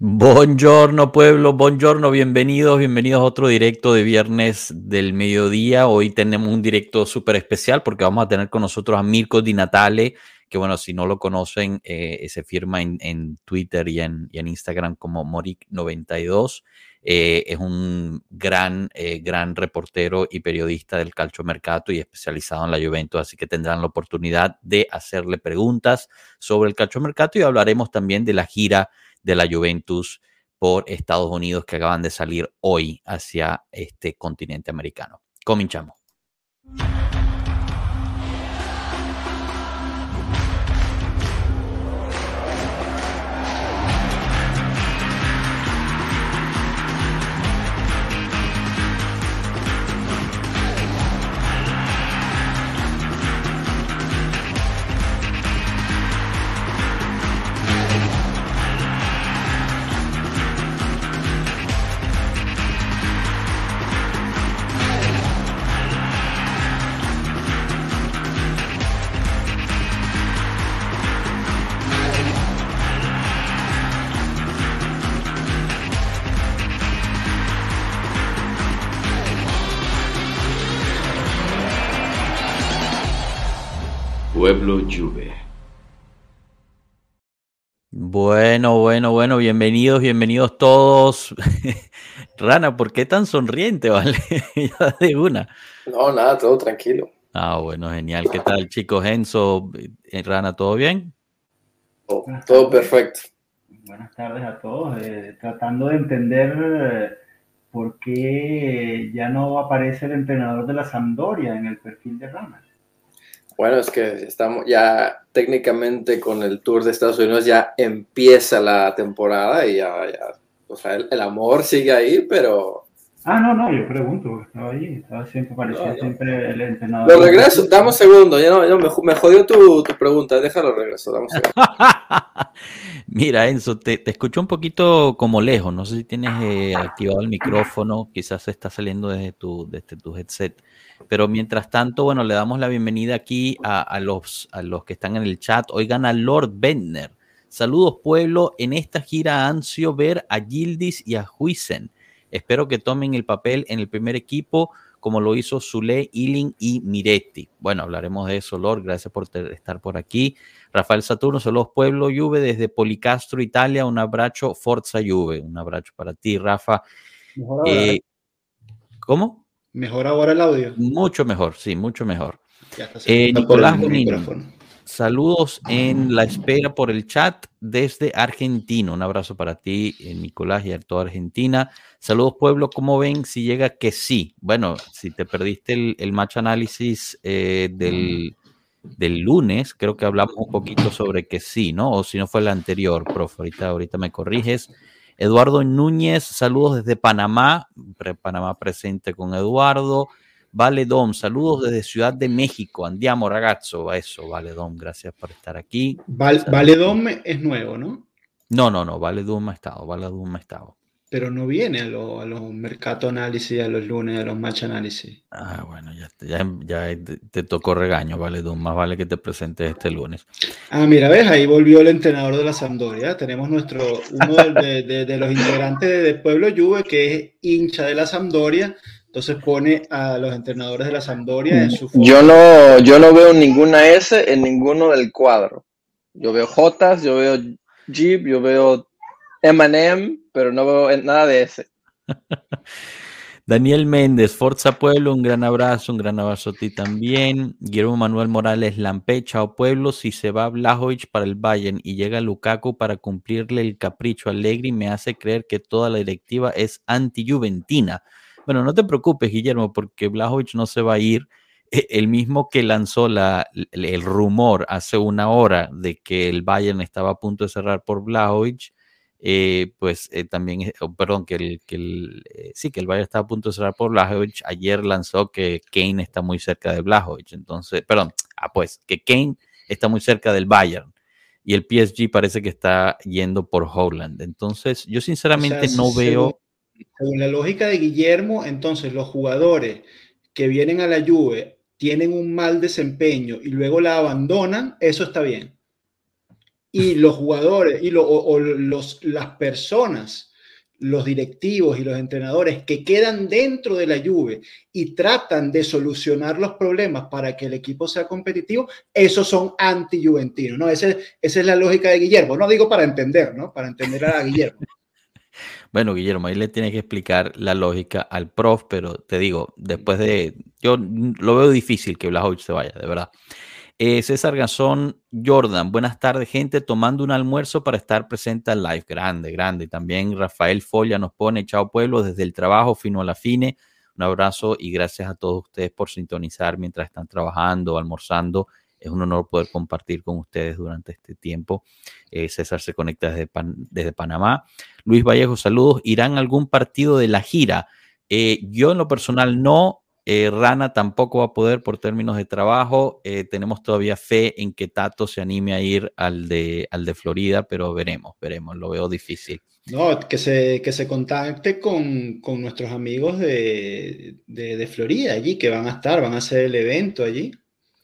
Buongiorno pueblo, buongiorno, bienvenidos, bienvenidos a otro directo de viernes del mediodía. Hoy tenemos un directo súper especial porque vamos a tener con nosotros a Mirko Di Natale, que bueno, si no lo conocen, eh, se firma en, Twitter y en, Instagram como Moric92. Eh, es un gran, eh, gran reportero y periodista del calcio mercato y especializado en la Juventus, así que tendrán la oportunidad de hacerle preguntas sobre el calcio mercato y hablaremos también de la gira de la Juventus por Estados Unidos que acaban de salir hoy hacia este continente americano. Cominchamos. Bueno, bueno, bueno, bienvenidos, bienvenidos todos. Rana, ¿por qué tan sonriente, vale? ya de una. No, nada, todo tranquilo. Ah, bueno, genial. ¿Qué tal, chicos? Enzo, eh, Rana, ¿todo bien? todo perfecto. Buenas tardes a todos. Eh, tratando de entender eh, por qué ya no aparece el entrenador de la Sampdoria en el perfil de Rana. Bueno, es que estamos ya técnicamente con el Tour de Estados Unidos ya empieza la temporada y ya, ya o sea, el, amor sigue ahí, pero... Ah, no, no, yo pregunto, estaba ahí, estaba siempre, parecía siempre el entrenador. Lo regreso, dame un segundo, ya no, me, me, jodió tu, tu, pregunta, déjalo regreso, dame un segundo. Mira, Enzo, te, te, escucho un poquito como lejos, no sé si tienes eh, activado el micrófono, quizás está saliendo desde tu, desde tu headset. Pero mientras tanto, bueno, le damos la bienvenida aquí a, los, a los que están en el chat. Oigan a Lord Bender. Saludos, pueblo. En esta gira ansio ver a Gildis y a Huisen. Espero que tomen el papel en el primer equipo, como lo hizo Zule, Iling y Miretti. Bueno, hablaremos de eso, Lord. Gracias por estar por aquí. Rafael Saturno, saludos, pueblo Juve, desde Policastro, Italia. Un abrazo, Forza Juve. Un abrazo para ti, Rafa. Eh, ¿Cómo? ¿Mejor ahora el audio? Mucho mejor, sí, mucho mejor. Eh, Nicolás Bonino, saludos en la espera por el chat desde Argentina. Un abrazo para ti, eh, Nicolás, y a toda Argentina. Saludos, pueblo. ¿Cómo ven si llega que sí? Bueno, si te perdiste el, match análisis eh, del, del, lunes, creo que hablamos un poquito sobre que sí, ¿no? O si no fue el anterior, profe. Ahorita, ahorita me corriges. Eduardo Núñez, saludos desde Panamá, Panamá presente con Eduardo. Vale Dom, saludos desde Ciudad de México. Andiamo ragazzo, a eso, Vale Dom, gracias por estar aquí. vale Dom es nuevo, ¿no? No, no, no, Vale Dom ha estado, Vale Dom ha estado pero no viene a, los mercado análisis, a los lunes, a los match análisis. Ah, bueno, ya, ya, te, tocó regaño, vale, Dum, más vale que te presentes este lunes. Ah, mira, ves, ahí volvió el entrenador de la Sampdoria. Tenemos nuestro, uno de, los integrantes del Pueblo Juve, que es hincha de la Sampdoria. Entonces pone a los entrenadores de la Sampdoria en su Yo no, yo no veo ninguna S en ninguno del cuadro. Yo veo J, yo veo Jeep, yo veo M&M, pero no veo nada de ese. Daniel Méndez, Forza Pueblo, un gran abrazo, un gran abrazo a ti también. Guillermo Manuel Morales Lampe, chao Pueblo, si se va Blajovic para el Bayern y llega Lukaku para cumplirle el capricho a Allegri, me hace creer que toda la directiva es anti-juventina. Bueno, no te preocupes, Guillermo, porque Blajovic no se va a ir. E, el mismo que lanzó la, el rumor hace una hora de que el Bayern estaba a punto de cerrar por Blajovic, eh, pues eh, también, oh, perdón, que el, que el eh, sí, que el Bayern está a punto de cerrar por Blajovic. Ayer lanzó que Kane está muy cerca de Blajovic. Entonces, perdón, ah, pues que Kane está muy cerca del Bayern y el PSG parece que está yendo por Holland. Entonces, yo sinceramente no veo. Según la lógica de Guillermo, entonces los jugadores que vienen a la Juve tienen un mal desempeño y luego la abandonan, eso está bien. Y los jugadores y o, los, las personas, los directivos y los entrenadores que quedan dentro de la Juve y tratan de solucionar los problemas para que el equipo sea competitivo, esos son anti-juventinos, ¿no? esa es la lógica de Guillermo, no digo para entender, ¿no? Para entender a Guillermo. Bueno, Guillermo, ahí le tienes que explicar la lógica al prof, pero te digo, después de, yo lo veo difícil que Blajovic se vaya, de verdad. Eh, César Gazón, Jordan, buenas tardes, gente, tomando un almuerzo para estar presente al live. Grande, grande. También Rafael Folla nos pone, chao pueblo, desde el trabajo fino a la fine. Un abrazo y gracias a todos ustedes por sintonizar mientras están trabajando, almorzando. Es un honor poder compartir con ustedes durante este tiempo. Eh, César se conecta desde, desde, Panamá. Luis Vallejo, saludos. ¿Irán algún partido de la gira? Eh, yo en lo personal no, eh, Rana tampoco va a poder por términos de trabajo. Eh, tenemos todavía fe en que Tato se anime a ir al de, al de Florida, pero veremos, veremos, lo veo difícil. No, que se, que se contacte con, con nuestros amigos de, de, de, Florida allí, que van a estar, van a hacer el evento allí.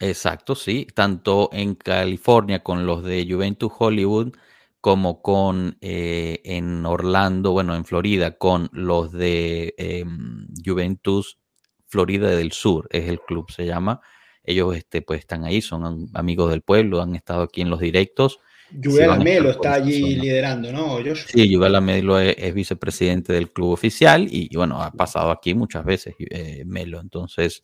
Exacto, sí, tanto en California con los de Juventus Hollywood como con eh, en Orlando, bueno, en Florida con los de em, Juventus Florida del Sur, es el club, se llama. Ellos este, pues están ahí, son amigos del pueblo, han estado aquí en los directos. Yuval Melo está allí liderando, ¿no? Sí, Yuval Melo es, vicepresidente del club oficial y, bueno, ha pasado aquí muchas veces eh, Melo, entonces...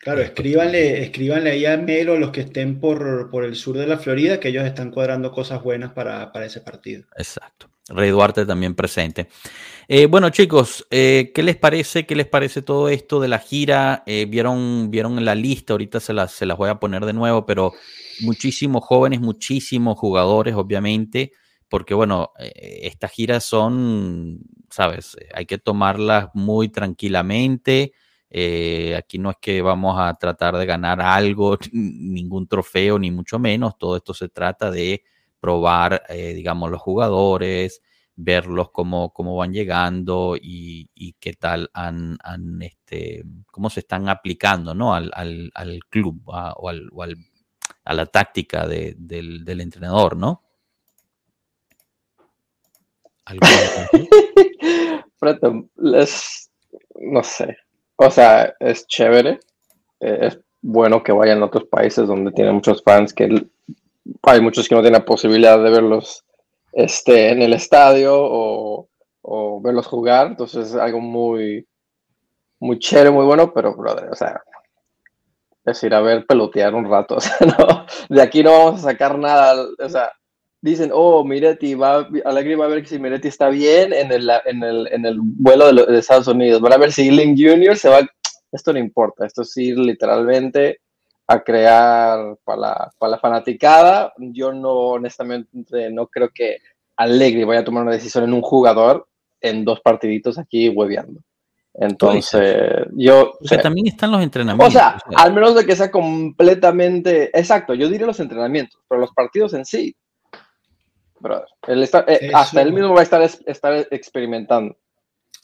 Claro, escríbanle, escríbanle ahí a Melo los que estén por, por, el sur de la Florida, que ellos están cuadrando cosas buenas para, para ese partido. Exacto. Rey Duarte también presente. Eh, bueno, chicos, eh, ¿qué les parece? ¿Qué les parece todo esto de la gira? Eh, vieron, vieron la lista, ahorita se las, se las voy a poner de nuevo, pero muchísimos jóvenes, muchísimos jugadores, obviamente, porque bueno, estas giras son, sabes, hay que tomarlas muy tranquilamente. aquí no es que vamos a tratar de ganar algo, ningún trofeo, ni mucho menos. Todo esto se trata de probar, digamos, los jugadores, verlos cómo, cómo van llegando y, qué tal han, este, cómo se están aplicando ¿no? al, club o, al, a la táctica del, entrenador, ¿no? no sé. O sea, es chévere. Eh, es bueno que vayan a otros países donde tienen muchos fans, que hay muchos que no tienen la posibilidad de verlos este, en el estadio o, verlos jugar. Entonces es algo muy, muy chévere, muy bueno, pero, brother, o sea, es ir a ver pelotear un rato. O sea, no, de aquí no vamos a sacar nada. O sea, dicen, oh, Miretti, va, Alegre va a ver si Miretti está bien en el, en el, en el vuelo de, Estados Unidos. Van a ver si Link Jr. se va. Esto no importa, esto es ir literalmente a crear para la, para la fanaticada. Yo no, honestamente, no creo que Alegre vaya a tomar una decisión en un jugador en dos partiditos aquí hueveando. Entonces, yo... O sea, también están los entrenamientos. O sea, al menos de que sea completamente... Exacto, yo diría los entrenamientos, pero los partidos en sí, brother, eh, hasta él mismo va a estar, estar experimentando.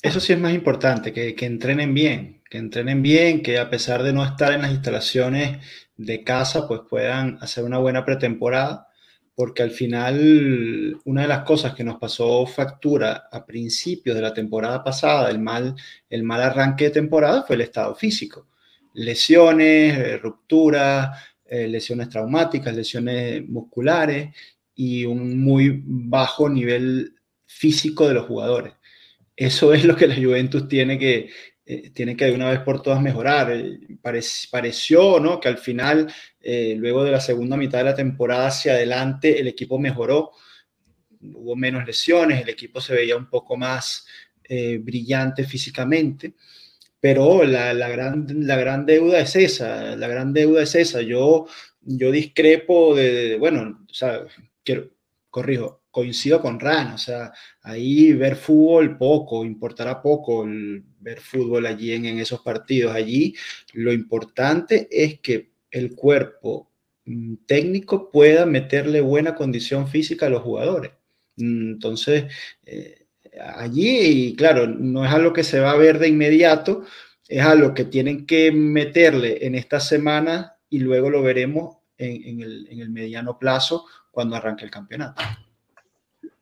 Eso sí es más importante, que, entrenen bien, que entrenen bien, que a pesar de no estar en las instalaciones de casa, pues puedan hacer una buena pretemporada, porque al final una de las cosas que nos pasó factura a principios de la temporada pasada, el mal, el mal arranque de temporada, fue el estado físico. Lesiones, eh, rupturas, eh, lesiones traumáticas, lesiones musculares y un muy bajo nivel físico de los jugadores. Eso es lo que la Juventus tiene que, eh, tiene que de una vez por todas mejorar. Eh, pareció ¿no? que al final, eh, luego de la segunda mitad de la temporada hacia adelante, el equipo mejoró, hubo menos lesiones, el equipo se veía un poco más brillante físicamente, pero la, la, gran, la gran deuda es esa, la gran deuda es esa. Yo, yo discrepo de, bueno, o sea, quiero, corrijo, coincido con Rana, o sea, ahí ver fútbol poco, importará poco ver fútbol allí en, esos partidos. Allí lo importante es que el cuerpo mm, técnico pueda meterle buena condición física a los jugadores. Mm, entonces, eh, allí, claro, no es algo que se va a ver de inmediato, es algo que tienen que meterle en esta semana y luego lo veremos en, el, en el mediano plazo cuando arranque el campeonato.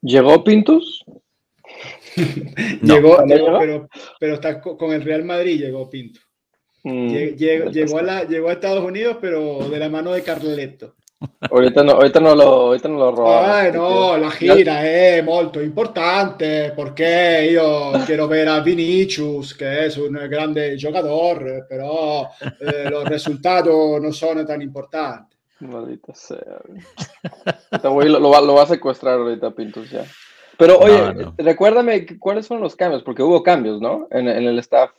¿Llegó Pintus? llegó, pero, pero está con el Real Madrid, llegó Pinto. Mm, llegó, a la, llegó a Estados Unidos, pero de la mano de Carleto. Ahorita no, ahorita no lo, ahorita no lo Ay, no, la gira è molto importante perché io quiero ver a Vinicius, che è un grande giocatore, però eh, los resultados no son tan importantes. Maldita sea. lo, lo, va, lo, va, a secuestrar ahorita Pintus ya. Pero oye, recuérdame cuáles son los cambios, porque hubo cambios, ¿no? En, en, el staff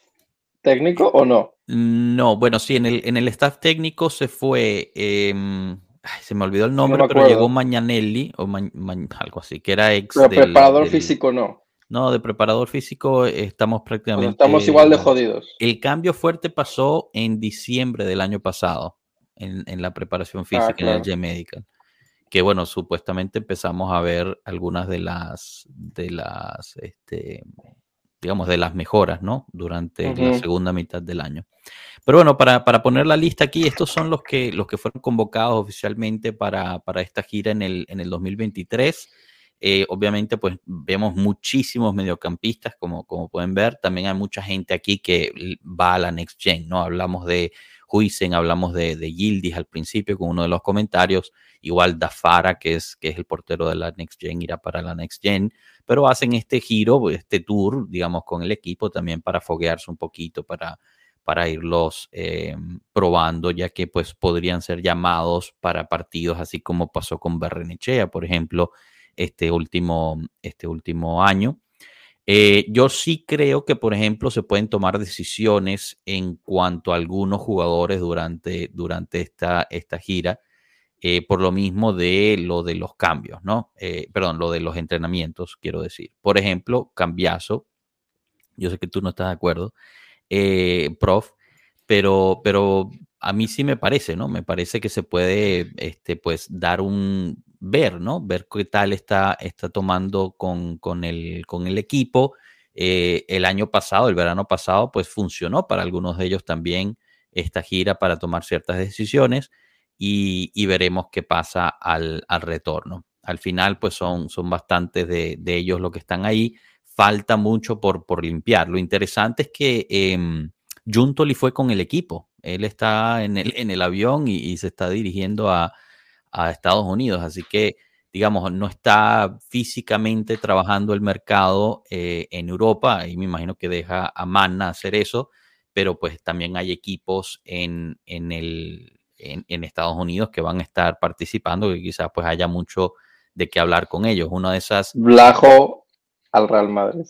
técnico o no? No, bueno, sí, en el, en el staff técnico se fue. Eh, se me olvidó el nombre, pero llegó Mañanelli o algo así, que era ex. Pero preparador físico no. No, de preparador físico estamos prácticamente. estamos igual de jodidos. El cambio fuerte pasó en diciembre del año pasado, en, en la preparación ah, física en el G-Medical. Que bueno, supuestamente empezamos a ver algunas de las, de las, este, digamos, de las mejoras, ¿no? Durante la segunda mitad del año. Pero bueno, para, poner la lista aquí, estos son los que, los que fueron convocados oficialmente para, esta gira en el, en el 2023. Eh, obviamente, pues vemos muchísimos mediocampistas, como, como pueden ver. También hay mucha gente aquí que va a la Next Gen, ¿no? Hablamos de Huisen, hablamos de, de Yildiz al principio con uno de los comentarios. Igual Dafara, que es, que es el portero de la Next Gen, irá para la Next Gen. Pero hacen este giro, este tour, digamos, con el equipo también para foguearse un poquito, para para irlos eh, probando, ya que pues podrían ser llamados para partidos así como pasó con Berrenechea, por ejemplo, este último, este último año. Eh, yo sí creo que, por ejemplo, se pueden tomar decisiones en cuanto a algunos jugadores durante, durante esta, esta gira, eh, por lo mismo de lo de los cambios, ¿no? perdón, lo de los entrenamientos, quiero decir. Por ejemplo, Cambiazo, yo sé que tú no estás de acuerdo, eh, prof, pero, pero a mí sí me parece, ¿no? Me parece que se puede, este, pues, dar un, ver, ¿no? Ver qué tal está, está tomando con, con, el, con el equipo. Eh, el año pasado, el verano pasado, pues funcionó para algunos de ellos también esta gira para tomar ciertas decisiones y, y veremos qué pasa al, al, retorno. Al final, pues son, son bastantes de, de ellos los que están ahí falta mucho por, por limpiar. Lo interesante es que eh, Juntoli fue con el equipo. Él está en el, en el avión y, se está dirigiendo a, Estados Unidos. Así que, digamos, no está físicamente trabajando el mercado eh, en Europa. Y me imagino que deja a Manna hacer eso. Pero pues también hay equipos en, en el, en, Estados Unidos que van a estar participando, que quizás pues haya mucho de qué hablar con ellos. Una de esas. Blajo al Real Madrid.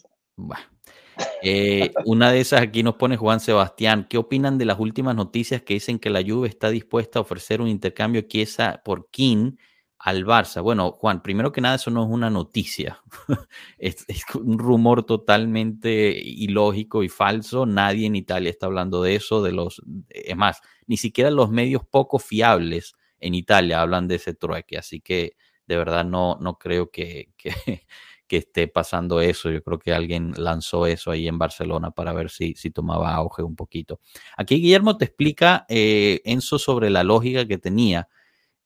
Eh, una de esas aquí nos pone Juan Sebastián. ¿Qué opinan de las últimas noticias que dicen que la Juve está dispuesta a ofrecer un intercambio Chiesa por King al Barça? Bueno, Juan, primero que nada, eso no es una noticia. es, un rumor totalmente ilógico y falso. Nadie en Italia está hablando de eso. De los, es más, ni siquiera los medios poco fiables en Italia hablan de ese trueque. Así que de verdad no, no creo que, que esté pasando eso. Yo creo que alguien lanzó eso ahí en Barcelona para ver si, si tomaba auge un poquito. Aquí Guillermo te explica, eh, sobre la lógica que tenía.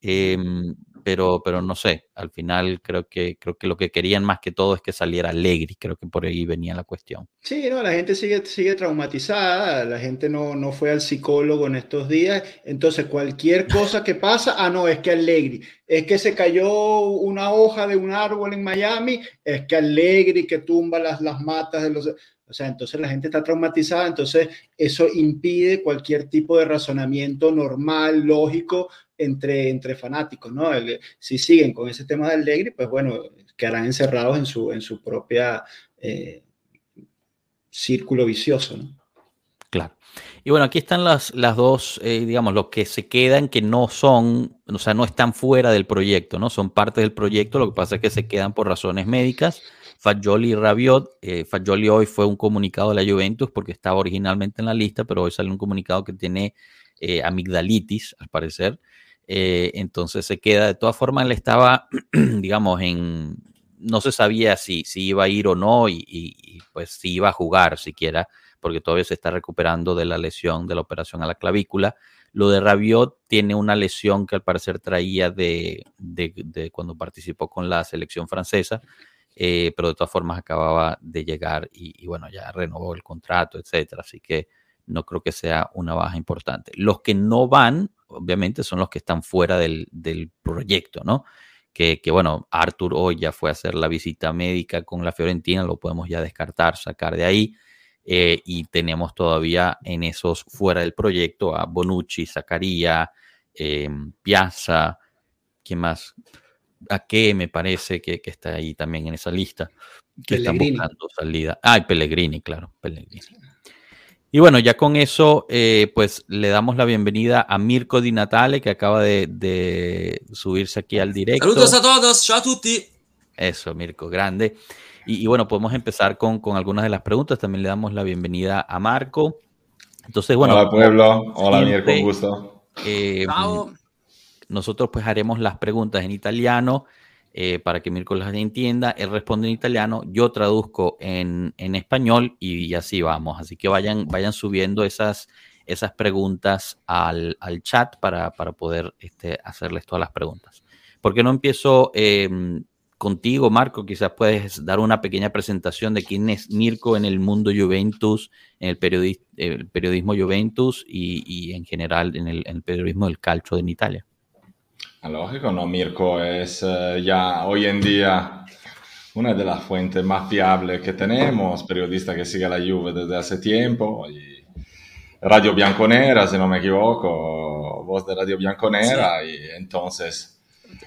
Em, pero, pero no sé, al final creo que, creo que lo que querían más que todo es que saliera Allegri, creo que por ahí venía la cuestión. Sí, no, la gente sigue, sigue traumatizada, la gente no, no fue al psicólogo en estos días, entonces cualquier cosa que pasa, ah, no, es que Allegri, es que se cayó una hoja de un árbol en Miami, es que Allegri que tumba las, las matas de los... O sea, entonces la gente está traumatizada, entonces eso impide cualquier tipo de razonamiento normal, lógico, entre, entre fanáticos, ¿no? si siguen con ese tema del Allegri, pues bueno, quedarán encerrados en su, en su propia eh, círculo vicioso, ¿no? Claro. Y bueno, aquí están las, las dos, eh, digamos, los que se quedan que no son, o sea, no están fuera del proyecto, ¿no? Son parte del proyecto, lo que pasa es que se quedan por razones médicas. Fagioli y Rabiot. Eh, Fagioli hoy fue un comunicado de la Juventus porque estaba originalmente en la lista, pero hoy sale un comunicado que tiene eh, amigdalitis, al parecer. Eh, entonces se queda. De todas formas, él estaba, digamos, en. No se sabía si, si iba a ir o no y, pues si iba a jugar siquiera, porque todavía se está recuperando de la lesión de la operación a la clavícula. Lo de Rabiot tiene una lesión que al parecer traía de, cuando participó con la selección francesa, eh, pero de todas formas acababa de llegar y, bueno, ya renovó el contrato, etcétera. Así que no creo que sea una baja importante. Los que no van, obviamente, son los que están fuera del, proyecto, ¿no? Que, que, bueno, Arthur hoy ya fue a hacer la visita médica con la Fiorentina, lo podemos ya descartar, sacar de ahí. Eh, y tenemos todavía en esos fuera del proyecto a Bonucci, Zacaría, eh, Piazza, ¿quién más? A qué me parece que, está ahí también en esa lista, que están buscando salida. Ah, y Pellegrini, claro, Pellegrini. Y bueno, ya con eso, eh, pues le damos la bienvenida a Mirko Di Natale, que acaba de, subirse aquí al directo. Saludos a todos, ciao a tutti. Eso, Mirko, grande. Y, bueno, podemos empezar con, algunas de las preguntas. También le damos la bienvenida a Marco. Entonces, bueno. Hola, pueblo. Hola, Mirko, con gusto. Eh, nosotros pues haremos las preguntas en italiano eh, para que Mirko las entienda. Él responde en italiano, yo traduzco en, español y, así vamos. Así que vayan, vayan subiendo esas, esas preguntas al, chat para, poder este, hacerles todas las preguntas. ¿Por qué no empiezo em, contigo, Marco, quizás puedes dar una pequeña presentación de quién es Mirko en el mundo Juventus, en el, periodismo Juventus y, en general en el, periodismo del calcio en Italia. Lógico, no, Mirko es eh, ya hoy en día una de las fuentes más fiables que tenemos, periodista que sigue la Juve desde hace tiempo, y Radio Bianconera, si no me equivoco, voz de Radio Bianconera, y entonces...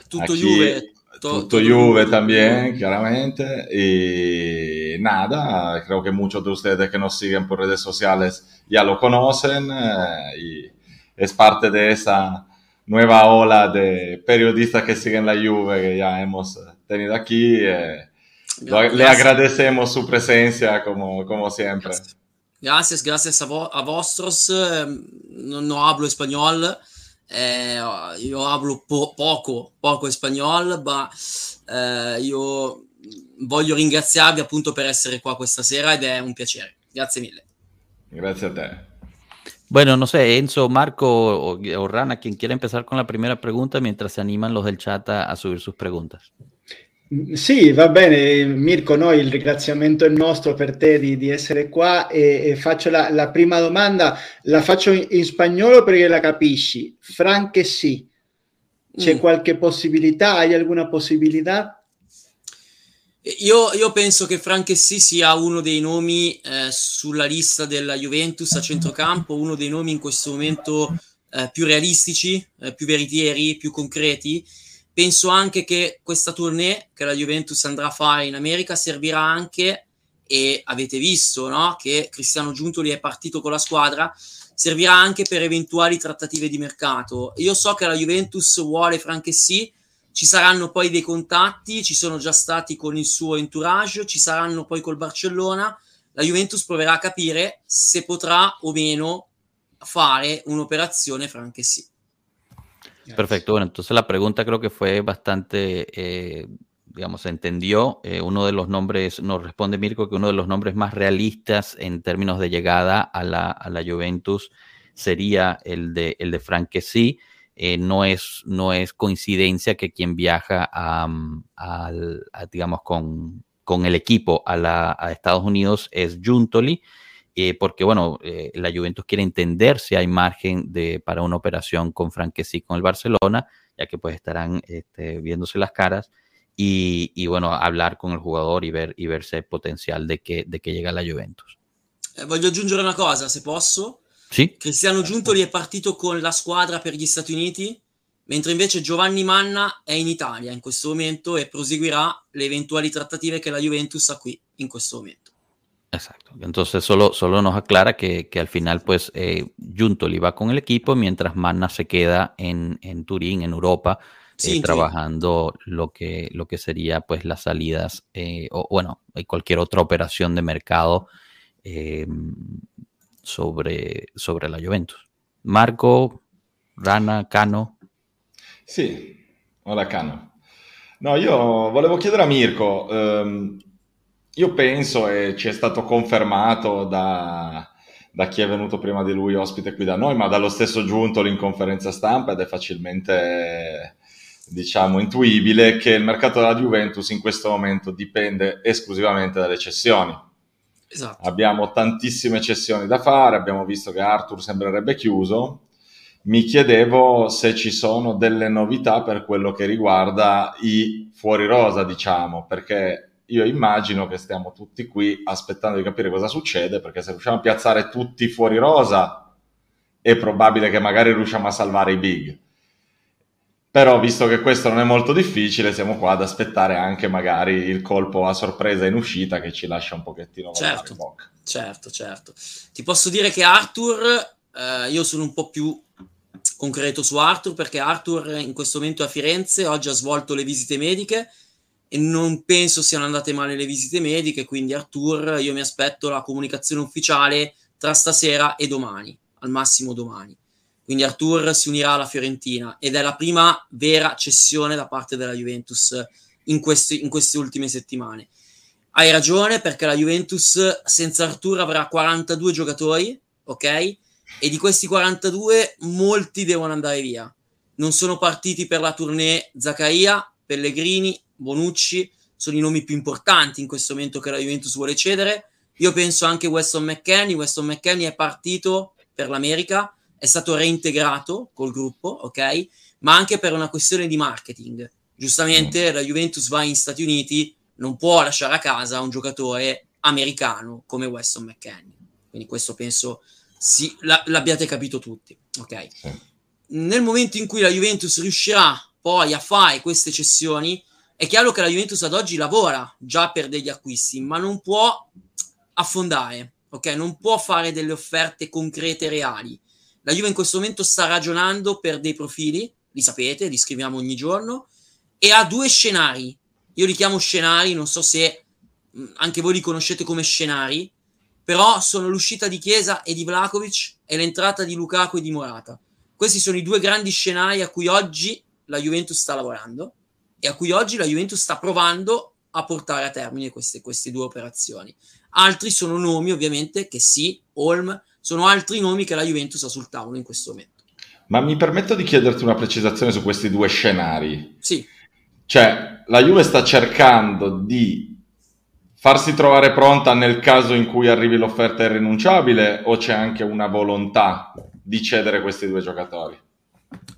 Tutto Juve Tutto Juve también, claramente. Y nada, creo que muchos de ustedes que nos siguen por redes sociales ya lo conocen eh, y es parte de esa nueva ola de periodistas que siguen la Juve que ya hemos tenido aquí. Eh, le agradecemos su presencia como, como siempre. Gracias, gracias a, vo a vosotros. Eh, no, no hablo español. Eh, io hablo po- poco, poco spagnolo, ma eh, io voglio ringraziarvi appunto per essere qua questa sera ed è un piacere. Grazie mille. Grazie a te. Bueno, no sé, Enzo, Marco o, o Rana, quien quiera empezar con la primera pregunta mientras se animan los del chat a, a subir sus preguntas. Sì, va bene, Mirko, noi il ringraziamento è nostro per te di, di essere qua e, e faccio la, la, prima domanda, la faccio in, in, spagnolo perché la capisci. Franche sì, c'è mm. qualche possibilità? Hai alguna possibilità? Io, io penso che Franchessi sia uno dei nomi eh, sulla lista della Juventus a centrocampo, uno dei nomi in questo momento eh, più realistici, eh, più veritieri, più concreti penso anche che questa tournée che la Juventus andrà a fare in America servirà anche, e avete visto no, che Cristiano Giuntoli è partito con la squadra, servirà anche per eventuali trattative di mercato. Io so che la Juventus vuole Franchessì, ci saranno poi dei contatti, ci sono già stati con il suo entourage, ci saranno poi col Barcellona. La Juventus proverà a capire se potrà o meno fare un'operazione Franchessì. Perfecto, bueno, entonces la pregunta creo que fue bastante, eh, digamos, se entendió. Eh, uno de los nombres, nos responde Mirko que uno de los nombres más realistas en términos de llegada a la, a la Juventus sería el de, el de Frank eh, no, es, no es coincidencia que quien viaja a, digamos, con, con, el equipo a, la, a Estados Unidos es Juntoli. Eh, porque bueno, eh, la Juventus quiere entender si hay margen de, para una operación con Franquesi con el Barcelona, ya que pues estarán este, viéndose las caras y, y, bueno, hablar con el jugador y ver y verse el potenziale de che, de che llega la Juventus. Eh, voglio aggiungere una cosa, se posso. Sì? Cristiano Giuntoli è partito con la squadra per gli Stati Uniti, mentre invece Giovanni Manna è in Italia in questo momento e proseguirà le eventuali trattative che la Juventus ha qui in questo momento. Exacto. Entonces solo, solo nos aclara que, que al final pues eh, Juntoli va con el equipo mientras Manna se queda en, en Turín, en Europa, eh, trabajando lo que, lo que sería pues las salidas eh, o bueno, cualquier otra operación de mercado eh, sobre, sobre la Juventus. Marco, Rana, Cano. Sì, hola Cano. No, io volevo chiedere a Mirko, um, io penso, e ci è stato confermato da, da chi è venuto prima di lui ospite qui da noi, ma dallo stesso Giuntoli in conferenza stampa ed è facilmente diciamo intuibile che il mercato della Juventus in questo momento dipende esclusivamente dalle cessioni. Esatto. Abbiamo tantissime cessioni da fare, abbiamo visto che Arthur sembrerebbe chiuso. Mi chiedevo se ci sono delle novità per quello che riguarda i fuori rosa, diciamo, perché io immagino che stiamo tutti qui aspettando di capire cosa succede, perché se riusciamo a piazzare tutti fuori rosa, è probabile che magari riusciamo a salvare i big. Però visto che questo non è molto difficile, siamo qua ad aspettare anche magari il colpo a sorpresa in uscita che ci lascia un pochettino certo, in bocca. Certo, certo. Ti posso dire che Arthur, eh, io sono un po' più concreto su Arthur perché Arthur in questo momento è a Firenze, oggi ha svolto le visite mediche e non penso siano andate male le visite mediche, quindi Arthur io mi aspetto la comunicazione ufficiale tra stasera e domani, al massimo domani. Quindi Arthur si unirà alla Fiorentina ed è la prima vera cessione da parte della Juventus in, questi, in queste ultime settimane. Hai ragione perché la Juventus senza Arthur avrà 42 giocatori, ok? E di questi 42 molti devono andare via. Non sono partiti per la tournée Zaccaria, Pellegrini, Bonucci sono i nomi più importanti in questo momento che la Juventus vuole cedere. Io penso anche Weston McKennie. Weston McKennie è partito per l'America, è stato reintegrato col gruppo, ok? Ma anche per una questione di marketing. Giustamente mm. la Juventus va in Stati Uniti, non può lasciare a casa un giocatore americano come Weston McKennie. Quindi questo penso sì, l'abbiate capito tutti, ok? Sì. Nel momento in cui la Juventus riuscirà poi a fare queste cessioni, è chiaro che la Juventus ad oggi lavora già per degli acquisti, ma non può affondare, ok? Non può fare delle offerte concrete reali. La Juve in questo momento sta ragionando per dei profili, li sapete, li scriviamo ogni giorno, e ha due scenari. Io li chiamo scenari, non so se mm, anche voi li conoscete come scenari, però sono l'uscita di Chiesa e di Vlakovic e l'entrata di Lukaku e di Morata. Questi sono i due grandi scenari a cui oggi la Juventus sta lavorando e a cui oggi la Juventus sta provando a portare a termine queste, queste due operazioni. Altri sono nomi, ovviamente, che sì, Holm, sono altri nomi che la Juventus ha sul tavolo in questo momento. Ma mi permetto di chiederti una precisazione su questi due scenari. Sì. Cioè, la Juve sta cercando di farsi trovare pronta nel caso in cui arrivi l'offerta irrinunciabile o c'è anche una volontà di cedere questi due giocatori?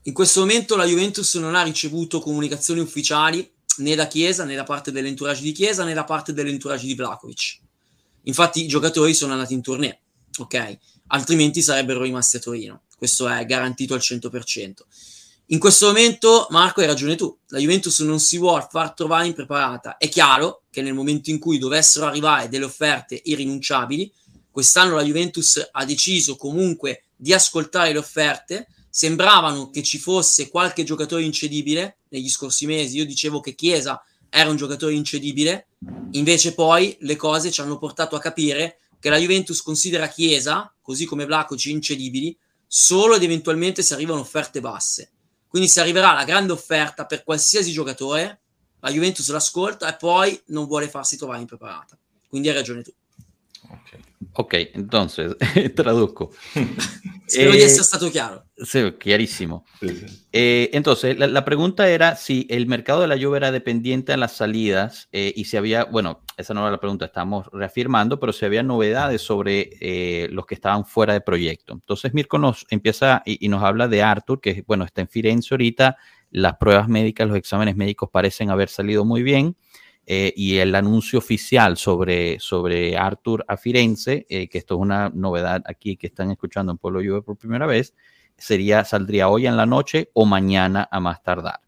In questo momento la Juventus non ha ricevuto comunicazioni ufficiali né da Chiesa, né da parte dell'entourage di Chiesa, né da parte dell'entourage di Vlakovic. Infatti i giocatori sono andati in tournée, ok? Altrimenti sarebbero rimasti a Torino. Questo è garantito al 100%. In questo momento, Marco, hai ragione tu, la Juventus non si vuole far trovare impreparata. È chiaro che nel momento in cui dovessero arrivare delle offerte irrinunciabili, quest'anno la Juventus ha deciso comunque di ascoltare le offerte, sembravano che ci fosse qualche giocatore incedibile negli scorsi mesi. Io dicevo che Chiesa era un giocatore incedibile, invece poi le cose ci hanno portato a capire che la Juventus considera Chiesa, così come Vlacoci, incedibili, solo ed eventualmente se arrivano offerte basse. Quindi se arriverà la grande offerta per qualsiasi giocatore, la Juventus l'ascolta e poi non vuole farsi trovare impreparata. Quindi hai ragione tu. Ok, entonces traduzco. Espero eh, de ser estado claro. Sí, clarísimo. Sí, sí. Eh, entonces, la, la, pregunta era si el mercado de la lluvia era dependiente a las salidas eh, y si había, bueno, esa no era la pregunta, estamos reafirmando, pero si había novedades sobre eh, los que estaban fuera de proyecto. Entonces, Mirko nos empieza y, y, nos habla de Arthur, que, bueno, está en Firenze ahorita, las pruebas médicas, los exámenes médicos parecen haber salido muy bien. Eh, y el anuncio oficial sobre, sobre Arthur a Firenze, eh, que esto es una novedad aquí que están escuchando en Pueblo Juve por primera vez, sería, saldría hoy en la noche o mañana a más tardar.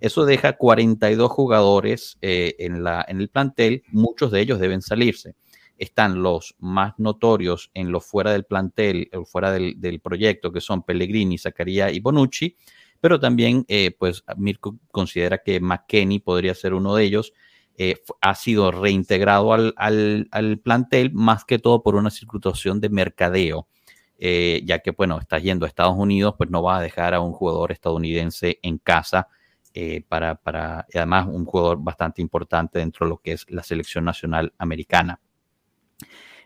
Eso deja 42 jugadores eh, en, la, en el plantel, muchos de ellos deben salirse. Están los más notorios en los fuera del plantel, fuera del, del, proyecto, que son Pellegrini, Zaccaria y Bonucci, pero también, pues Mirko considera que McKenny podría ser uno de ellos, eh, ha sido reintegrado al, al, plantel más que todo por una situación de mercadeo, eh, ya que, bueno, estás yendo a Estados Unidos, pues no vas a dejar a un jugador estadounidense en casa eh, para, para, además, un jugador bastante importante dentro de lo que es la selección nacional americana.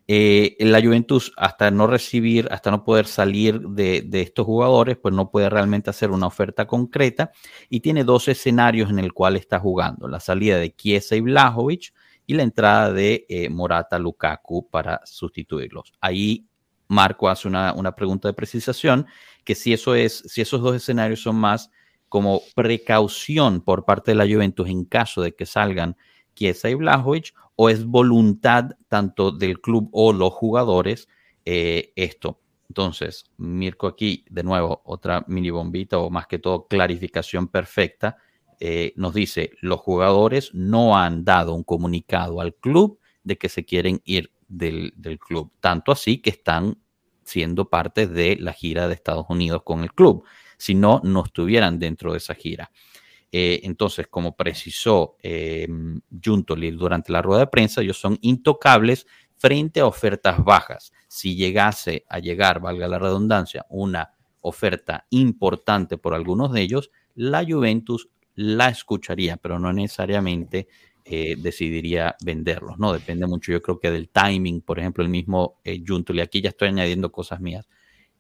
Eh, la Juventus, hasta no recibir, hasta no poder salir de, estos jugadores, pues no puede realmente hacer una oferta concreta y tiene dos escenarios en el cual está jugando: la salida de Chiesa y Blajovic y la entrada de eh, Morata Lukaku para sustituirlos. Ahí Marco hace una, una, pregunta de precisación, que si eso es, si esos dos escenarios son más como precaución por parte de la Juventus en caso de que salgan Chiesa y Blajovic o es voluntad tanto del club o los jugadores eh, esto. Entonces, Mirko aquí, de nuevo, otra mini bombita o más que todo clarificación perfecta. Eh, nos dice, los jugadores no han dado un comunicado al club de que se quieren ir del, del club. Tanto así que están siendo parte de la gira de Estados Unidos con el club. Si no, no estuvieran dentro de esa gira. Eh, entonces, como precisó eh, durante la rueda de prensa, ellos son intocables frente a ofertas bajas. Si llegase a llegar, valga la redundancia, una oferta importante por algunos de ellos, la Juventus la escucharía, pero no necesariamente eh, decidiría venderlos, ¿no? Depende mucho, yo creo que del timing, por ejemplo, el mismo eh, Juntoli, aquí ya estoy añadiendo cosas mías,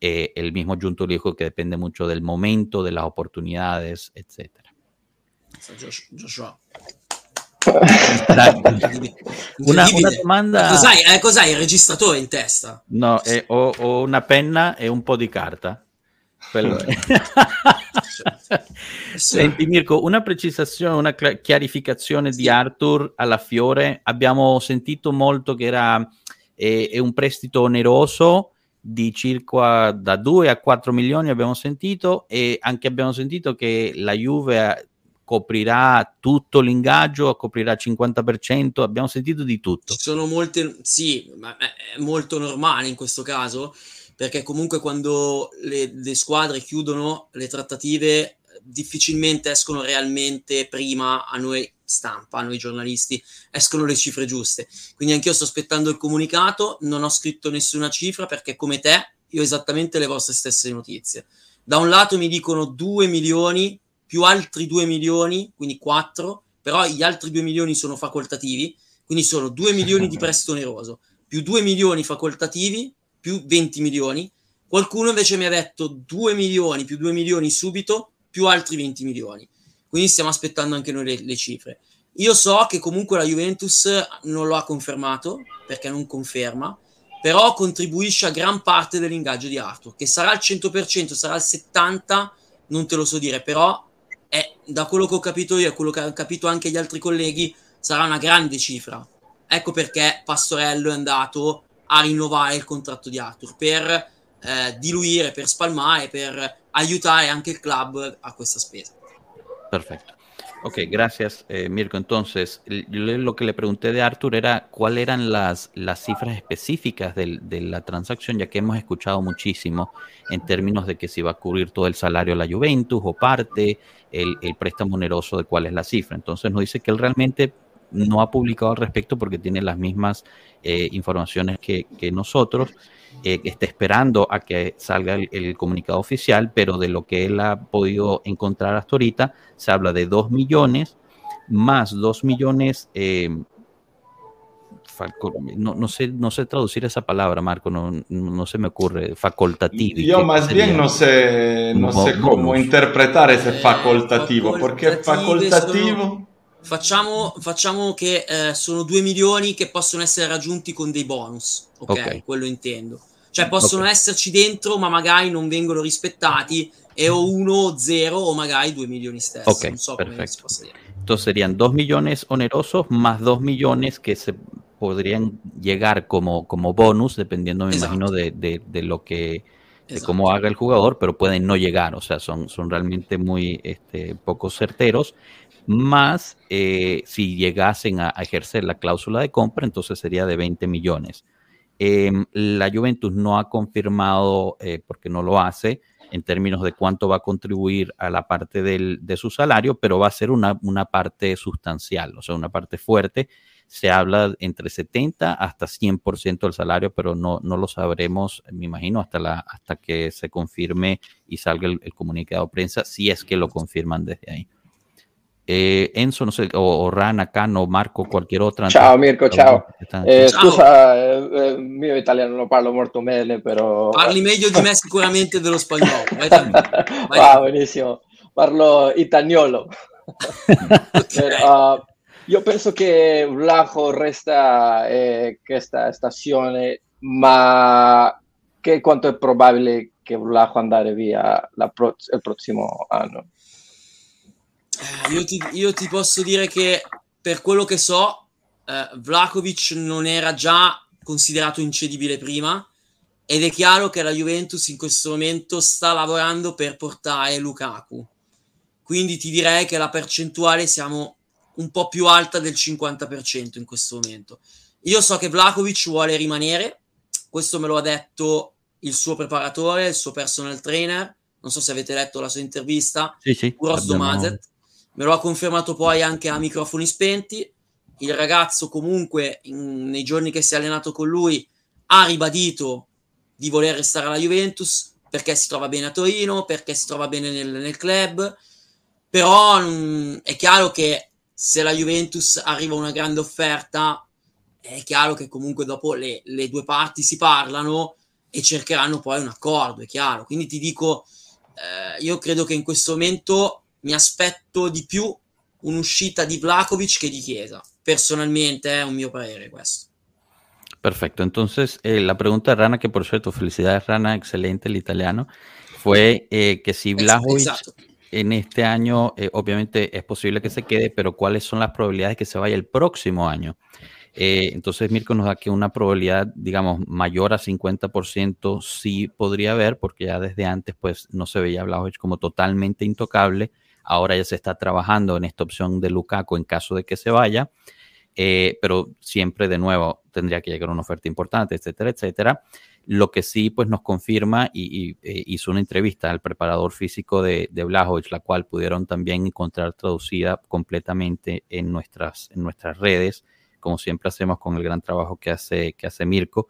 eh, el mismo Juntoli dijo que depende mucho del momento, de las oportunidades, etcétera. Joshua. una, una, domanda. Cos'hai, eh, cos'hai il registratore in testa? No, eh, ho, ho, una penna e un po' di carta. Quello Senti Mirko, una precisazione, una chiarificazione sì. di Arthur alla Fiore. Abbiamo sentito molto che era eh, è un prestito oneroso di circa da 2 a 4 milioni abbiamo sentito e anche abbiamo sentito che la Juve coprirà tutto l'ingaggio, coprirà il 50%, abbiamo sentito di tutto. Ci sono molte, sì, ma è molto normale in questo caso, perché comunque quando le, le squadre chiudono le trattative difficilmente escono realmente prima a noi stampa, a noi giornalisti, escono le cifre giuste. Quindi anch'io sto aspettando il comunicato, non ho scritto nessuna cifra perché come te io ho esattamente le vostre stesse notizie. Da un lato mi dicono 2 milioni più altri 2 milioni, quindi 4, però gli altri 2 milioni sono facoltativi, quindi sono 2 milioni di prestito oneroso, più 2 milioni facoltativi, più 20 milioni. Qualcuno invece mi ha detto 2 milioni più 2 milioni subito, più altri 20 milioni. Quindi stiamo aspettando anche noi le, le cifre. Io so che comunque la Juventus non lo ha confermato, perché non conferma, però contribuisce a gran parte dell'ingaggio di Arthur, che sarà al 100%, sarà al 70%, non te lo so dire, però è, da quello che ho capito io e quello che hanno capito anche gli altri colleghi, sarà una grande cifra. Ecco perché Pastorello è andato a rinnovare il contratto di Arthur per eh, diluire, per spalmare, per aiutare anche il club a questa spesa. Perfetto. Ok, gracias, eh, Mirko. Entonces, lo que le pregunté de Arthur era cuáles eran las, las cifras específicas de, de, la transacción, ya que hemos escuchado muchísimo en términos de que si va a cubrir todo el salario a la Juventus o parte, el, el préstamo oneroso de cuál es la cifra. Entonces nos dice que él realmente no ha publicado al respecto porque tiene las mismas eh, informaciones que nosotros. Eh, está esperando a que salga el, el, comunicado oficial, pero de lo que él ha podido encontrar hasta ahorita, se habla de 2 millones más 2 millones. Eh, no, no, sé, no sé traducir esa palabra, Marco, no, no se me ocurre, facultativo. Yo más bien no sé, no sé cómo interpretar ese facultativo, porque facultativo... Facciamo, facciamo che eh, sono 2 milioni che possono essere raggiunti con dei bonus, ok? okay. Quello intendo. Cioè possono okay. esserci dentro, ma magari non vengono rispettati e o uno o zero o magari 2 milioni stessi. Ok, non so perfecto. Entonces serían 2 millones onerosos más 2 millones que se podrían llegar como, como bonus, dependiendo, me Exacto. imagino, de, de, de, lo que, de cómo haga el jugador, pero pueden no llegar, o sea, son, son realmente muy este, poco certeros más eh, si llegasen a, a, ejercer la cláusula de compra, entonces sería de 20 millones. Eh, la Juventus no ha confirmado, eh, porque no lo hace, en términos de cuánto va a contribuir a la parte de su salario, pero va a ser una, una, parte sustancial, o sea, una parte fuerte. Se habla entre 70 hasta 100% del salario, pero no, no lo sabremos, me imagino, hasta, la, hasta que se confirme y salga el comunicado de prensa, si es que lo confirman desde ahí. Eh, Enzo, no sé, o, o Rana, Cano, Marco, qualche otra. Ciao Mirko, ciao. Eh, scusa, eh, mio italiano non parlo molto bene, però... Parli meglio di me sicuramente dello spagnolo. Vai Vai ah, benissimo. Parlo italiano. uh, io penso che Vlaho resta eh, questa stazione, ma che quanto è probabile che Vlaho andare via pro- il prossimo anno? Eh, io ti, io ti, posso dire che per quello che so, eh, Vlakovic non era già considerato incedibile prima ed è chiaro che la Juventus in questo momento sta lavorando per portare Lukaku. Quindi ti direi che la percentuale siamo un po' più alta del 50% in questo momento. Io so che Vlakovic vuole rimanere, questo me lo ha detto il suo preparatore, il suo personal trainer. Non so se avete letto la sua intervista, sì, sì, Uros abbiamo... Me lo ha confermato poi anche a microfoni spenti. Il ragazzo comunque in, nei giorni che si è allenato con lui ha ribadito di voler restare alla Juventus perché si trova bene a Torino, perché si trova bene nel, nel club. Però mh, è chiaro che se la Juventus arriva una grande offerta, è chiaro che comunque dopo le, le due parti si parlano e cercheranno poi un accordo, è chiaro. Quindi ti dico, eh, io credo che in questo momento mi aspetto di più un'uscita di Vlakovic che di Chiesa. Personalmente è un mio parere questo. Perfecto, entonces eh, la pregunta de Rana, que por cierto, felicidades Rana, excelente el italiano, fue eh, que si Vlahovic en este año, eh, obviamente es posible que se quede, pero ¿cuáles son las probabilidades de que se vaya el próximo año? Eh, entonces Mirko nos da que una probabilidad, digamos, mayor a 50% sí podría haber, porque ya desde antes pues no se veía a Vlahovic como totalmente intocable Ahora ya se está trabajando en esta opción de Lukaku en caso de que se vaya, eh, pero siempre de nuevo tendría que llegar una oferta importante, etcétera, etcétera. Lo que sí pues nos confirma y, eh, hizo una entrevista al preparador físico de, de Blajovic, la cual pudieron también encontrar traducida completamente en nuestras, en nuestras redes, como siempre hacemos con el gran trabajo que hace, que hace Mirko.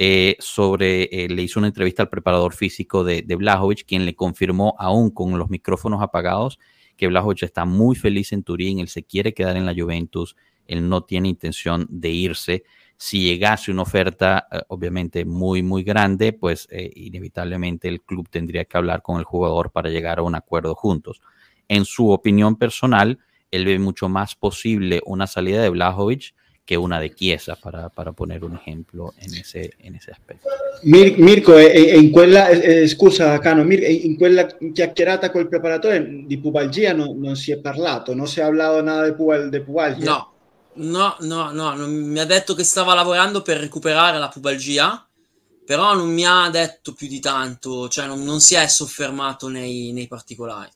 Eh, sobre, le hizo una entrevista al preparador físico de, de Blajovic, quien le confirmó aún con los micrófonos apagados que Blajovic está muy feliz en Turín, él se quiere quedar en la Juventus, él no tiene intención de irse. Si llegase una oferta, eh, obviamente muy, muy grande, pues eh, inevitablemente el club tendría que hablar con el jugador para llegar a un acuerdo juntos. En su opinión personal, él ve mucho más posible una salida de Blajovic che una di Chiesa, para, para, poner un esempio in ese, in ese aspetto. Mir, Mirko, in quella, eh, scusa Cano, Mir, in quella chiacchierata col preparatore di pubalgia no, non si è parlato, non si è parlato nada di, pubal, di pubalgia? No, no, no, no, non, mi ha detto che stava lavorando per recuperare la pubalgia, però non mi ha detto più di tanto, cioè non, non si è soffermato nei, nei particolari.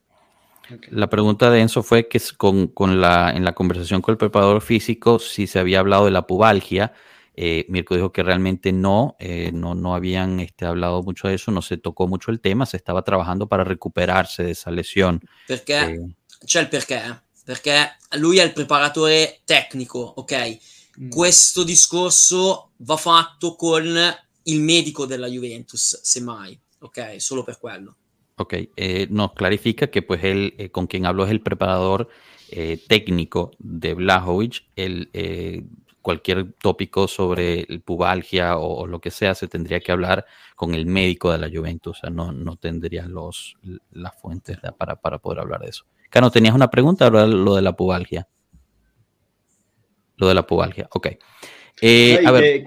La pregunta de Enzo fue que con, con, la, en la conversación con el preparador físico si se había hablado de la pubalgia. Eh, Mirko dijo que realmente no, eh, no, no habían este, hablado mucho de eso, no se tocó mucho el tema, se estaba trabajando para recuperarse de esa lesión. Perché eh, c'è il perché, perché lui è il preparatore tecnico, ok? Mm. Questo discorso va fatto con il medico della Juventus, semmai, ok? Solo per quello. Ok, eh, nos clarifica que pues él, eh, con quien habló es el preparador eh, técnico de Blajovic, el, eh, cualquier tópico sobre el pubalgia o, lo que sea se tendría que hablar con el médico de la Juventus, o sea, no, no tendría los, las fuentes para, para poder hablar de eso. Cano, ¿tenías una pregunta o lo de la pubalgia? Lo de la pubalgia, ok. Eh, eh,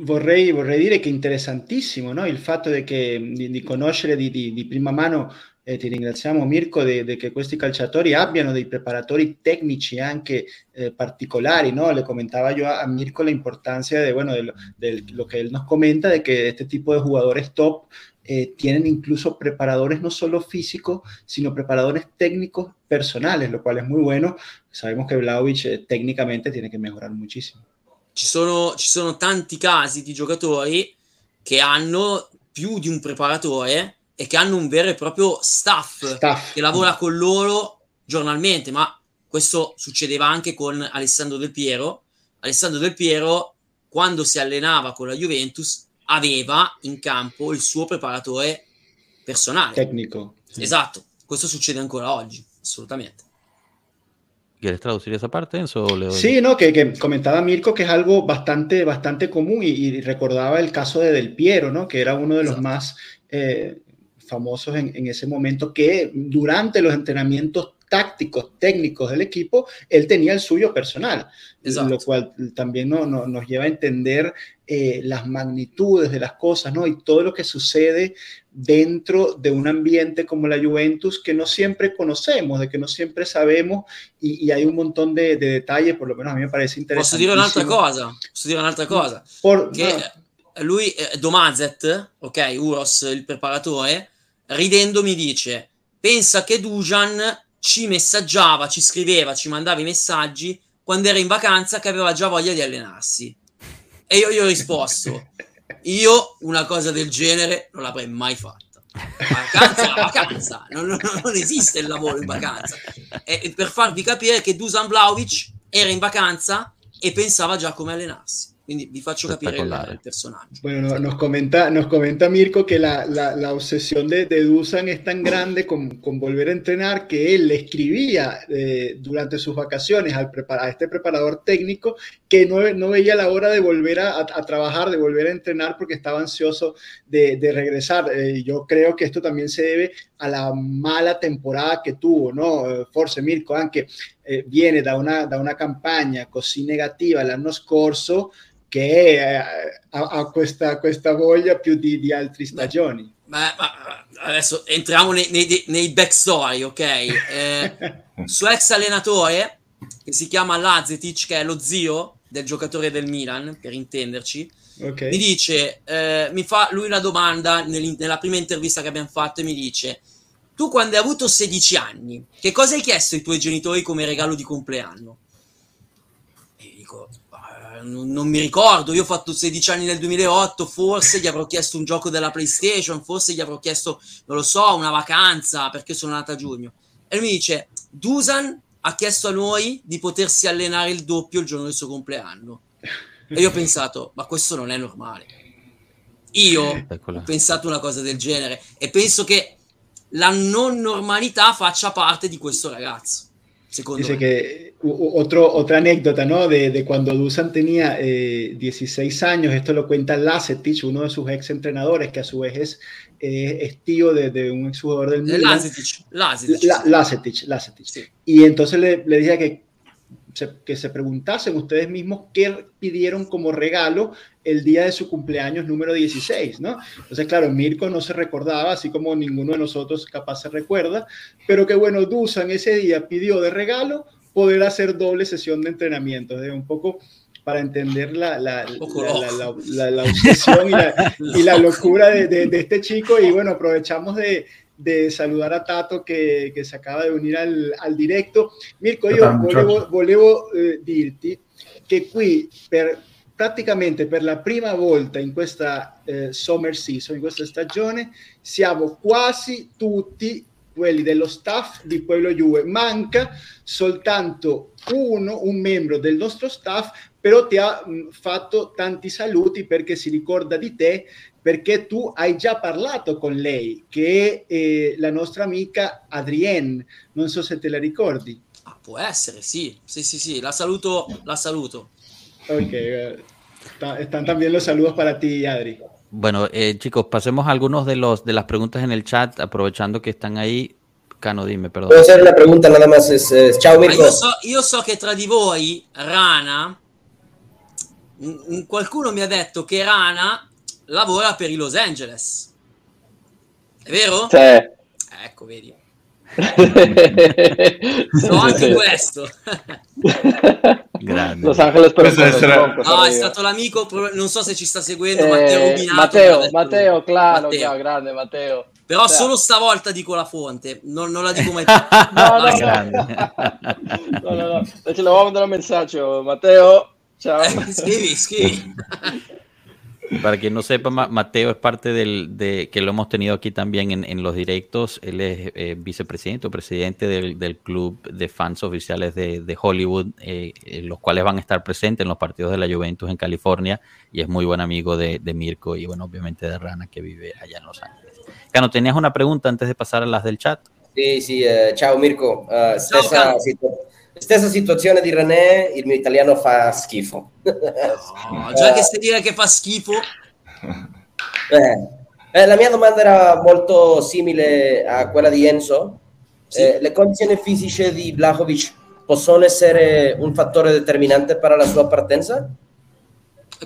vorrei, vorrei, dire che è interessantissimo no? il fatto che, di, di, conoscere di, di, di, prima mano, e ti ringraziamo Mirko, di, che questi calciatori abbiano dei preparatori tecnici anche eh, particolari. ¿no? Le comentaba yo a, a Mirko la importancia de, bueno, de, lo, de lo que él nos comenta, de que este tipo de jugadores top eh, tienen incluso preparadores no solo físicos, sino preparadores técnicos personales, lo cual es muy bueno. Sabemos que Vlaovic eh, técnicamente tiene que mejorar muchísimo. Ci sono, ci sono tanti casi di giocatori che hanno più di un preparatore e che hanno un vero e proprio staff, staff. che lavora con loro giornalmente, ma questo succedeva anche con Alessandro Del Piero. Alessandro Del Piero, quando si allenava con la Juventus, aveva in campo il suo preparatore personale. Tecnico. Sì. Esatto, questo succede ancora oggi, assolutamente. ¿Quieres traducir esa parte, Enzo? Sí, no, que, comentaba Mirko que es algo bastante, bastante común y, recordaba el caso de Del Piero, ¿no? Que era uno de los más eh, famosos en, en, ese momento, que durante los entrenamientos tácticos, técnicos del equipo, él tenía el suyo personal, lo cual también no, nos lleva a entender eh, las magnitudes de las cosas, ¿no? Y todo lo que sucede dentro de un ambiente como la Juventus que no siempre conocemos, de que no siempre sabemos y, hay un montón de, detalles, por lo menos a mí me parece interesante. Posso un'altra cosa? Posso dire un'altra cosa? Por, che no. lui, eh, Domazet, ok, Uros, il preparatore, ridendo mi dice, pensa che Dujan ci messaggiava, ci scriveva, ci mandava i messaggi quando era in vacanza che aveva già voglia di allenarsi. E io gli ho risposto, io una cosa del genere non l'avrei mai fatta. Vacanza vacanza, non, non, non, esiste il lavoro in vacanza. E per farvi capire che Dusan Vlaovic era in vacanza e pensava già come allenarsi. Quindi vi faccio capire el, el personaje. Bueno, nos comenta, nos comenta Mirko que la, la, la obsesión de, de, Dusan es tan grande con, con, volver a entrenar que él le escribía eh, durante sus vacaciones al a este preparador técnico que no, no veía la hora de volver a, a, trabajar, de volver a entrenar porque estaba ansioso de, de regresar. Eh, yo creo que esto también se debe a la mala temporada que tuvo, ¿no? Forse Mirko, aunque eh, viene da una, da una campagna così negativa l'anno scorso, che eh, ha, ha questa, questa, voglia più di, di altre stagioni. Ma, ma, adesso entriamo nei, nei, nei backstory, ok? Eh, suo ex allenatore, che si chiama Lazetic, che è lo zio del giocatore del Milan, per intenderci, okay. mi dice, eh, mi fa lui una domanda nella prima intervista che abbiamo fatto e mi dice, tu quando hai avuto 16 anni, che cosa hai chiesto ai tuoi genitori come regalo di compleanno? E dico, non, mi ricordo, io ho fatto 16 anni nel 2008, forse gli avrò chiesto un gioco della PlayStation, forse gli avrò chiesto, non lo so, una vacanza, perché sono nata a giugno. E lui mi dice, Dusan ha chiesto a noi di potersi allenare il doppio il giorno del suo compleanno. E io ho pensato, ma questo non è normale. Io Eccola. ho pensato una cosa del genere e penso che la non normalità faccia parte di questo ragazzo. Dice que otro, otra anécdota, ¿no? De, de cuando Dusan tenía eh, 16 años, esto lo cuenta Lacetic, uno de sus ex entrenadores, que a su vez es, eh, es tío de, de, un exjugador del Milan. Lacetic, Lacetic. La, Lacetic, Lacetic. Sí. Y entonces le, le dije que que se preguntasen ustedes mismos qué pidieron como regalo el día de su cumpleaños número 16, ¿no? Entonces, claro, Mirko no se recordaba, así como ninguno de nosotros capaz se recuerda, pero que bueno, Dusan ese día pidió de regalo poder hacer doble sesión de entrenamiento, de un poco para entender la, la, la, la obsesión y, la, locura de, de, de, este chico. Y bueno, aprovechamos de, de saludare a Tato che, che, si acaba di unire al, al diretto. Mirko, io volevo, volevo eh, dirti che qui per, praticamente per la prima volta in questa eh, summer season, in questa stagione, siamo quasi tutti quelli dello staff di Pueblo Juve. Manca soltanto uno, un membro del nostro staff, però ti ha mh, fatto tanti saluti perché si ricorda di te perché tu hai già parlato con lei, che è eh, la nostra amica Adrienne, non so se te la ricordi. Ah, può essere, sí, sí, sí, sí, la saluto, la saluto. Ok, están también los saludos para ti, Adri. Bueno, eh, chicos, pasemos a algunos de, los, de las preguntas en el chat, aprovechando que están ahí. Cano, dime, perdón. Puedo hacer la pregunta nada más. Es, es, ciao, Mirko. Io so, io so che tra di voi, Rana, qualcuno mi ha detto che Rana lavora per i Los Angeles. È vero? Sì. Ecco, vedi. so anche questo. Grande. Los Angeles per essere... No, è stato l'amico, non so se ci sta seguendo, eh, Matteo Rubinato. Matteo, Matteo, claro, Matteo. Claro, grande Matteo. Però cioè. solo stavolta dico la fonte, non, non la dico mai più. no, no, no, no, no, Ce lo mandare un messaggio, Matteo. Scrivi. Para quien no sepa, Mateo es parte del, de, que lo hemos tenido aquí también en, en los directos. Él es eh, vicepresidente o presidente del, del, club de fans oficiales de, de Hollywood, eh, los cuales van a estar presentes en los partidos de la Juventus en California y es muy buen amigo de, de Mirko y, bueno, obviamente de Rana que vive allá en Los Ángeles. Cano, ¿tenías una pregunta antes de pasar a las del chat? Sí, sí, uh, ciao Mirko. Uh, situ stessa situazione di René, il mio italiano fa schifo. No, già che stai dire che fa schifo, Eh, eh, la mia domanda era molto simile a quella di Enzo. Sì. Eh, le condizioni fisiche di Vlahovic possono essere un fattore determinante per la sua partenza?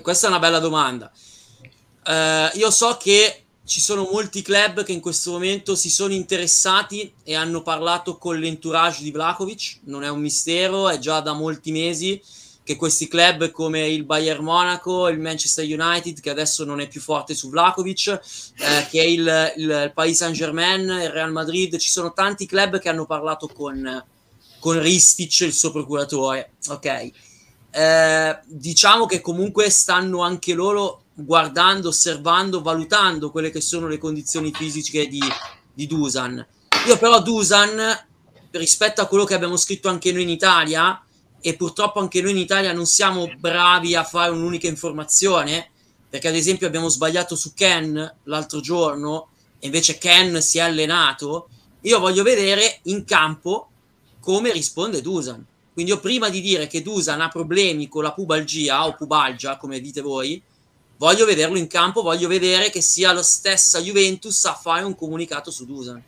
questa è una bella domanda. Eh, io so che ci sono molti club che in questo momento si sono interessati e hanno parlato con l'entourage di Vlahovic, non è un mistero, è già da molti mesi che questi club come il Bayern Monaco, il Manchester United, che adesso non è più forte su Vlahovic, eh, che è il, il, il Paris Saint Germain, il Real Madrid, ci sono tanti club che hanno parlato con, con Ristic, il suo procuratore, ok? Eh, diciamo che comunque stanno anche loro guardando, osservando, valutando quelle che sono le condizioni fisiche di, di Dusan. Io però Dusan, rispetto a quello che abbiamo scritto anche noi in Italia, e purtroppo anche noi in Italia non siamo bravi a fare un'unica informazione, perché ad esempio abbiamo sbagliato su Ken l'altro giorno, e invece Ken si è allenato, io voglio vedere in campo come risponde Dusan. Quindi io prima di dire che Dusan ha problemi con la pubalgia o pubalgia, come dite voi, voglio vederlo in campo, voglio vedere che sia la stessa Juventus a fare un comunicato su Dusan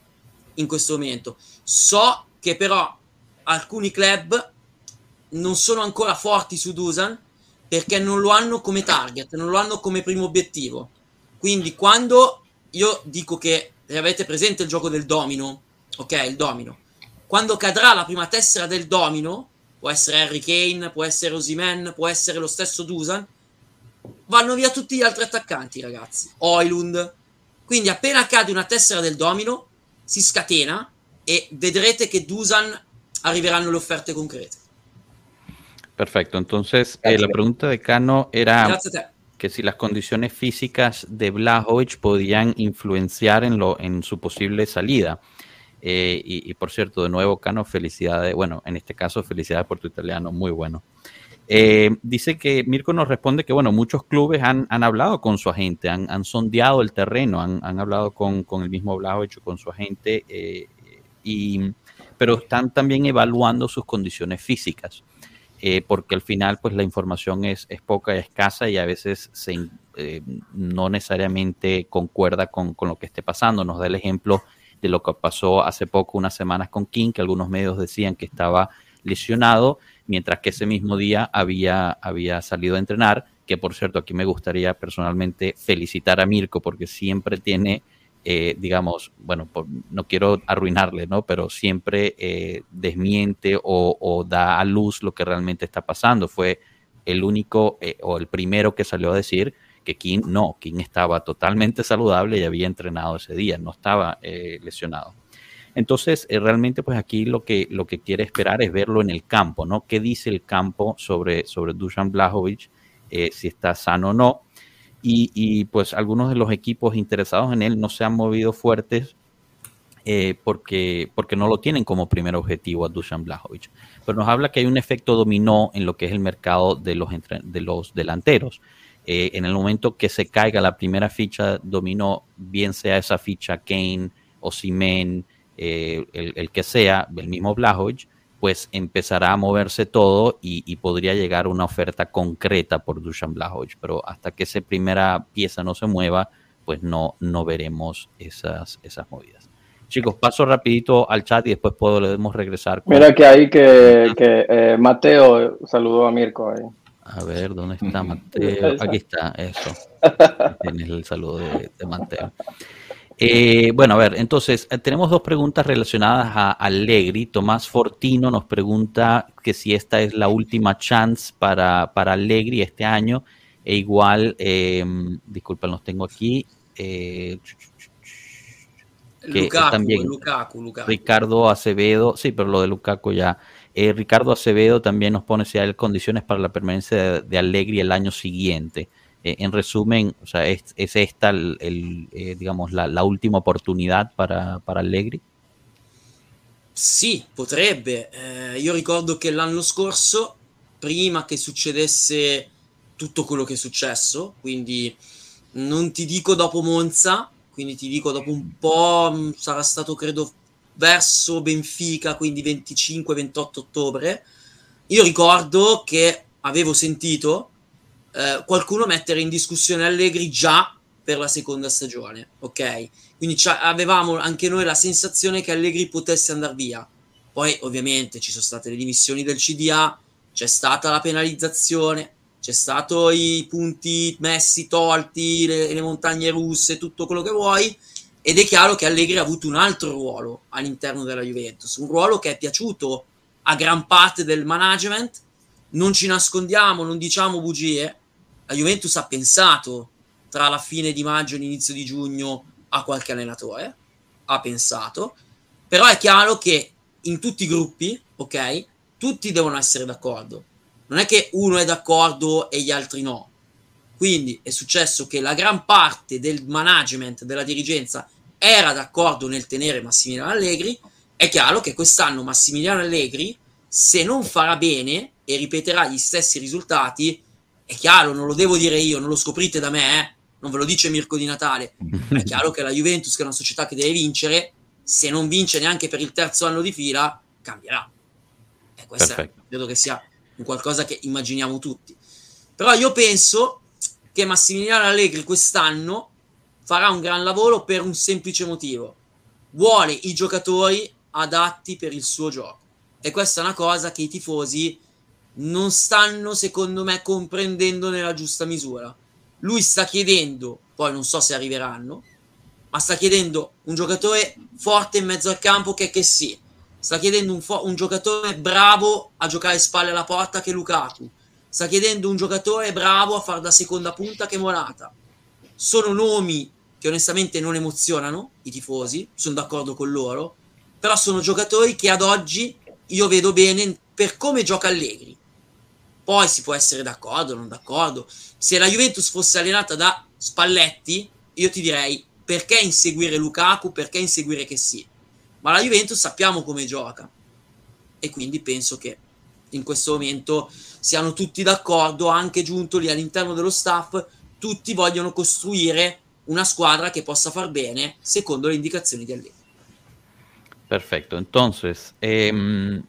in questo momento. So che però alcuni club non sono ancora forti su Dusan perché non lo hanno come target, non lo hanno come primo obiettivo. Quindi quando io dico che avete presente il gioco del domino, ok, il domino, quando cadrà la prima tessera del domino, può essere Harry Kane, può essere Osimen, può essere lo stesso Dusan, vanno via tutti gli altri attaccanti, ragazzi. Oilund. Quindi appena cade una tessera del domino, si scatena e vedrete che Dusan arriveranno le offerte concrete. Perfecto. Entonces, eh, la pregunta de Cano era Grazie a te. que si las condiciones físicas de Blajovic podían influenciar en, lo, en su posible salida. Eh, y, y, por cierto, de nuevo, Cano, felicidades. Bueno, en este caso, felicidades por tu italiano, muy bueno. Eh, dice que Mirko nos responde que, bueno, muchos clubes han, han hablado con su agente, han, han sondeado el terreno, han, han hablado con, con, el mismo Blajovic, con su agente, eh, y, pero están también evaluando sus condiciones físicas. Eh, porque al final pues la información es, es poca y escasa y a veces se, no necesariamente concuerda con, con, lo que esté pasando. Nos da el ejemplo de lo que pasó hace poco, unas semanas con King, que algunos medios decían que estaba lesionado, mientras que ese mismo día había, había salido a entrenar, que por cierto aquí me gustaría personalmente felicitar a Mirko porque siempre tiene eh, digamos, bueno, por, no quiero arruinarle, ¿no? Pero siempre eh, desmiente o, da a luz lo que realmente está pasando. Fue el único eh, o el primero que salió a decir que King no, King estaba totalmente saludable y había entrenado ese día, no estaba eh, lesionado. Entonces, realmente, pues aquí lo que, lo que quiere esperar es verlo en el campo, ¿no? ¿Qué dice el campo sobre, sobre Dusan Blajovic, si está sano o no? Y, pues algunos de los equipos interesados en él no se han movido fuertes eh, porque, porque no lo tienen como primer objetivo a Dusan Blajovic. Pero nos habla que hay un efecto dominó en lo que es el mercado de los, de los delanteros. Eh, en el momento que se caiga la primera ficha dominó, bien sea esa ficha Kane o Simen, eh, el, el, que sea, el mismo Blajovic, pues empezará a moverse todo y, y, podría llegar una oferta concreta por Dusan Blajovic, pero hasta que esa primera pieza no se mueva, pues no, no veremos esas, esas movidas. Chicos, paso rapidito al chat y después podemos regresar. Con... Mira que ahí que, que eh, Mateo saludó a Mirko. Ahí. A ver, ¿dónde está Mateo? Aquí está, eso. Tienes el saludo de, de Mateo. Eh, bueno, a ver, entonces eh, tenemos dos preguntas relacionadas a Allegri. Tomás Fortino nos pregunta que si esta es la última chance para, para Allegri este año. E igual, eh, disculpa, los tengo aquí. Eh, que Lukaku, también Lukaku, Lukaku. Ricardo Acevedo, sí, pero lo de Lukaku ya. Eh, Ricardo Acevedo también nos pone si hay condiciones para la permanencia de, de Allegri el año siguiente. Eh, en resumen, o sea, es, es esta, el, el eh, digamos, la, la, última oportunità para, para Allegri? Sì, potrebbe. Eh, io ricordo che l'anno scorso, prima che succedesse tutto quello che è successo, quindi non ti dico dopo Monza, quindi ti dico dopo un po', sarà stato credo verso Benfica, quindi 25-28 ottobre, io ricordo che avevo sentito eh, qualcuno mettere in discussione Allegri già per la seconda stagione, ok? Quindi avevamo anche noi la sensazione che Allegri potesse andare via. Poi ovviamente ci sono state le dimissioni del CDA, c'è stata la penalizzazione, c'è stato i punti messi, tolti, le, le montagne russe, tutto quello che vuoi, ed è chiaro che Allegri ha avuto un altro ruolo all'interno della Juventus, un ruolo che è piaciuto a gran parte del management, non ci nascondiamo, non diciamo bugie, la Juventus ha pensato tra la fine di maggio e l'inizio di giugno a qualche allenatore, ha pensato, però è chiaro che in tutti i gruppi, ok, tutti devono essere d'accordo. Non è che uno è d'accordo e gli altri no. Quindi è successo che la gran parte del management, della dirigenza, era d'accordo nel tenere Massimiliano Allegri. È chiaro che quest'anno Massimiliano Allegri, se non farà bene e ripeterà gli stessi risultati, è chiaro, non lo devo dire io, non lo scoprite da me, eh? non ve lo dice Mirko Di Natale. È chiaro che la Juventus, che è una società che deve vincere, se non vince neanche per il terzo anno di fila, cambierà. E questo è, credo che sia un qualcosa che immaginiamo tutti. Però io penso che Massimiliano Allegri quest'anno farà un gran lavoro per un semplice motivo. Vuole i giocatori adatti per il suo gioco. E questa è una cosa che i tifosi non stanno, secondo me, comprendendo nella giusta misura lui sta chiedendo, poi non so se arriveranno, ma sta chiedendo un giocatore forte in mezzo al campo che, che sì, sta chiedendo un, fo- un giocatore bravo a giocare spalle alla porta che Lukaku, sta chiedendo un giocatore bravo a fare da seconda punta che Morata. Sono nomi che onestamente non emozionano i tifosi, sono d'accordo con loro, però sono giocatori che ad oggi io vedo bene per come gioca Allegri. Poi si può essere d'accordo o non d'accordo. Se la Juventus fosse allenata da Spalletti, io ti direi perché inseguire Lukaku, perché inseguire che sì. Ma la Juventus sappiamo come gioca. E quindi penso che in questo momento siano tutti d'accordo, anche giunto lì all'interno dello staff, tutti vogliono costruire una squadra che possa far bene secondo le indicazioni di Allegri. Perfecto, entonces eh,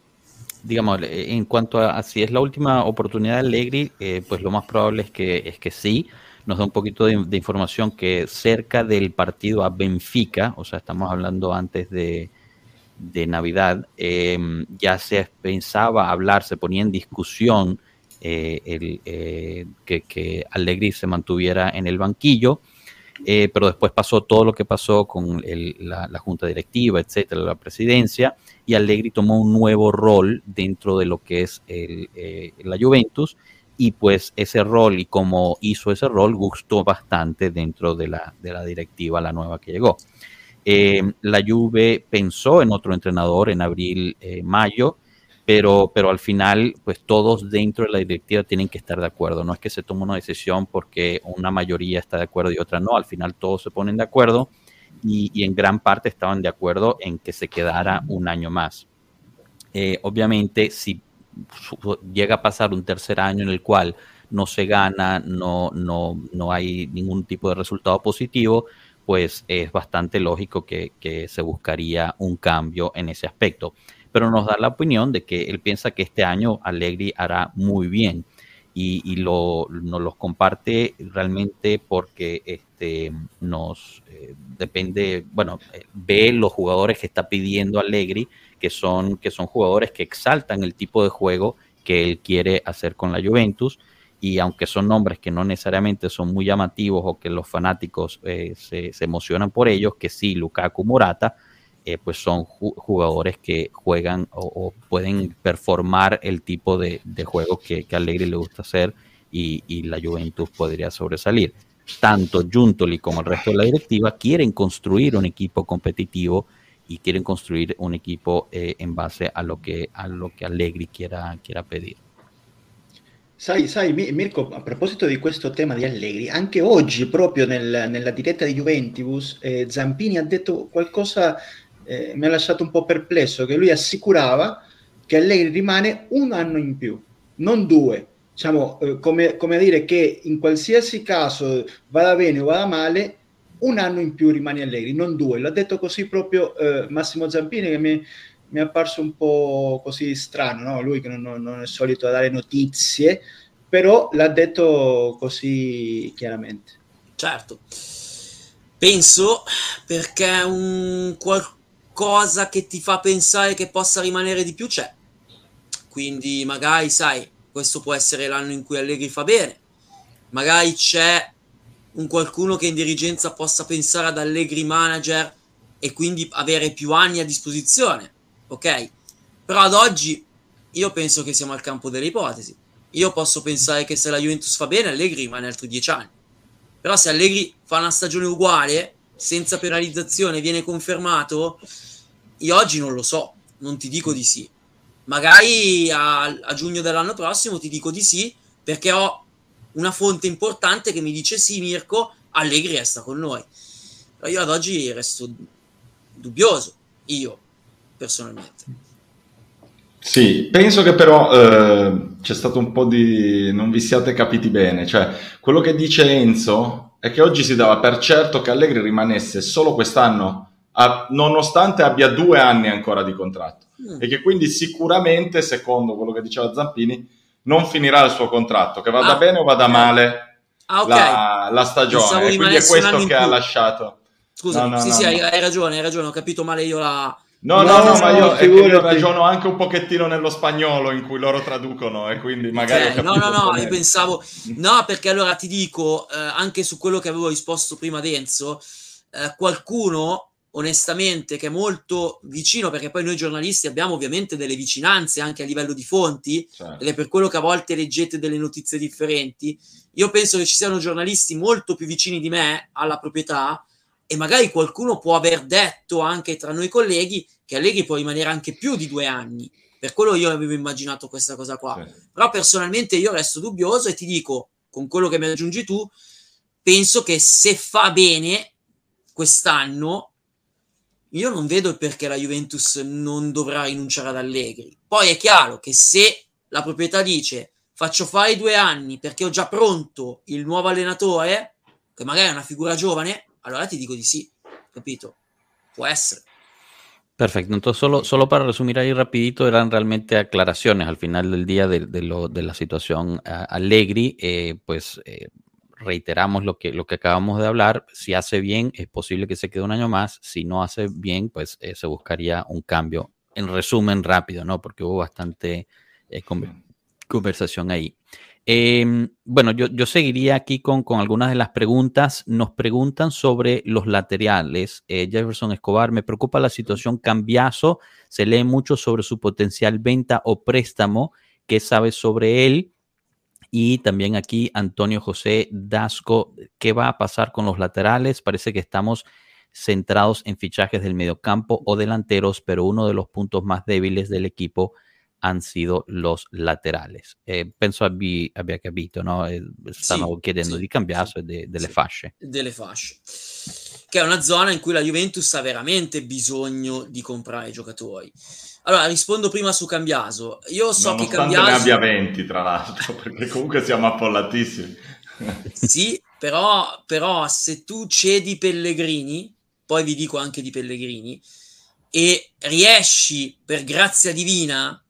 digamos, en cuanto a, si es la última oportunidad de Allegri, eh, pues lo más probable es que, es que sí. Nos da un poquito de, información que cerca del partido a Benfica, o sea, estamos hablando antes de, Navidad, em, ya se pensaba hablar, se ponía en discusión eh, el, eh, que, que Allegri se mantuviera en el banquillo. pero después pasó todo lo que pasó con la, la, junta directiva, etcétera, la presidencia, y Allegri tomó un nuevo rol dentro de lo que es eh, la Juventus y pues ese rol y como hizo ese rol gustó bastante dentro de la, de la directiva, la nueva que llegó. Eh, la Juve pensó en otro entrenador en abril, eh, mayo, pero, pero al final, pues todos dentro de la directiva tienen que estar de acuerdo. No es que se tome una decisión porque una mayoría está de acuerdo y otra no. Al final todos se ponen de acuerdo y, en gran parte estaban de acuerdo en que se quedara un año más. Eh, obviamente, si llega a pasar un tercer año en el cual no se gana, no, no, no hay ningún tipo de resultado positivo, pues es bastante lógico que, que, se buscaría un cambio en ese aspecto. Pero nos da la opinión de que él piensa que este año Allegri hará muy bien y, lo, nos los comparte realmente porque este, nos eh, depende, bueno, eh, ve los jugadores que está pidiendo Allegri, que son, que son jugadores que exaltan el tipo de juego que él quiere hacer con la Juventus y aunque son nombres que no necesariamente son muy llamativos o que los fanáticos eh, se, se, emocionan por ellos, que sí, Lukaku Morata, eh, pues son jugadores que juegan o, pueden performar el tipo de, juego que, que, Allegri le gusta hacer y, la Juventus podría sobresalir. Tanto Juntoli como el resto de la directiva quieren construir un equipo competitivo y quieren construir un equipo eh, en base a lo que a lo que Allegri quiera, quiera pedir. Sai, sai, Mirko, a proposito di questo tema di Allegri, anche oggi, proprio nel, nella diretta di Juventus, eh, Zampini ha detto qualcosa eh, mi ha lasciato un po' perplesso che lui assicurava che Allegri rimane un anno in più, non due. Diciamo, eh, come, come, a dire che in qualsiasi caso vada bene o vada male, un anno in più rimane Allegri, non due. L'ha detto così proprio eh, Massimo Zampini che mi, mi è apparso un po' così strano, no? lui che non, non è solito a dare notizie, però l'ha detto così chiaramente. Certo, penso perché un qualcosa che ti fa pensare che possa rimanere di più c'è. Quindi magari, sai, questo può essere l'anno in cui Allegri fa bene, magari c'è un qualcuno che in dirigenza possa pensare ad Allegri manager e quindi avere più anni a disposizione, ok? Però ad oggi io penso che siamo al campo delle ipotesi. Io posso pensare che se la Juventus fa bene, Allegri rimane altri dieci anni. Però se Allegri fa una stagione uguale, senza penalizzazione, viene confermato, io oggi non lo so, non ti dico di sì. Magari a, a giugno dell'anno prossimo ti dico di sì, perché ho una fonte importante che mi dice sì, Mirko, Allegri resta con noi. Però io ad oggi resto dubbioso, io personalmente. Sì, penso che però eh, c'è stato un po' di... non vi siate capiti bene, cioè quello che dice Enzo è che oggi si dava per certo che Allegri rimanesse solo quest'anno, a, nonostante abbia due anni ancora di contratto mm. e che quindi sicuramente, secondo quello che diceva Zampini, non finirà il suo contratto, che vada ah, bene o vada male ah, okay. la, la, stagione. E quindi è questo che ha lasciato. Scusa, no, no, sì, no, sì, hai, hai, ragione, hai ragione, ho capito male io la... No, no, no, ma io, io ragiono anche un pochettino nello spagnolo in cui loro traducono e quindi magari... Okay, no, no, no, io pensavo... No, perché allora ti dico, eh, anche su quello che avevo risposto prima ad Enzo, eh, qualcuno onestamente che è molto vicino perché poi noi giornalisti abbiamo ovviamente delle vicinanze anche a livello di fonti certo. ed è per quello che a volte leggete delle notizie differenti io penso che ci siano giornalisti molto più vicini di me alla proprietà e magari qualcuno può aver detto anche tra noi colleghi che Allegri può rimanere anche più di due anni per quello io avevo immaginato questa cosa qua certo. però personalmente io resto dubbioso e ti dico con quello che mi aggiungi tu penso che se fa bene quest'anno io non vedo il perché la Juventus non dovrà rinunciare ad Allegri. Poi è chiaro che se la proprietà dice faccio fare due anni perché ho già pronto il nuovo allenatore, che magari è una figura giovane, allora ti dico di sì, capito? Può essere. Perfecto, entonces solo, solo para resumir ahí rapidito, eran realmente aclaraciones al final del día de, de, lo, de la situación uh, Allegri, eh, pues eh, reiteramos lo que, lo que acabamos de hablar, si hace bien es posible que se quede un año más, si no hace bien, pues eh, se buscaría un cambio. En resumen, rápido, ¿no? Porque hubo bastante eh, conversación ahí. Eh, bueno, yo, yo, seguiría aquí con, con, algunas de las preguntas. Nos preguntan sobre los laterales. Eh, Jefferson Escobar, me preocupa la situación cambiazo. Se lee mucho sobre su potencial venta o préstamo. ¿Qué sabes sobre él? Y también aquí Antonio José Dasco, ¿qué va a pasar con los laterales? Parece que estamos centrados en fichajes del mediocampo o delanteros, pero uno de los puntos más débiles del equipo han sido los laterales. Eh, penso abbi, abbia capito, no? Eh, stanno sì, chiedendo sì, di cambiarsi sì, de, delle sì, fasce. Delle fasce. Che è una zona in cui la Juventus ha veramente bisogno di comprare giocatori. Allora, rispondo prima su Cambiaso. Io so che Cambiaso... ne abbia 20, tra l'altro, perché comunque siamo appollatissimi. sì, però, però se tu cedi Pellegrini, poi vi dico anche di Pellegrini, e riesci per grazia divina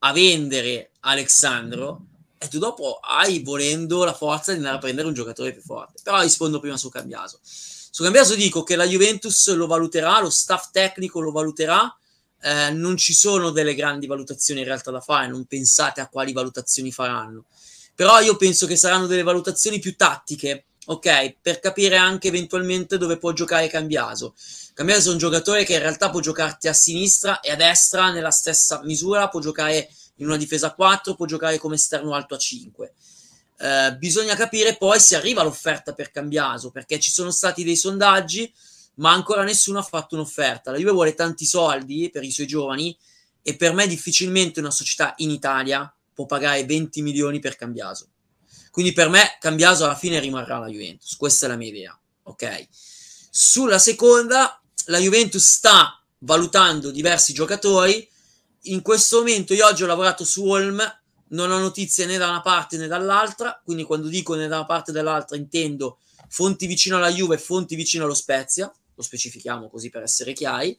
a vendere Alessandro, e tu dopo hai volendo la forza di andare a prendere un giocatore più forte. Però rispondo prima su Cambiaso. Su Cambiaso dico che la Juventus lo valuterà, lo staff tecnico lo valuterà, eh, non ci sono delle grandi valutazioni in realtà da fare, non pensate a quali valutazioni faranno. Però io penso che saranno delle valutazioni più tattiche, ok? Per capire anche eventualmente dove può giocare Cambiaso. Cambiaso è un giocatore che in realtà può giocarti a sinistra e a destra nella stessa misura, può giocare in una difesa a 4, può giocare come esterno alto a 5. Eh, bisogna capire poi se arriva l'offerta per Cambiaso, perché ci sono stati dei sondaggi ma ancora nessuno ha fatto un'offerta. La Juve vuole tanti soldi per i suoi giovani e per me difficilmente una società in Italia può pagare 20 milioni per Cambiaso. Quindi per me Cambiaso alla fine rimarrà la Juventus, questa è la mia idea, ok? Sulla seconda, la Juventus sta valutando diversi giocatori. In questo momento io oggi ho lavorato su Holm, non ho notizie né da una parte né dall'altra, quindi quando dico né da una parte né dall'altra intendo fonti vicino alla Juve, fonti vicino allo Spezia, lo specifichiamo così per essere chiari.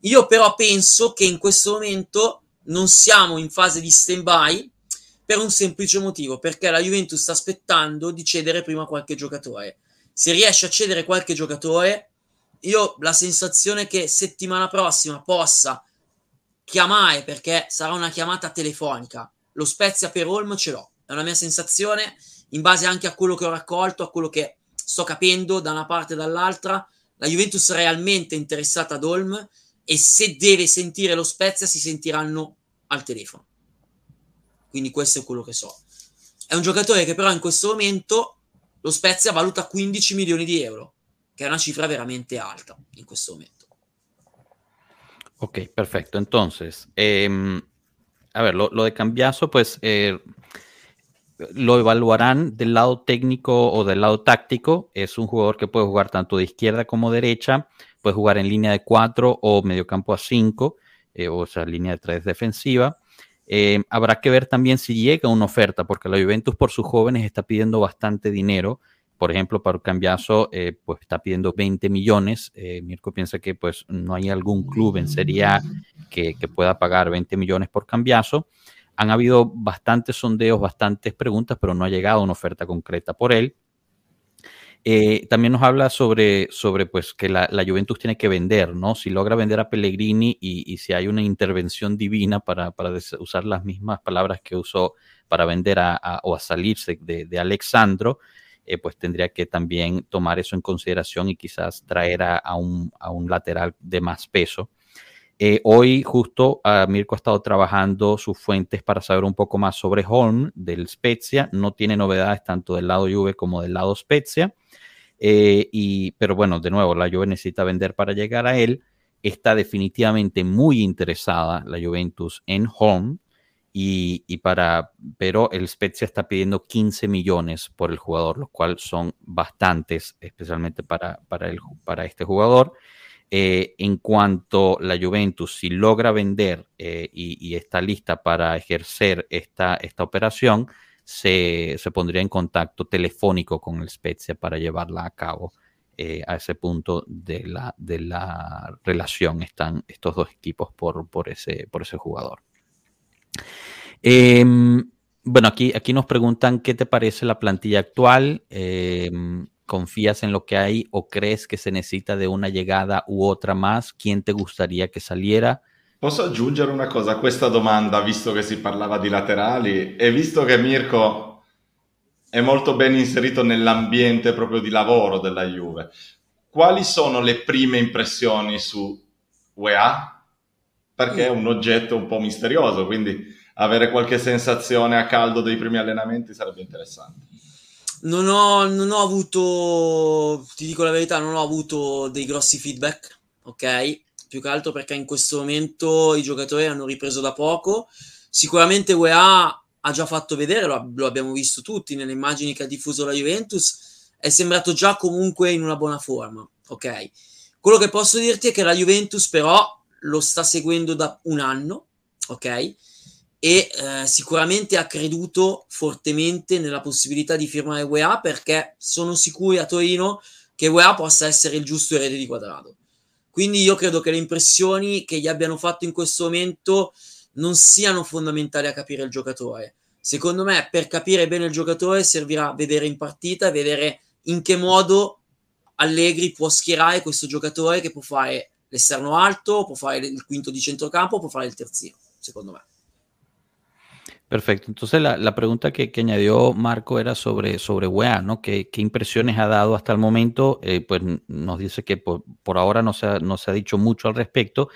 Io però penso che in questo momento non siamo in fase di stand-by per un semplice motivo, perché la Juventus sta aspettando di cedere prima qualche giocatore. Se riesce a cedere qualche giocatore, io la sensazione che settimana prossima possa chiamare, perché sarà una chiamata telefonica, lo Spezia per Olm ce l'ho, è una mia sensazione, in base anche a quello che ho raccolto, a quello che sto capendo da una parte e dall'altra, la Juventus è realmente interessata ad Olm e se deve sentire lo Spezia si sentiranno al telefono. Quindi questo è quello che so. È un giocatore che però in questo momento lo Spezia valuta 15 milioni di euro, che è una cifra veramente alta in questo momento. Ok, perfecto. Entonces, eh, a ver, lo, de Cambiaso, pues eh, lo evaluarán del lado técnico o del lado táctico. Es un jugador que puede jugar tanto de izquierda como derecha, puede jugar en línea de 4 o mediocampo a 5, eh, o sea, línea de 3 defensiva. Eh, habrá que ver también si llega una oferta, porque la Juventus por sus jóvenes está pidiendo bastante dinero. Por ejemplo, para Cambiaso, eh, pues está pidiendo 20 millones. Eh, Mirko piensa que pues no hay algún club en Serie que, pueda pagar 20 millones por Cambiaso. Han habido bastantes sondeos, bastantes preguntas, pero no ha llegado una oferta concreta por él. Eh, también nos habla sobre, sobre pues, que la, la, Juventus tiene que vender, ¿no? Si logra vender a Pellegrini y, y si hay una intervención divina para, para usar las mismas palabras que usó para vender a, a, o a salirse de, de Alexandro, eh, pues tendría que también tomar eso en consideración y quizás traer a, un, a un, lateral de más peso. Eh, hoy justo uh, Mirko ha estado trabajando sus fuentes para saber un poco más sobre Holm del Spezia. No tiene novedades tanto del lado Juve como del lado Spezia. Eh, y, pero bueno, de nuevo, la Juve necesita vender para llegar a él. Está definitivamente muy interesada la Juventus en Holm. Y, para, pero el Spezia está pidiendo 15 millones por el jugador, lo cual son bastantes, especialmente para, para, el, para este jugador. Eh, en cuanto la Juventus, si logra vender eh, y, y, está lista para ejercer esta, esta operación, se, se, pondría en contacto telefónico con el Spezia para llevarla a cabo. Eh, a ese punto de la, de la relación están estos dos equipos por, por, ese, por ese jugador. Eh, bueno, aquí, aquí nos preguntan qué te parece la plantilla actual. Eh, ¿Confías en lo que hay o crees que se necesita de una llegada u otra más? ¿Quién te gustaría que saliera? Posso aggiungere una cosa a questa domanda, visto che si parlava di laterali e visto che Mirko è molto ben inserito nell'ambiente proprio di lavoro della Juve, quali sono le prime impressioni su UEA? Perché è un oggetto un po' misterioso, quindi avere qualche sensazione a caldo dei primi allenamenti sarebbe interessante. Non ho, non ho avuto, ti dico la verità, non ho avuto dei grossi feedback, ok? Più che altro perché in questo momento i giocatori hanno ripreso da poco. Sicuramente UEA ha già fatto vedere, lo, lo abbiamo visto tutti nelle immagini che ha diffuso la Juventus, è sembrato già comunque in una buona forma, ok? Quello che posso dirti è che la Juventus però lo sta seguendo da un anno, ok? E eh, sicuramente ha creduto fortemente nella possibilità di firmare UEA perché sono sicuri a Torino che UEA possa essere il giusto erede di quadrato. Quindi io credo che le impressioni che gli abbiano fatto in questo momento non siano fondamentali a capire il giocatore. Secondo me, per capire bene il giocatore, servirà vedere in partita vedere in che modo Allegri può schierare questo giocatore che può fare l'esterno alto, può fare il quinto di centrocampo, può fare il terzino, secondo me. Perfecto. Entonces la, la pregunta que, que, añadió Marco era sobre, sobre UEA, ¿no? ¿Qué, ¿Qué, impresiones ha dado hasta el momento? Eh, pues nos dice que por, por ahora no se, ha, no se, ha, dicho mucho al respecto,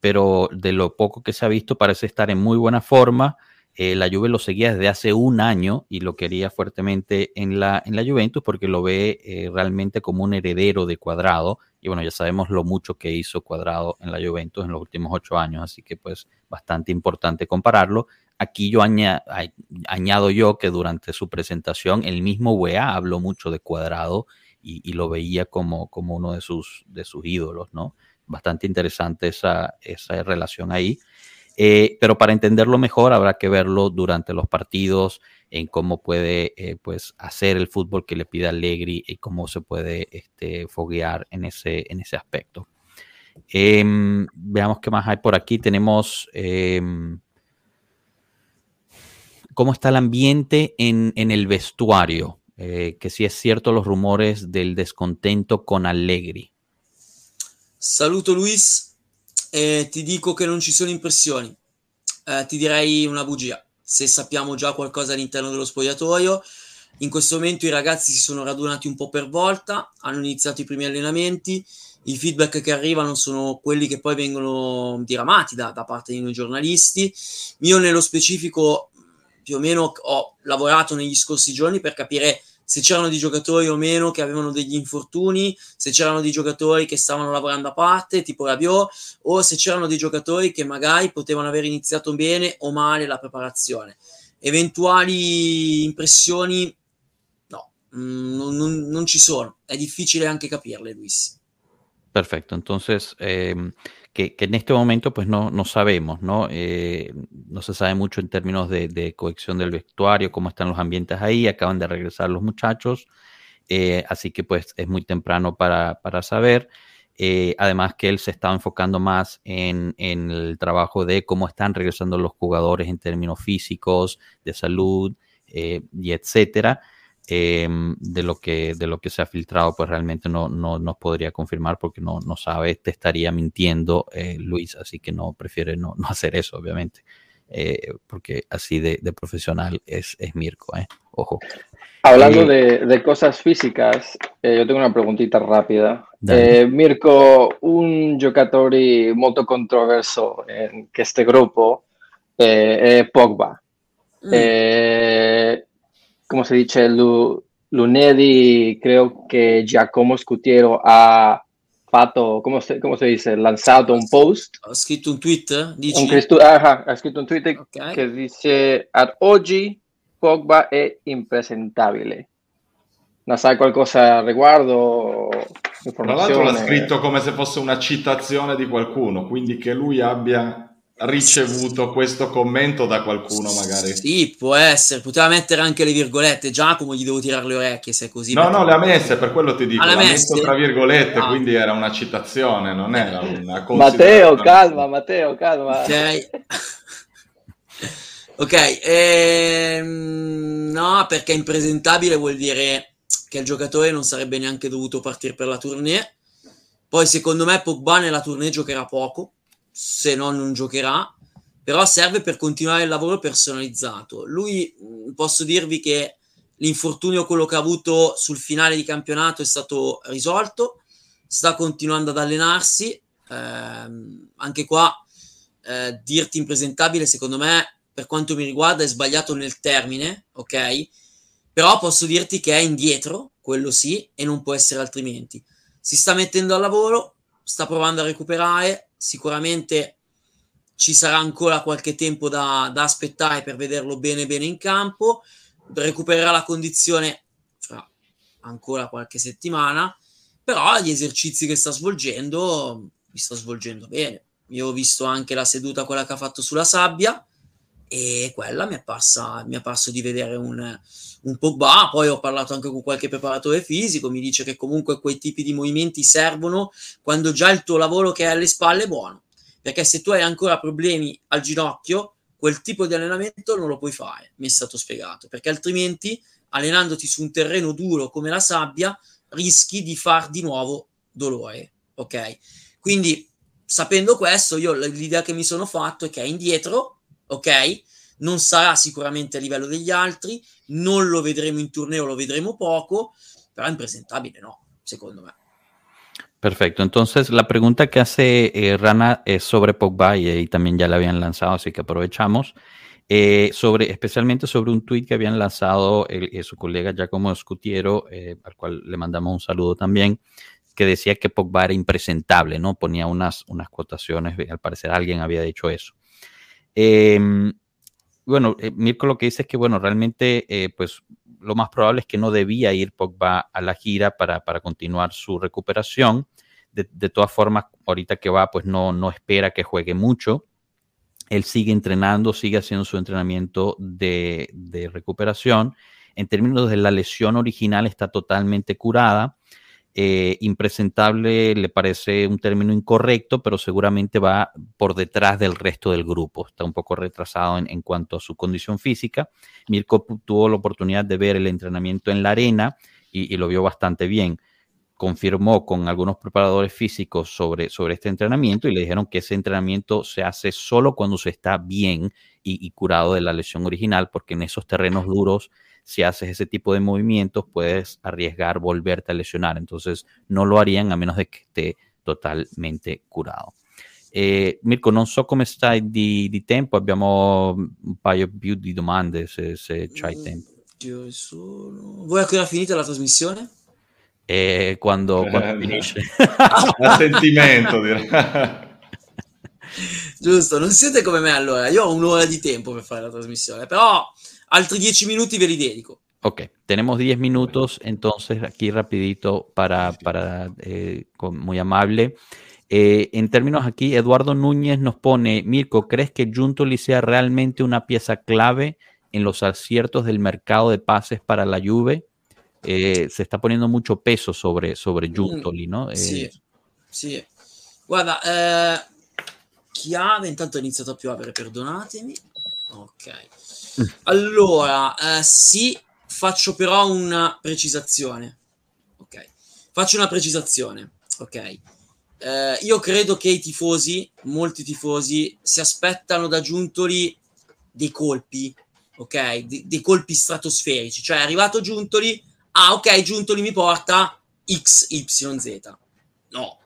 pero de lo poco que se ha visto parece estar en muy buena forma. Eh, la Juve lo seguía desde hace un año y lo quería fuertemente en la, en la Juventus porque lo ve eh, realmente como un heredero de Cuadrado. Y bueno, ya sabemos lo mucho que hizo Cuadrado en la Juventus en los últimos ocho años, así que pues bastante importante compararlo. Aquí yo añado yo que durante su presentación el mismo UEA habló mucho de Cuadrado y, y lo veía como, como uno de sus, de sus ídolos, ¿no? Bastante interesante esa, esa relación ahí. Eh, pero para entenderlo mejor habrá que verlo durante los partidos, en cómo puede eh, pues hacer el fútbol que le pide Allegri y cómo se puede este, foguear en ese, en ese aspecto. Em, veamos qué más hay por aquí. Tenemos em, cómo está el ambiente en, el vestuario. Eh, que si es cierto los rumores del descontento con Allegri. Saluto Luis, eh, ti dico che non ci sono impressioni. Eh, ti direi una bugia. Se sappiamo già qualcosa all'interno dello spogliatoio, in questo momento i ragazzi si sono radunati un po' per volta, hanno iniziato i primi allenamenti, i feedback che arrivano sono quelli che poi vengono diramati da, da parte di noi giornalisti. Io nello specifico più o meno ho lavorato negli scorsi giorni per capire se c'erano dei giocatori o meno che avevano degli infortuni, se c'erano dei giocatori che stavano lavorando a parte, tipo Rabiot, o se c'erano dei giocatori che magari potevano aver iniziato bene o male la preparazione. Eventuali impressioni no, mm, non, non, non ci sono, è difficile anche capirle, Luis. Perfecto, entonces eh, que, en este momento pues no, no sabemos, ¿no? Eh, no se sabe mucho en términos de, de, cohesión del vestuario, cómo están los ambientes ahí, acaban de regresar los muchachos, eh, así que pues es muy temprano para, para saber. además que él se está enfocando más en, en, el trabajo de cómo están regresando los jugadores en términos físicos, de salud y etcétera. Em, de, lo que, de lo que se ha filtrado, pues realmente no, no nos podría confirmar porque no, no sabe, te estaría mintiendo eh, Luis, así que no prefiere no, no hacer eso, obviamente, eh, porque así de, de, profesional es, es Mirko, ¿eh? ojo. Hablando eh, de, de, cosas físicas, yo tengo una preguntita rápida. Mirko, un giocatore molto controverso en este grupo es Pogba. Mm. Come si dice, lu, lunedì credo che Giacomo Scutiero ha fatto, come si, come si dice, lanciato un post. Ha scritto un tweet? Dici? Un Cristo, ah, ha scritto un tweet okay. che dice ad oggi Pogba è impresentabile. Non sai qualcosa a riguardo? Tra l'altro l'ha scritto come se fosse una citazione di qualcuno, quindi che lui abbia ricevuto questo commento da qualcuno magari. Sì, può essere, poteva mettere anche le virgolette, Giacomo gli devo tirare le orecchie se è così. No, no, le ha messe, per quello ti dico, ah, l'ha messo tra virgolette, ah. quindi era una citazione, non era una Matteo, calma, Matteo, calma. Ok. ok, ehm, no, perché impresentabile vuol dire che il giocatore non sarebbe neanche dovuto partire per la tournée. Poi secondo me Pogba nella tournée giocherà poco, se no non giocherà, però serve per continuare il lavoro personalizzato. Lui, mm, posso dirvi che l'infortunio, quello che ha avuto sul finale di campionato, è stato risolto, sta continuando ad allenarsi, eh, anche qua eh, dirti impresentabile, secondo me, per quanto mi riguarda, è sbagliato nel termine, ok? Però posso dirti che è indietro, quello sì, e non può essere altrimenti. Si sta mettendo al lavoro, sta provando a recuperare, sicuramente ci sarà ancora qualche tempo da, da aspettare per vederlo bene bene in campo, recupererà la condizione fra ancora qualche settimana, però gli esercizi che sta svolgendo li sta svolgendo bene. Io ho visto anche la seduta quella che ha fatto sulla sabbia e quella mi è, parsa, mi è parso di vedere un, un Pogba, poi ho parlato anche con qualche preparatore fisico, mi dice che comunque quei tipi di movimenti servono quando già il tuo lavoro che hai alle spalle è buono, perché se tu hai ancora problemi al ginocchio, quel tipo di allenamento non lo puoi fare, mi è stato spiegato, perché altrimenti allenandoti su un terreno duro come la sabbia rischi di far di nuovo dolore, ok? Quindi sapendo questo, io l'idea che mi sono fatto è che è indietro, ok? non sarà sicuramente a livello degli altri, non lo vedremo in torneo, lo vedremo poco, pero impresentabile no, secondo me. Perfecto, entonces la pregunta que hace eh, Rana es sobre Pogba y, y, también ya la habían lanzado, así que aprovechamos. Eh, sobre, especialmente sobre un tweet que habían lanzado el, eh, su colega Giacomo Scutiero, eh, al cual le mandamos un saludo también, que decía que Pogba era impresentable, ¿no? Ponía unas, unas cotaciones, al parecer alguien había dicho eso. Eh, bueno, eh, Mirko lo que dice es que, bueno, realmente, eh, pues lo más probable es que no debía ir Pogba a la gira para, para continuar su recuperación. De, de, todas formas, ahorita que va, pues no, no espera que juegue mucho. Él sigue entrenando, sigue haciendo su entrenamiento de, de recuperación. En términos de la lesión original, está totalmente curada. Eh, impresentable le parece un término incorrecto, pero seguramente va por detrás del resto del grupo. Está un poco retrasado en, en cuanto a su condición física. Mirko tuvo la oportunidad de ver el entrenamiento en la arena y, y lo vio bastante bien confirmó con algunos preparadores físicos sobre, sobre este entrenamiento y le dijeron que ese entrenamiento se hace solo cuando se está bien y, y, curado de la lesión original, porque en esos terrenos duros, si haces ese tipo de movimientos, puedes arriesgar volverte a lesionar. Entonces, no lo harían a menos de que esté totalmente curado. Eh, Mirko, non so come stai di, di, tempo, abbiamo un paio più di domande se, se c'hai tempo. Sono... Vuoi ancora finita la trasmissione? Eh, quando, quando finisce. A sentimento, direi. Giusto, non siete come me allora. Io ho un'ora di tempo per fare la trasmissione, però altri dieci minuti ve li dedico. Ok, tenemos 10 minutos, entonces aquí rapidito para, para eh, muy amable. Eh, en términos aquí, Eduardo Núñez nos pone, Mirko, ¿crees que Juntoli sea realmente una pieza clave en los aciertos del mercado de pases para la Juve? Eh, se está poniendo mucho peso sobre, sobre Giuntoli, no? Eh, sì, sì. Guarda, eh, chiave, intanto è iniziato a piovere, perdonatemi. Ok. Allora, eh, sì, faccio però una precisazione. Ok. Faccio una precisazione. Ok. Eh, io credo che i tifosi, molti tifosi, si aspettano da Giuntoli dei colpi, ok? De- dei colpi stratosferici. Cioè, è arrivato Giuntoli, ah ok, Giuntoli mi porta XYZ. No,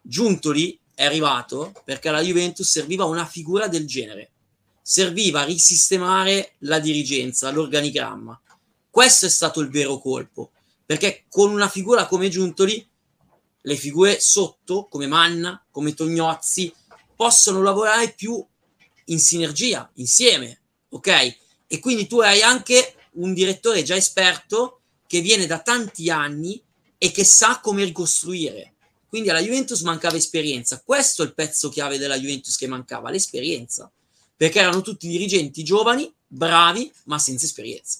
Giuntoli è arrivato perché alla Juventus serviva una figura del genere. Serviva a risistemare la dirigenza, l'organigramma. Questo è stato il vero colpo, perché con una figura come Giuntoli, le figure sotto, come Manna, come Tognozzi, possono lavorare più in sinergia, insieme, ok? E quindi tu hai anche un direttore già esperto che viene da tanti anni e che sa come ricostruire. Quindi alla Juventus mancava esperienza. Questo è il pezzo chiave della Juventus che mancava, l'esperienza. Perché erano tutti dirigenti giovani, bravi, ma senza esperienza.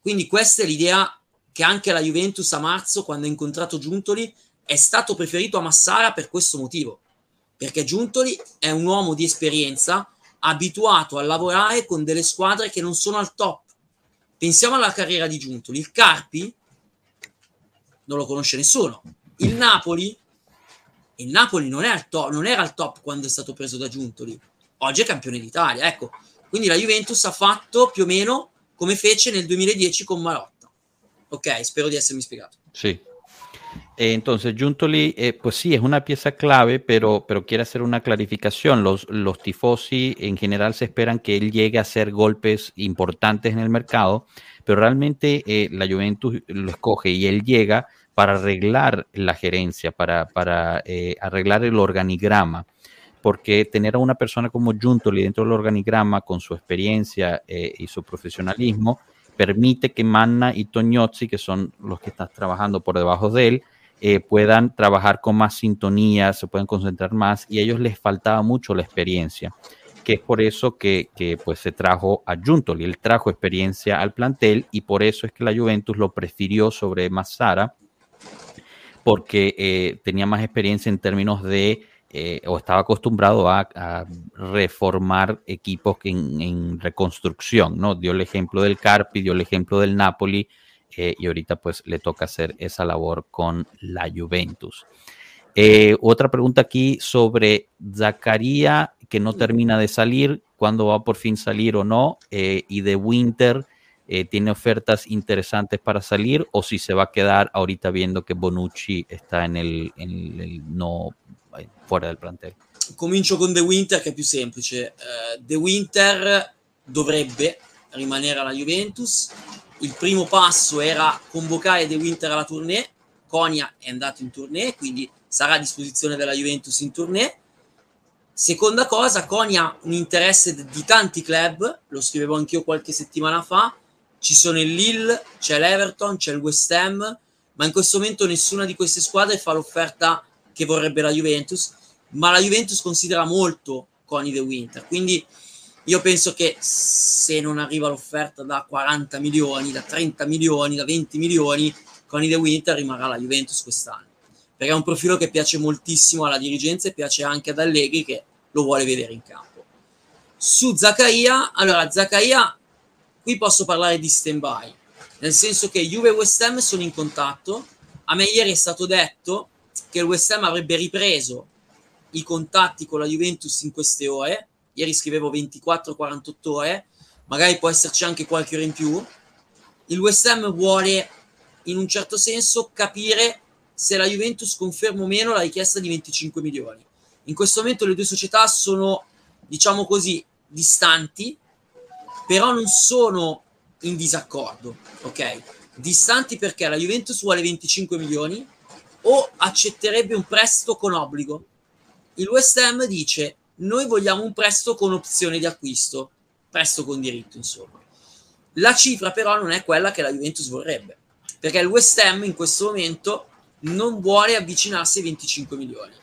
Quindi questa è l'idea che anche la Juventus a marzo, quando ha incontrato Giuntoli, è stato preferito a Massara per questo motivo. Perché Giuntoli è un uomo di esperienza abituato a lavorare con delle squadre che non sono al top Pensiamo alla carriera di Giuntoli. Il Carpi non lo conosce nessuno. Il Napoli, il Napoli non, è top, non era al top quando è stato preso da Giuntoli. Oggi è campione d'Italia. Ecco, quindi la Juventus ha fatto più o meno come fece nel 2010 con Marotta. Ok, spero di essermi spiegato. Sì, Eh, entonces, Juntoli, eh, pues sí, es una pieza clave, pero, pero quiere hacer una clarificación. Los, los tifosi en general se esperan que él llegue a hacer golpes importantes en el mercado, pero realmente eh, la Juventus lo escoge y él llega para arreglar la gerencia, para, para eh, arreglar el organigrama. Porque tener a una persona como Juntoli dentro del organigrama, con su experiencia y su profesionalismo, permite que Manna y Toñozzi, que son los que están trabajando por debajo de él, eh, puedan trabajar con más sintonía, se pueden concentrar más y a ellos les faltaba mucho la experiencia, que es por eso que, pues se trajo a Juntoli, él trajo experiencia al plantel y por eso es que la Juventus lo prefirió sobre Massara, porque eh, tenía más experiencia en términos de eh, o estaba acostumbrado a, a reformar equipos en, en, reconstrucción, ¿no? Dio el ejemplo del Carpi, dio el ejemplo del Napoli, eh, y ahorita pues le toca hacer esa labor con la Juventus. Eh, otra pregunta aquí sobre Zacaría, que no termina de salir, cuándo va por fin salir o no, eh, y de Winter. Eh, tiene ofertas interesantes para salir o si se va a quedar ahorita viendo che Bonucci está en el, en el no fuera del plantel. Comincio con The Winter che è più semplice. Uh, The Winter dovrebbe rimanere alla Juventus. Il primo passo era convocare The Winter alla tournée. Konya è andato in tournée, quindi sarà a disposizione della Juventus in tournée. Seconda cosa, Konya ha un interesse di tanti club, lo scrivevo anch'io qualche settimana fa, ci sono il Lille, c'è l'Everton, c'è il West Ham, ma in questo momento nessuna di queste squadre fa l'offerta che vorrebbe la Juventus, ma la Juventus considera molto Coni The Winter, quindi io penso che se non arriva l'offerta da 40 milioni, da 30 milioni, da 20 milioni, con i The Winter rimarrà la Juventus quest'anno, perché è un profilo che piace moltissimo alla dirigenza e piace anche ad Allegri che lo vuole vedere in campo. Su Zaccaria, allora Zaccaria, qui posso parlare di stand-by, nel senso che Juve e West Ham sono in contatto, a me ieri è stato detto che il West Ham avrebbe ripreso i contatti con la Juventus in queste ore, ieri scrivevo 24-48 ore, magari può esserci anche qualche ora in più, il West Ham vuole in un certo senso capire se la Juventus conferma o meno la richiesta di 25 milioni. In questo momento le due società sono, diciamo così, distanti, però non sono in disaccordo, ok? Distanti perché la Juventus vuole 25 milioni o accetterebbe un prestito con obbligo. Il West Ham dice noi vogliamo un prestito con opzione di acquisto, prestito con diritto, insomma. La cifra però non è quella che la Juventus vorrebbe, perché il West Ham in questo momento non vuole avvicinarsi ai 25 milioni.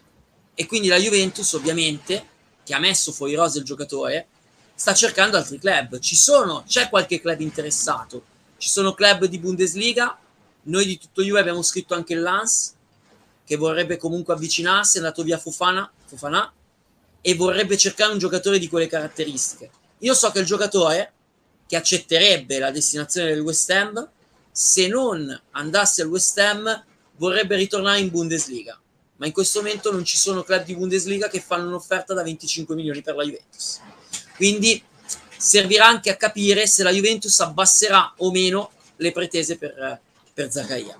E quindi la Juventus, ovviamente, che ha messo fuori rosa il giocatore, sta cercando altri club. Ci sono, c'è qualche club interessato. Ci sono club di Bundesliga. Noi di tutto Juve abbiamo scritto anche il Lance, che vorrebbe comunque avvicinarsi, è andato via Fofana, Fofana e vorrebbe cercare un giocatore di quelle caratteristiche. Io so che il giocatore che accetterebbe la destinazione del West Ham, se non andasse al West Ham, vorrebbe ritornare in Bundesliga. Ma in questo momento non ci sono club di Bundesliga che fanno un'offerta da 25 milioni per la Juventus. Quindi servirà anche a capire se la Juventus abbasserà o meno le pretese per, per Zaccaria.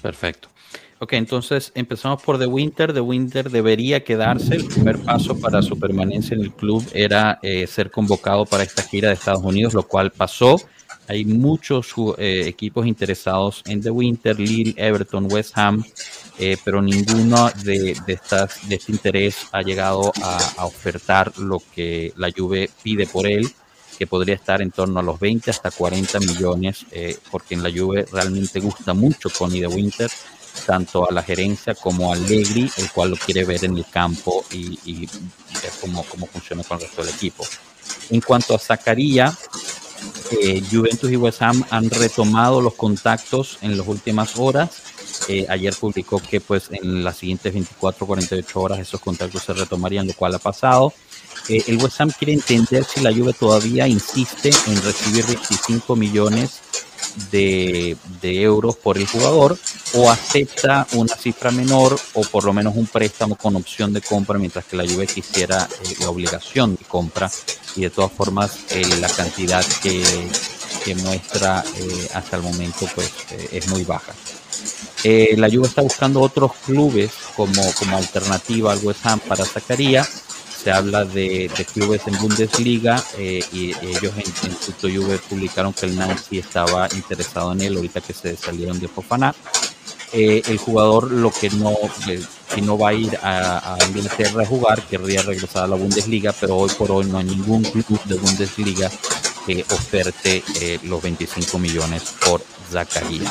Perfecto. Ok, entonces empezamos por The Winter. The Winter debería quedarse. El primer paso para su permanencia en el club era eh, ser convocado para esta gira de Estados Unidos, lo cual pasó. Hay muchos eh, equipos interesados en The Winter, Lille, Everton, West Ham, eh, pero ninguno de, de, estas, de este interés ha llegado a, a, ofertar lo que la Juve pide por él, que podría estar en torno a los 20 hasta 40 millones, eh, porque en la Juve realmente gusta mucho Connie The Winter tanto a la gerencia como a Allegri, el cual lo quiere ver en el campo y, y ver cómo, cómo, funciona con el resto del equipo. En cuanto a Zacarías, eh, Juventus y West Ham han retomado los contactos en las últimas horas. Eh, ayer publicó que pues en las siguientes 24 48 horas esos contactos se retomarían, lo cual ha pasado. Eh, el West Ham quiere entender si la Juve todavía insiste en recibir 25 millones de, de, euros por el jugador o acepta una cifra menor o por lo menos un préstamo con opción de compra mientras que la Juve quisiera eh, la obligación de compra y de todas formas eh, la cantidad que, que muestra eh, hasta el momento pues es muy baja. la Juve está buscando otros clubes como, como alternativa al West Ham para Zacarías se habla de, clubes en Bundesliga eh, y ellos en, en Tuto Juve publicaron que el Nancy estaba interesado en él ahorita que se salieron de Fofana. Eh, el jugador lo que no, eh, si no va a ir a, Inglaterra a jugar, querría regresar a la Bundesliga, pero hoy por hoy no hay ningún club de Bundesliga que oferte eh, los 25 millones por Zaccaria.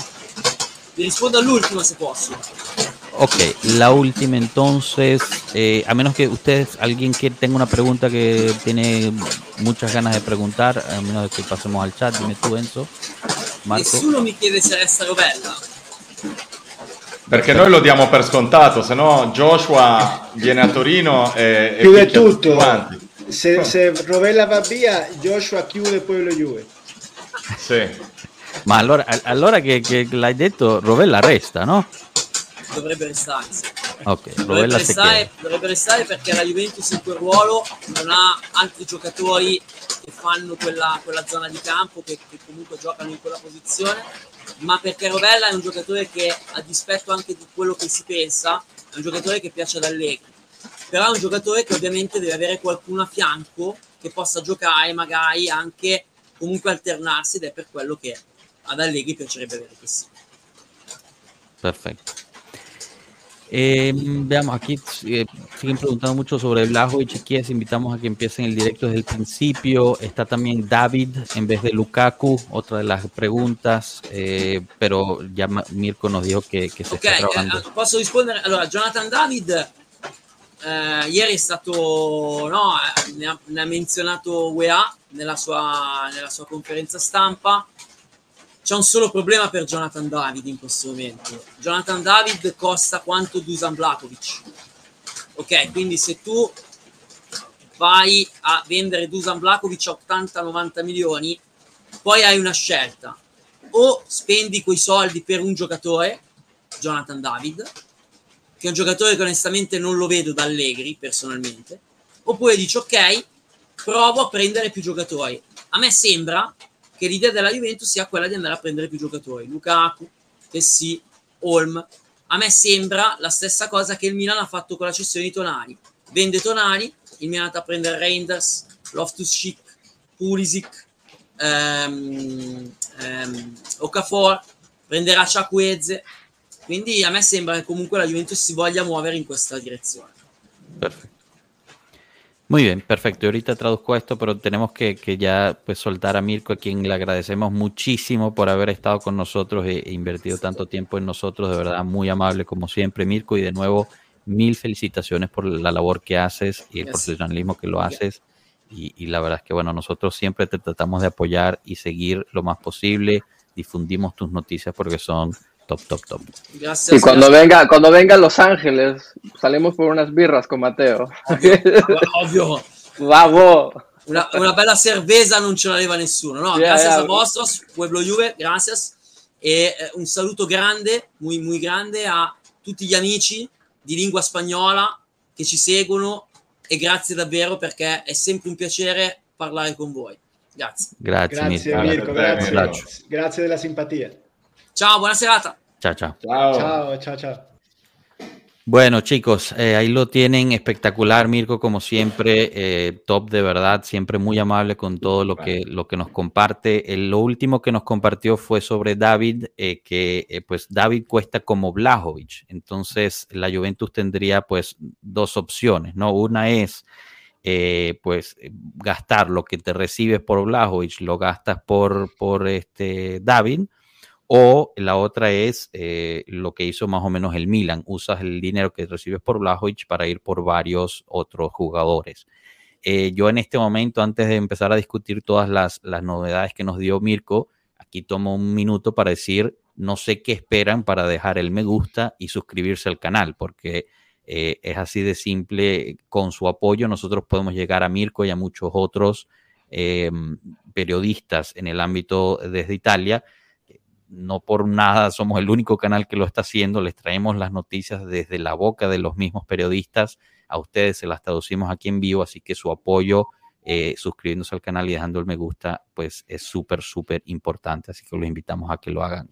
Rispondo all'ultima se posso. Ok, la última entonces, eh, a menos que ustedes, alguien que tenga una pregunta que tiene muchas ganas de preguntar, a menos que pasemos al chat, dime tú Enzo. Marco. Nessuno mi chiede se resta Rovella. Perché noi lo diamo per scontato, se no Joshua viene a Torino e, chiude e tutto. Se, se Rovella va via, Joshua chiude poi lo Juve. Sì. Ma allora, allora che, che l'hai detto, Rovella resta, no? Dovrebbe restare. Okay, dovrebbe, restare dovrebbe restare perché la Juventus in quel ruolo non ha altri giocatori che fanno quella, quella zona di campo, che, che, comunque giocano in quella posizione, ma perché Rovella è un giocatore che, a dispetto anche di quello che si pensa, è un giocatore che piace ad Allegri. Però è un giocatore che ovviamente deve avere qualcuno a fianco che possa giocare, magari anche comunque alternarsi ed è per quello che ad Allegri piacerebbe avere sia. Perfetto. Eh, veamos, aquí eh, siguen preguntando mucho sobre Blajovic y Chies. Invitamos a que empiecen el directo desde el principio. Está también David en vez de Lukaku, otra de las preguntas. Eh, pero ya Mirko nos dijo que, que se okay, está trabajando. Eh, posso rispondere? Allora, Jonathan David, eh, ieri è stato, no, ne ha, ne ha menzionato UEA nella sua, nella sua conferenza stampa c'è un solo problema per Jonathan David in questo momento. Jonathan David costa quanto Dusan Blakovic. Ok, quindi se tu vai a vendere Dusan Blakovic a 80-90 milioni, poi hai una scelta. O spendi quei soldi per un giocatore, Jonathan David, che è un giocatore che onestamente non lo vedo da Allegri personalmente, oppure dici ok, provo a prendere più giocatori. A me sembra che l'idea della Juventus sia quella di andare a prendere più giocatori. Lukaku, Tessi, Holm. A me sembra la stessa cosa che il Milan ha fatto con la cessione di Tonali. Vende Tonali, il Milan ha a prendere Reinders, Loftus Chic, Pulisic, ehm, ehm, Okafor, prenderà Ciacuezze. Quindi a me sembra che comunque la Juventus si voglia muovere in questa direzione. Perfecto. Muy bien, perfecto. Y ahorita traduzco esto, pero tenemos que, que, ya pues soltar a Mirko, a quien le agradecemos muchísimo por haber estado con nosotros e, e, invertido tanto tiempo en nosotros. De verdad, muy amable como siempre, Mirko. Y de nuevo, mil felicitaciones por la labor que haces y el profesionalismo que lo haces. Y, y, la verdad es que, bueno, nosotros siempre te tratamos de apoyar y seguir lo más posible. Difundimos tus noticias porque son top, top, top. Gracias, y cuando gracias. venga, cuando venga a Los Ángeles, salimos por unas birras con Mateo. Ovvio. Bravo. Una, una, bella cerveza non ce l'aveva nessuno. No, yeah, gracias yeah. a vosotros, Pueblo Juve, gracias. E eh, un saluto grande, muy, muy grande a tutti gli amici di lingua spagnola che ci seguono e grazie davvero perché è sempre un piacere parlare con voi. Grazie. Grazie, grazie Mirko, grazie. grazie. Grazie della simpatia. Chao, buena serata. Chao, chao. Chao, chao, chao. chao. Bueno, chicos, eh, ahí lo tienen, espectacular, Mirko, como siempre, eh, top de verdad, siempre muy amable con todo lo que, lo que nos comparte. El, lo último que nos compartió fue sobre David, eh, que pues David cuesta como Blajovic, entonces la Juventus tendría pues dos opciones, ¿no? Una es pues gastar lo que te recibes por Blajovic, lo gastas por, por este David, o la otra es eh, lo que hizo más o menos el Milan. Usas el dinero que recibes por Blajovic para ir por varios otros jugadores. Eh, yo en este momento, antes de empezar a discutir todas las, las, novedades que nos dio Mirko, aquí tomo un minuto para decir, no sé qué esperan para dejar el me gusta y suscribirse al canal, porque eh, es así de simple. Con su apoyo nosotros podemos llegar a Mirko y a muchos otros periodistas en el ámbito desde Italia no por nada somos el único canal que lo está haciendo, les traemos las noticias desde la boca de los mismos periodistas, a ustedes se las traducimos aquí en vivo, así que su apoyo eh, suscribiéndose al canal y dejando el me gusta, pues es súper, súper importante, así que los invitamos a que lo hagan.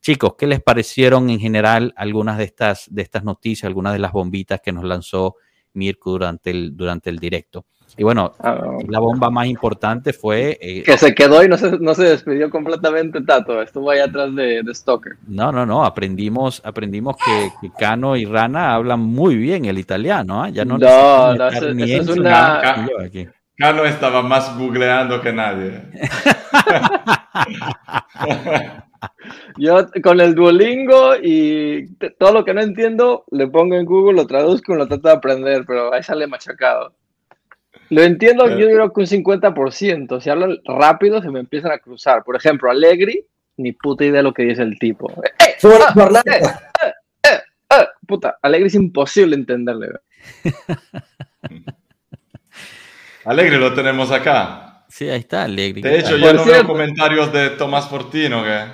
Chicos, ¿qué les parecieron en general algunas de estas, de estas noticias, algunas de las bombitas que nos lanzó Mirko durante el, durante el directo? Y bueno, ah, la bomba más importante fue... Eh, que se quedó y no se, no se despidió completamente Tato, estuvo ahí atrás de, de Stoker. No, no, no, aprendimos, aprendimos que, que, Cano y Rana hablan muy bien el italiano, ¿eh? ya no... No, no, eso, ni eso es una... Aquí. Cano estaba más googleando que nadie. Yo con el Duolingo y todo lo que no entiendo, le pongo en Google, lo traduzco y lo trato de aprender, pero ahí sale machacado. Lo entiendo, yo creo que un 50%. Si hablo rápido, se me empiezan a cruzar. Por ejemplo, Allegri, ni puta idea de lo que dice el tipo. ¡Eh! ah, eh, eh, eh, eh, puta, Allegri es imposible entenderle. Allegri lo tenemos acá. Sí, ahí está Allegri. De hecho, ya no veo comentarios de Tomás Fortino que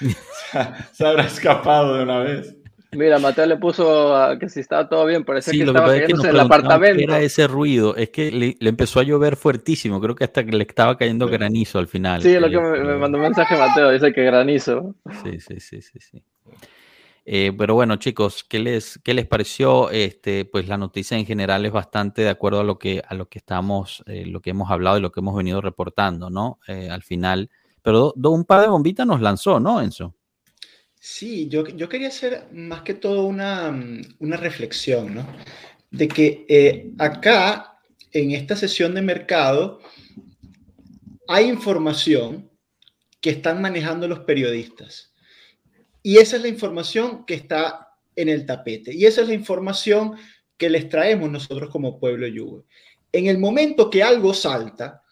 se habrá escapado de una vez. Mira, Mateo le puso a, que si estaba todo bien, parece sí, que estaba que en el apartamento. era ese ruido? Es que le, le, empezó a llover fuertísimo, creo que hasta que le estaba cayendo granizo al final. Sí, es lo que me, me, mandó un mensaje Mateo, dice que granizo. Sí, sí, sí, sí, sí. Eh, pero bueno, chicos, ¿qué les, qué les pareció? Este, pues la noticia en general es bastante de acuerdo a lo que, a lo que estamos, eh, lo que hemos hablado y lo que hemos venido reportando, ¿no? Eh, al final, pero do, un par de bombitas nos lanzó, ¿no, Enzo? Sí, yo, yo quería hacer más que todo una, una reflexión, ¿no? De que eh, acá, en esta sesión de mercado, hay información que están manejando los periodistas. Y esa es la información que está en el tapete. Y esa es la información que les traemos nosotros como pueblo Juve. En el momento que algo salta,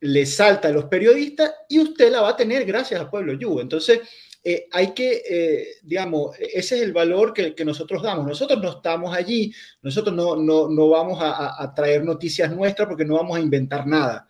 le salta a los periodistas y usted la va a tener gracias a Pueblo Juve. Entonces, eh, hay que, eh, digamos, ese es el valor que, que, nosotros damos. Nosotros no estamos allí, nosotros no, no, no vamos a, a, traer noticias nuestras porque no vamos a inventar nada.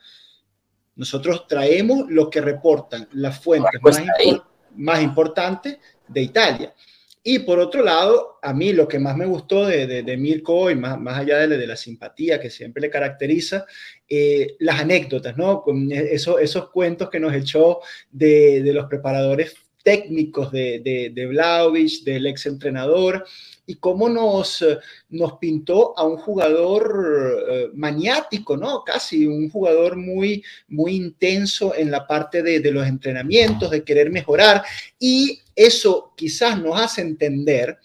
Nosotros traemos lo que reportan las fuentes más, impor más importantes de Italia. Y por otro lado, a mí lo que más me gustó de, de, de Mirko, y más, más allá de, de, la simpatía que siempre le caracteriza, eh, las anécdotas, ¿no? Con eso, esos cuentos que nos echó de, de los preparadores técnicos de, de, de del ex entrenador, y cómo nos, nos pintó a un jugador uh, maniático, ¿no? Casi un jugador muy, muy intenso en la parte de, de, los entrenamientos, de querer mejorar, y eso quizás nos hace entender,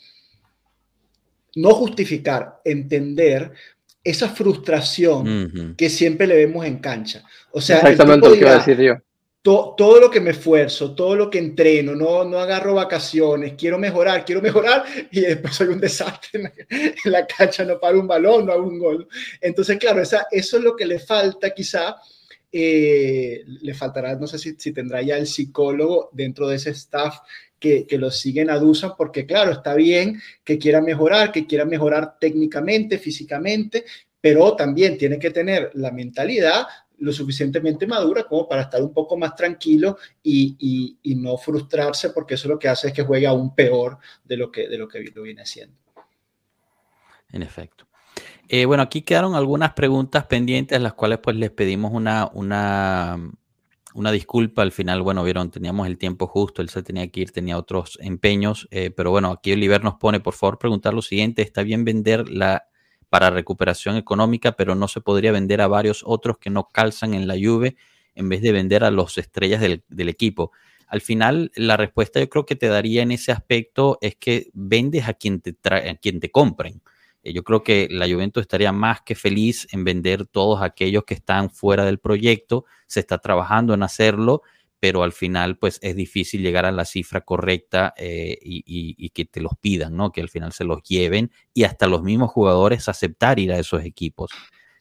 no justificar, entender esa frustración uh -huh. que siempre le vemos en cancha. O sea, exactamente lo que iba a decir yo to, todo lo que me esfuerzo, todo lo que entreno, no, no agarro vacaciones, quiero mejorar, quiero mejorar y después soy un desastre en la, en la cancha, no paro un balón, no hago un gol. Entonces, claro, esa, eso es lo que le falta quizá. Eh, le faltará, no sé si, si, tendrá ya el psicólogo dentro de ese staff que, lo siguen a porque claro, está bien que quiera mejorar, que quiera mejorar técnicamente, físicamente, pero también tiene que tener la mentalidad lo suficientemente madura como para estar un poco más tranquilo y, y, y, no frustrarse porque eso lo que hace es que juegue aún peor de lo que, de lo, que lo viene haciendo. En efecto. Eh, bueno, aquí quedaron algunas preguntas pendientes, las cuales pues les pedimos una, una, una disculpa. Al final, bueno, vieron, teníamos el tiempo justo, él se tenía que ir, tenía otros empeños, eh, pero bueno, aquí Oliver nos pone, por favor, preguntar lo siguiente, ¿está bien vender la para recuperación económica, pero no se podría vender a varios otros que no calzan en la Juve en vez de vender a los estrellas del, del equipo. Al final, la respuesta yo creo que te daría en ese aspecto es que vendes a quien te, a quien te compren. Eh, yo creo que la Juventus estaría más que feliz en vender todos aquellos que están fuera del proyecto. Se está trabajando en hacerlo pero al final pues es difícil llegar a la cifra correcta eh, y, y, que te los pidan, ¿no? Que al final se los lleven y hasta los mismos jugadores aceptar ir a esos equipos.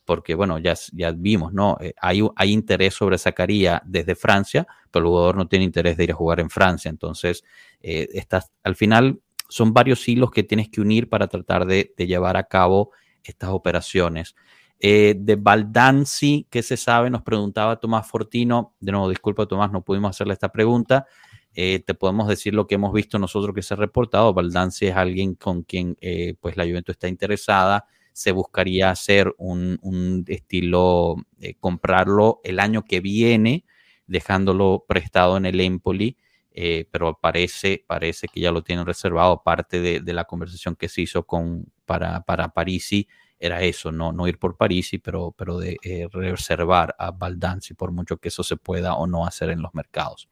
Porque bueno, ya, ya vimos, ¿no? Eh, hay, hay interés sobre Zacarías desde Francia, pero el jugador no tiene interés de ir a jugar en Francia. Entonces, eh, estás, al final son varios hilos que tienes que unir para tratar de, llevar a cabo estas operaciones. Eh, de Baldanzi, ¿qué se sabe? Nos preguntaba Tomás Fortino. De nuevo, disculpa Tomás, no pudimos hacerle esta pregunta. Eh, te podemos decir lo que hemos visto nosotros que se ha reportado. Baldanzi es alguien con quien eh, pues la Juventus está interesada. Se buscaría hacer un, un estilo, eh, comprarlo el año que viene, dejándolo prestado en el Empoli. Eh, pero parece, parece que ya lo tienen reservado. Parte de, de la conversación que se hizo con, para, para Parisi era eso, no, no ir por Parisi, pero, pero de eh, reservar a Baldanzi por mucho que eso se pueda o no hacer en los mercados.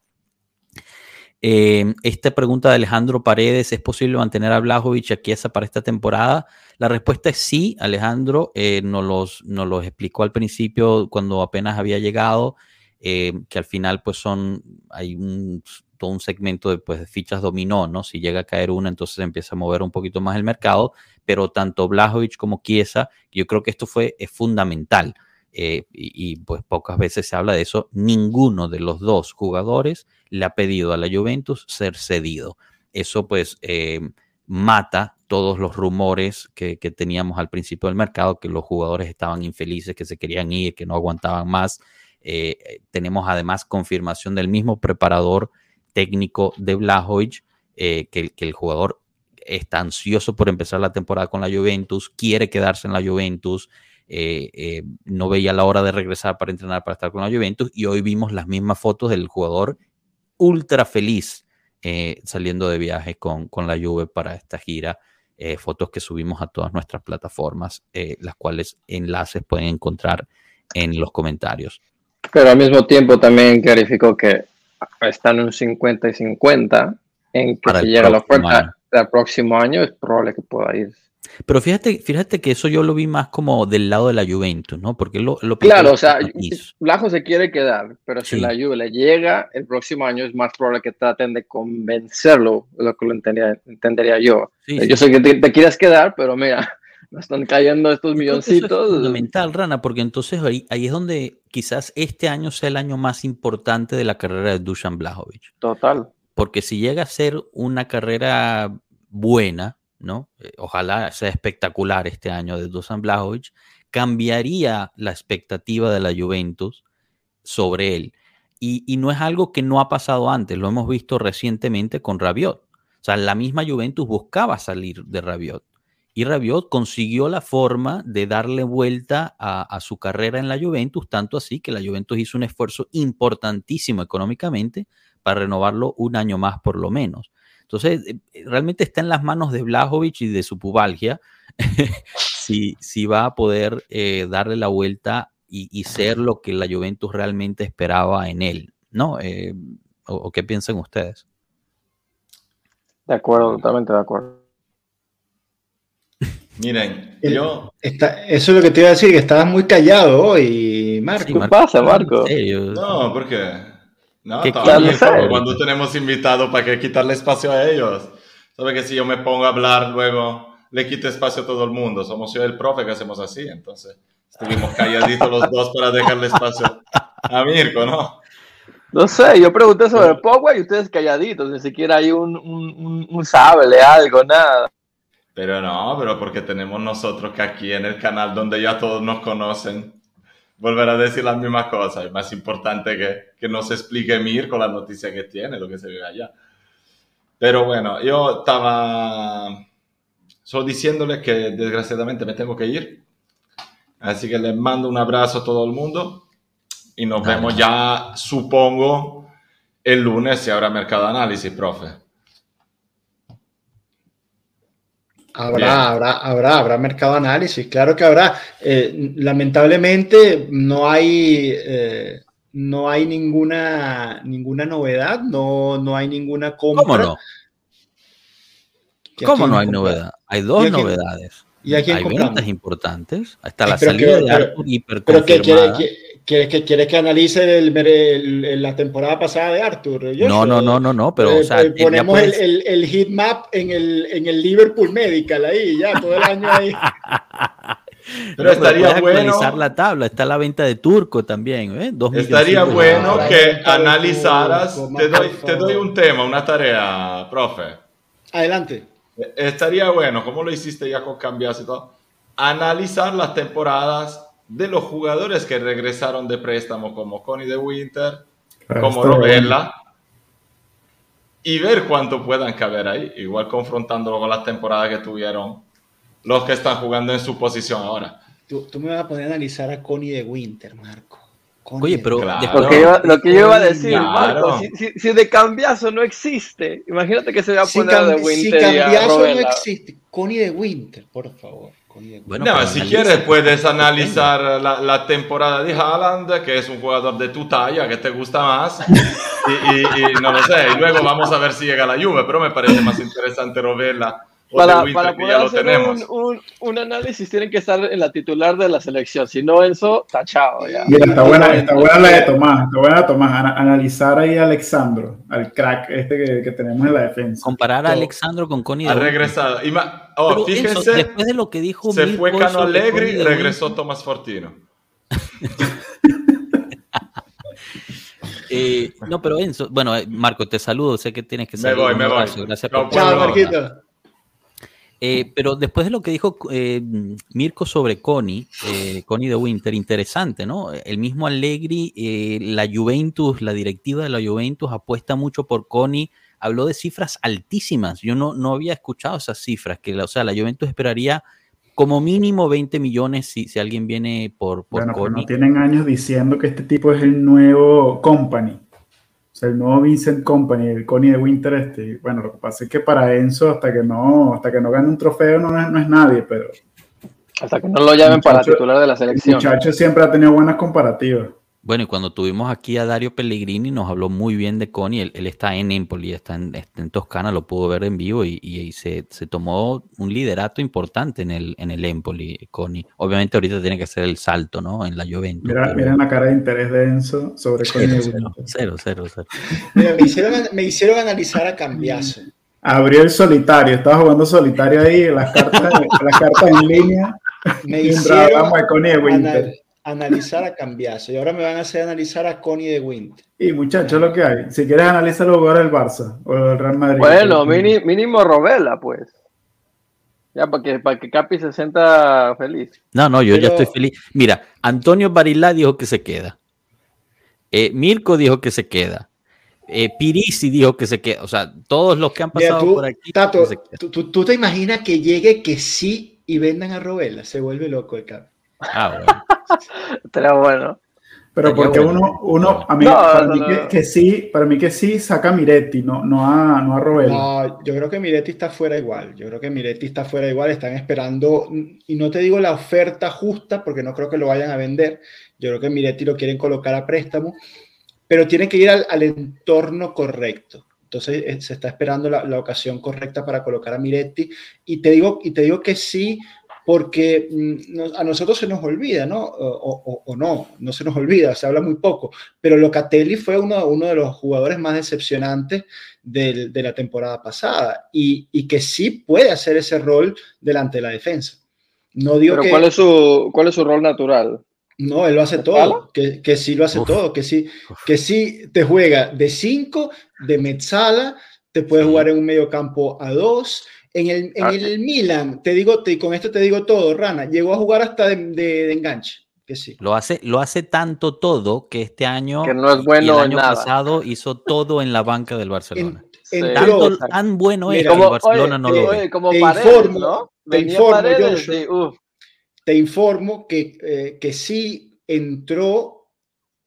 Eh, esta pregunta de Alejandro Paredes, ¿es posible mantener a Blajovic aquí para esta temporada? La respuesta es sí, Alejandro, nos, los, nos los explicó al principio cuando apenas había llegado, que al final pues son, hay un, todo un segmento de, pues, de fichas dominó, ¿no? Si llega a caer una, entonces empieza a mover un poquito más el mercado, pero tanto Blajovic como Chiesa, yo creo que esto fue es fundamental. Eh, y, pues pocas veces se habla de eso, ninguno de los dos jugadores le ha pedido a la Juventus ser cedido. Eso pues eh, mata todos los rumores que, que, teníamos al principio del mercado, que los jugadores estaban infelices, que se querían ir, que no aguantaban más. Eh, tenemos además confirmación del mismo preparador técnico de Blajovic, eh, que, el jugador está ansioso por empezar la temporada con la Juventus, quiere quedarse en la Juventus, eh, eh, no veía la hora de regresar para entrenar para estar con la Juventus y hoy vimos las mismas fotos del jugador ultra feliz saliendo de viaje con, con, la Juve para esta gira. Fotos que subimos a todas nuestras plataformas, las cuales enlaces pueden encontrar en los comentarios. Pero al mismo tiempo también clarificó que están en un 50 y 50 en que si llega la oferta del próximo año es probable que pueda ir pero fíjate, fíjate que eso yo lo vi más como del lado de la Juventus, ¿no? Porque lo, lo Claro, o sea, Blajo se quiere quedar, pero si sí. la Juve le llega el próximo año es más probable que traten de convencerlo, lo que lo entendería, entendería yo. Sí, yo sí. sé que te, te, quieres quedar, pero mira, Están cayendo estos milloncitos. Es fundamental, Rana, porque entonces ahí, ahí es donde quizás este año sea el año más importante de la carrera de Dusan Blajovic. Total. Porque si llega a ser una carrera buena, ¿no? Eh, ojalá sea espectacular este año de Dusan Blajovic, cambiaría la expectativa de la Juventus sobre él. Y, y, no es algo que no ha pasado antes, lo hemos visto recientemente con Rabiot. O sea, la misma Juventus buscaba salir de Rabiot. Y Rabiot consiguió la forma de darle vuelta a, su carrera en la Juventus, tanto así que la Juventus hizo un esfuerzo importantísimo económicamente para renovarlo un año más por lo menos. Entonces, eh, realmente está en las manos de Blajovic y de su pubalgia si, si, va a poder eh, darle la vuelta y, ser lo que la Juventus realmente esperaba en él, ¿no? Eh, o, ¿O qué piensan ustedes? De acuerdo, totalmente de acuerdo. Miren, yo... Está, eso es lo que te iba a decir, que estabas muy callado hoy, Marco. ¿Qué pasa, Marco? No, ¿por qué? No, también, cuando tenemos invitados, ¿para qué quitarle espacio a ellos? Sabe que si yo me pongo a hablar, luego le quito espacio a todo el mundo. Somos yo el profe que hacemos así, entonces estuvimos calladitos los dos para dejarle espacio a Mirko, ¿no? No sé, yo pregunté sobre Pogba y ustedes calladitos, ni siquiera hay un, un, un sable, algo, nada. Pero no, pero porque tenemos nosotros que aquí en el canal donde ya todos nos conocen, volver a decir las mismas cosas. Es más importante que, que nos explique Mir con la noticia que tiene, lo que se ve allá. Pero bueno, yo estaba solo diciéndole que desgraciadamente me tengo que ir. Así que les mando un abrazo a todo el mundo y nos Dale. vemos ya, supongo, el lunes si habrá mercado análisis, profe. Habrá, habrá, habrá, habrá mercado análisis, claro que habrá. Eh, lamentablemente no hay, eh, no hay ninguna, ninguna novedad, no, no hay ninguna compra. ¿Cómo no? ¿Cómo no hay novedad? Hay dos ¿Y novedades. ¿Y hay ventas importantes. Hasta la salida que, de Arthur hiper pero que quiere, ¿Quieres que, quiere que analice el, el, el, la temporada pasada de Arthur? Yo no, no, no, no, no, pero eh, o sea, ponemos puedes... el, el, heat map en el, en el Liverpool Medical ahí, ya, todo el año ahí. pero, pero estaría bueno actualizar la tabla, está la venta de Turco también, ¿eh? Dos estaría bueno que analizaras, te doy, te doy un tema, una tarea, profe. Adelante. Estaría bueno, como lo hiciste ya con Cambias y todo, analizar las temporadas de los jugadores que regresaron de préstamo como Connie de Winter, como Robella, y ver cuánto puedan caber ahí, igual confrontándolo con las temporadas que tuvieron los que están jugando en su posición ahora. Tú, tú me vas a poner a analizar a Connie de Winter, Marco. Connie Oye, pero claro. lo, que yo, lo, que yo, iba a decir, claro. Marco, si, si, si, de cambiazo no existe, imagínate que se va a poner si de Winter. Si cambiazo no existe, Connie de Winter, por favor. Bueno, no, si quieres puedes analizar la, la, temporada de Haaland, que es un jugador de tu talla, que te gusta más, y, y, y, no lo sé, y luego vamos a ver si llega la Juve, pero me parece más interesante Rovella para, Winter, para lo tenemos. Un, un, un, análisis tienen que estar en la titular de la selección, si no eso, tachado ya. Mira, está buena, está buena la de Tomás, está buena Tomás, analizar ahí a Alexandro, al crack este que, que tenemos en la defensa. Comparar a Alexandro con Connie. Ha regresado. Oh, fíjense, eso, después de lo que dijo se fue Cano Allegri y regresó Tomás Fortino. eh, no, pero Enzo, bueno, eh, Marco, te saludo, sé que tienes que salir. Me voy, me voy. Gracias no, por Chao, Marquito. Eh, pero después de lo que dijo eh, Mirko sobre Connie, eh, Connie de Winter, interesante, ¿no? El mismo Allegri, eh, la Juventus, la directiva de la Juventus apuesta mucho por Connie, habló de cifras altísimas. Yo no, no había escuchado esas cifras, que o sea, la Juventus esperaría como mínimo 20 millones si, si alguien viene por, por bueno, Connie. No tienen años diciendo que este tipo es el nuevo company. O sea, el nuevo Vincent Company, el Connie de Winter este. Bueno, lo que pasa es que para Enzo, hasta que no, hasta que no gane un trofeo, no es, no es nadie, pero. Hasta que no lo llamen muchacho, para titular de la selección. El muchacho siempre ha tenido buenas comparativas. Bueno, y cuando tuvimos aquí a Dario Pellegrini, nos habló muy bien de Connie. Él, él está en Empoli, está en, está en, Toscana, lo pudo ver en vivo y, y, y se, se, tomó un liderato importante en el, en el Empoli, Connie. Obviamente, ahorita tiene que hacer el salto, ¿no? En la Juventus. Mira, pero... miren la cara de interés de Enzo sobre Connie. Cero, cero, cero, cero. Mira, me, hicieron, me hicieron analizar a Cambiazo. Abrió el solitario, estaba jugando solitario ahí, las cartas, las cartas en línea. Me hicieron hablamos de Connie de Winter. anal- analizar a Cambiaso y ahora me van a hacer analizar a Connie de Winter. Y muchachos, lo que hay. Si quieres analizar los jugadores del Barça o del Real Madrid. Bueno, mini- mínimo Robela, pues. Ya, para que, para que Capi se sienta feliz. No, no, yo ya estoy feliz. Mira, Antonio Barilá dijo que se queda. Eh, Mirko dijo que se queda. Eh, Pirisi dijo que se queda. O sea, todos los que han Mira, pasado tú, por aquí. Tato, que se quedan. tú, tú- tú te imaginas que llegue que sí y vendan a Robela, se vuelve loco el cap. Ah, bueno. Estaría bueno. Pero porque bueno. uno, uno, a mí, No, para, no, mí no, que, que sí, para mí que sí saca a Miretti, no, no a, no a Robel. No, yo creo que Miretti está fuera igual. Yo creo que Miretti está fuera igual. Están esperando, y no te digo la oferta justa, porque no creo que lo vayan a vender. Yo creo que Miretti lo quieren colocar a préstamo, pero tiene que ir al, al entorno correcto. Entonces eh, se está esperando la, la ocasión correcta para colocar a Miretti. Y te digo, y te digo que sí, porque mm, a nosotros se nos olvida, ¿no? O, o- o no, no se nos olvida, se habla muy poco. Pero Locatelli fue uno, uno de los jugadores más decepcionantes del- de la temporada pasada y, y que sí puede hacer ese rol delante de la defensa. No digo Pero que ¿cuál es su, cuál es su rol natural? no, él lo hace todo, que, que sí lo hace Uf. todo, que sí, que sí te juega de 5, de Metzala, te puede Sí. jugar en un medio campo a 2. En el, en Ah. el Milan, te digo, te, con esto te digo todo, Rana, llegó a jugar hasta de, de- de enganche, que sí. Lo hace, lo hace tanto todo que este año Que no es y bueno el en año nada. pasado hizo todo en la banca del Barcelona. Sí. entró- Tanto, tan bueno es que el Barcelona oye, no lo oye, ve. como Te Paredes, informo, ¿no? te informo, Paredes, Joshua. sí, uf. te informo que, eh, que sí entró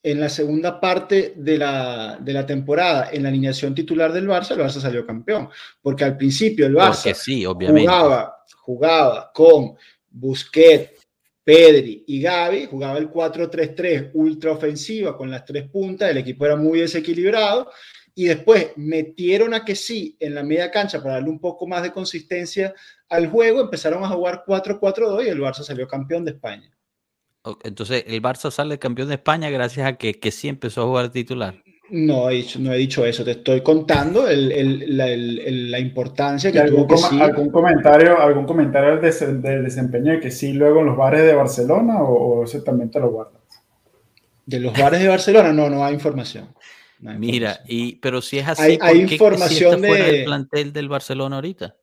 en la segunda parte de la, de la temporada en la alineación titular del Barça, el Barça salió campeón. Porque al principio el Barça sí, obviamente. jugaba, jugaba con Busquets, Pedri y Gavi, jugaba el 4-3-3 ultra ofensiva con las tres puntas, el equipo era muy desequilibrado y después metieron a que sí en la media cancha para darle un poco más de consistencia al juego, empezaron a jugar 4-4-2 y el Barça salió campeón de España. Entonces, el Barça sale campeón de España gracias a que, que sí empezó a jugar titular. No he dicho, no he dicho eso, te estoy contando el- el- la, el- el- la importancia ¿Y que algún, tuvo que sí. algún comentario, algún comentario del, des- del desempeño de que sí luego en los bares de Barcelona o, o ese también te lo guardas? De los bares de Barcelona, no, no hay información. No hay Mira, información. y, pero si es así, Hay- ¿por hay información fuera de- del plantel del Barcelona ahorita?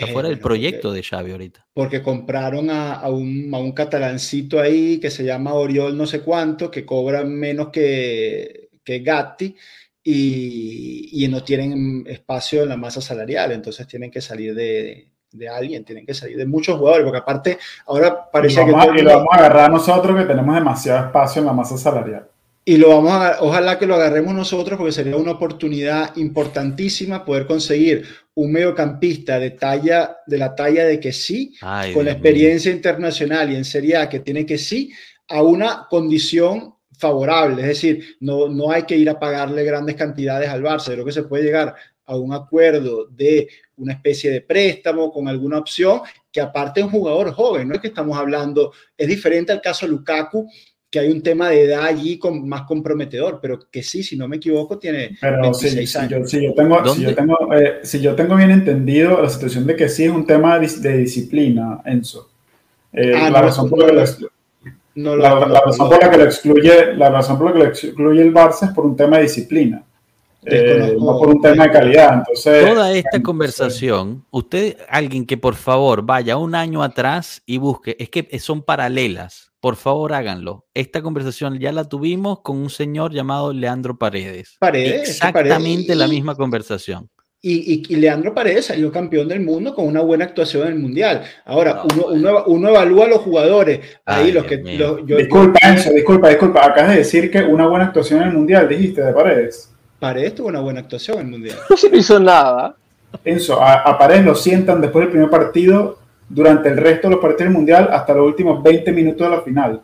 Está Eh, fuera del porque- proyecto de Xavi ahorita. porque compraron a, a un, a un catalancito ahí que se llama Oriol no sé cuánto, que cobra menos que, que Gatti y, y no tienen espacio en la masa salarial, entonces tienen que salir de, de alguien, tienen que salir de muchos jugadores, porque aparte ahora Y parece lo, que... vamos, todo a- y lo vamos a agarrar nosotros que tenemos demasiado espacio en la masa salarial. Y lo vamos a, ojalá que lo agarremos nosotros porque sería una oportunidad importantísima poder conseguir un mediocampista de talla, de la talla de que sí, Ay, con la Dios experiencia internacional y en Serie A que tiene que sí, a una condición favorable. Es decir, no, no hay que ir a pagarle grandes cantidades al Barça. Creo que se puede llegar a un acuerdo de una especie de préstamo con alguna opción que aparte es un jugador joven, no es que estamos hablando, es diferente al caso de Lukaku, que hay un tema de edad allí con, más comprometedor, pero que sí, si no me equivoco, tiene Pero si, 26 si años. yo, si yo tengo, si ¿Dónde? yo tengo, eh, si yo tengo bien entendido la situación de que sí es un tema de, dis- de disciplina, Enzo. Eh, Ah, la, no, razón por la, que no, lo la- no la razón por la que lo excluye, la razón por la que lo excluye el Barça es por un tema de disciplina, eh, no por un tema de calidad. Entonces, Toda esta entonces, conversación, usted, alguien que por favor vaya un año atrás y busque, es que son paralelas, por favor háganlo. Esta conversación ya la tuvimos con un señor llamado Leandro Paredes. Paredes, Exactamente Paredes. la misma conversación. Y, y- y Leandro Paredes salió campeón del mundo con una buena actuación en el Mundial. Ahora, No, uno, uno, uno evalúa a los jugadores. Ahí Ay, los que... Los- yo- disculpa, yo- Enzo, disculpa, disculpa. Acabas de decir que una buena actuación en el Mundial, dijiste, de Paredes. Paredes tuvo una buena actuación en el Mundial. No se hizo nada. Enzo, a, a Paredes lo sientan después del primer partido durante el resto de los partidos del Mundial hasta los últimos 20 minutos de la final.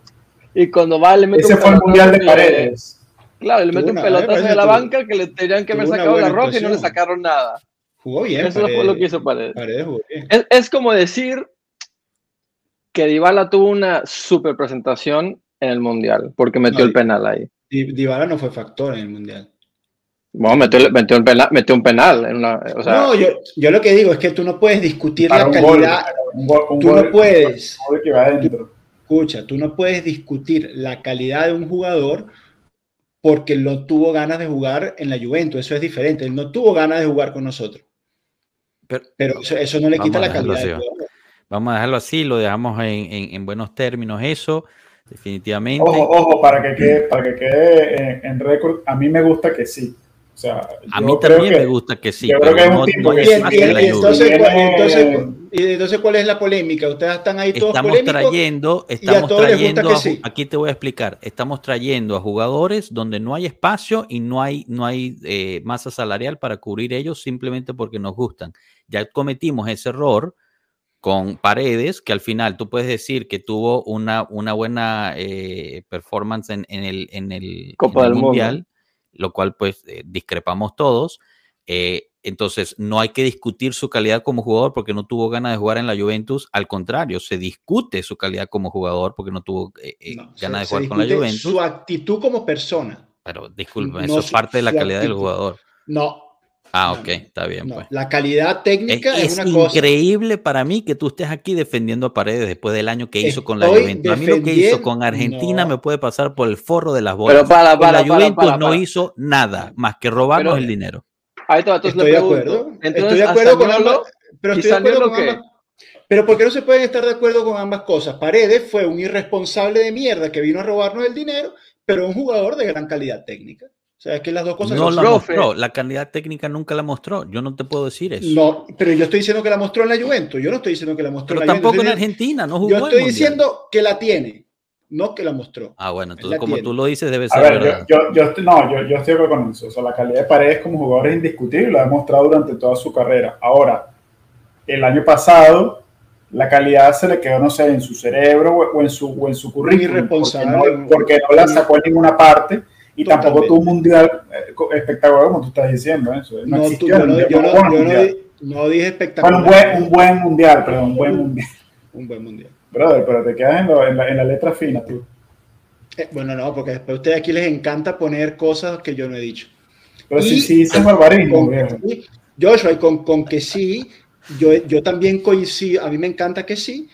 Y cuando va, le mete Ese un fue el pelotazo Mundial de Paredes. Claro, le mete un pelotazo de la tuvo- banca que le tenían que haber sacado la roja y no le sacaron nada. Jugó bien. Eso Paredes. fue lo que hizo Paredes. Paredes jugó bien. Es, es como decir que Dybala tuvo una super presentación en el Mundial, porque metió No, el penal ahí. Di- Dybala no fue factor en el Mundial. Bueno, metió, metió un penal, metió un penal en una, o sea, No, yo, yo lo que digo es que tú no puedes discutir la un gol, calidad. un gol- un tú no puedes. que va. Escucha, tú no puedes discutir la calidad de un jugador porque no tuvo ganas de jugar en la Juventus. Eso es diferente. Él no tuvo ganas de jugar con nosotros. Pero- Pero eso, eso no le quita a la calidad del jugador. Vamos a dejarlo así, lo dejamos en, en- en buenos términos eso, definitivamente. Ojo, ojo, para que quede, para que quede en, en récord, a mí me gusta que sí. O sea, a mí también que- me gusta que sí, yo creo que es un tipo no y- y entonces. ¿cuál- entonces, Tiene- y entonces, ¿cuál es la polémica? Ustedes están ahí todos Estamos polémicos. trayendo, y a estamos todos les gusta trayendo, que sí. aquí te voy a explicar, estamos trayendo a jugadores donde no hay espacio y no hay, no hay eh, masa salarial para cubrir ellos simplemente porque nos gustan. Ya cometimos ese error con Paredes, que al final tú puedes decir que tuvo una, una buena eh, performance en, en el, en el, Copa en el del Mundo. Lo cual pues eh, discrepamos todos. Eh, entonces, no hay que discutir su calidad como jugador porque no tuvo ganas de jugar en la Juventus. Al contrario, se discute su calidad como jugador porque no tuvo eh, No, ganas de jugar con la Juventus. Su actitud como persona. Pero disculpen, no eso es parte de la calidad del jugador. No. Ah, ok, está bien. no. pues. La calidad Es, técnica es, es una cosa. increíble para mí que tú estés aquí defendiendo a Paredes después del año que hizo con la Juventus. A mí lo que hizo defendiendo- con Argentina no. me puede pasar por el forro de las bolas. pero para, con la para, Juventus para, no hizo nada más que robarnos Pero- el dinero. Ahí va, entonces Estoy de acuerdo. Entonces, estoy de acuerdo con ambas. Pero ¿y estoy de acuerdo Zaniolo con qué? ambas. Pero ¿por qué no se pueden estar de acuerdo con ambas cosas? Paredes fue un irresponsable de mierda que vino a robarnos el dinero, pero un jugador de gran calidad técnica. O sea, es que las dos cosas No son- la profe. mostró, la calidad técnica nunca la mostró. Yo no te puedo decir eso. No, pero yo estoy diciendo que la mostró en la Juventus. Yo no estoy diciendo que la mostró pero en la tampoco en Juventus. Estoy Argentina, no jugó Yo estoy diciendo que la tiene, no que la mostró. Ah, bueno, entonces la como tiene. tú lo dices debe A ser ver, verdad. yo, yo, yo estoy, no, yo, yo estoy de acuerdo con eso. O sea, la calidad de Paredes como jugador es indiscutible, lo ha demostrado durante toda su carrera. Ahora, el año pasado, la calidad se le quedó, no sé, en su cerebro o, o en, su, o en su currículum. irresponsable. Porque no, porque no la sacó en ninguna parte y tampoco tuvo un mundial eh, espectacular, como tú estás diciendo. Eso. No, No, tú- existió yo, no, yo yo dije Bueno, espectacular. un buen, un buen mundial, perdón, un buen mundial. Un buen mundial. Brother, pero te quedas en, lo- en la, en la letra fina, tú. Eh, bueno, no, porque después a ustedes aquí les encanta poner cosas que yo no he dicho. Pero Y- sí, sí dices barbarismo, Con- Joshua, y con, con que sí, yo, yo también coincido, a mí me encanta que sí,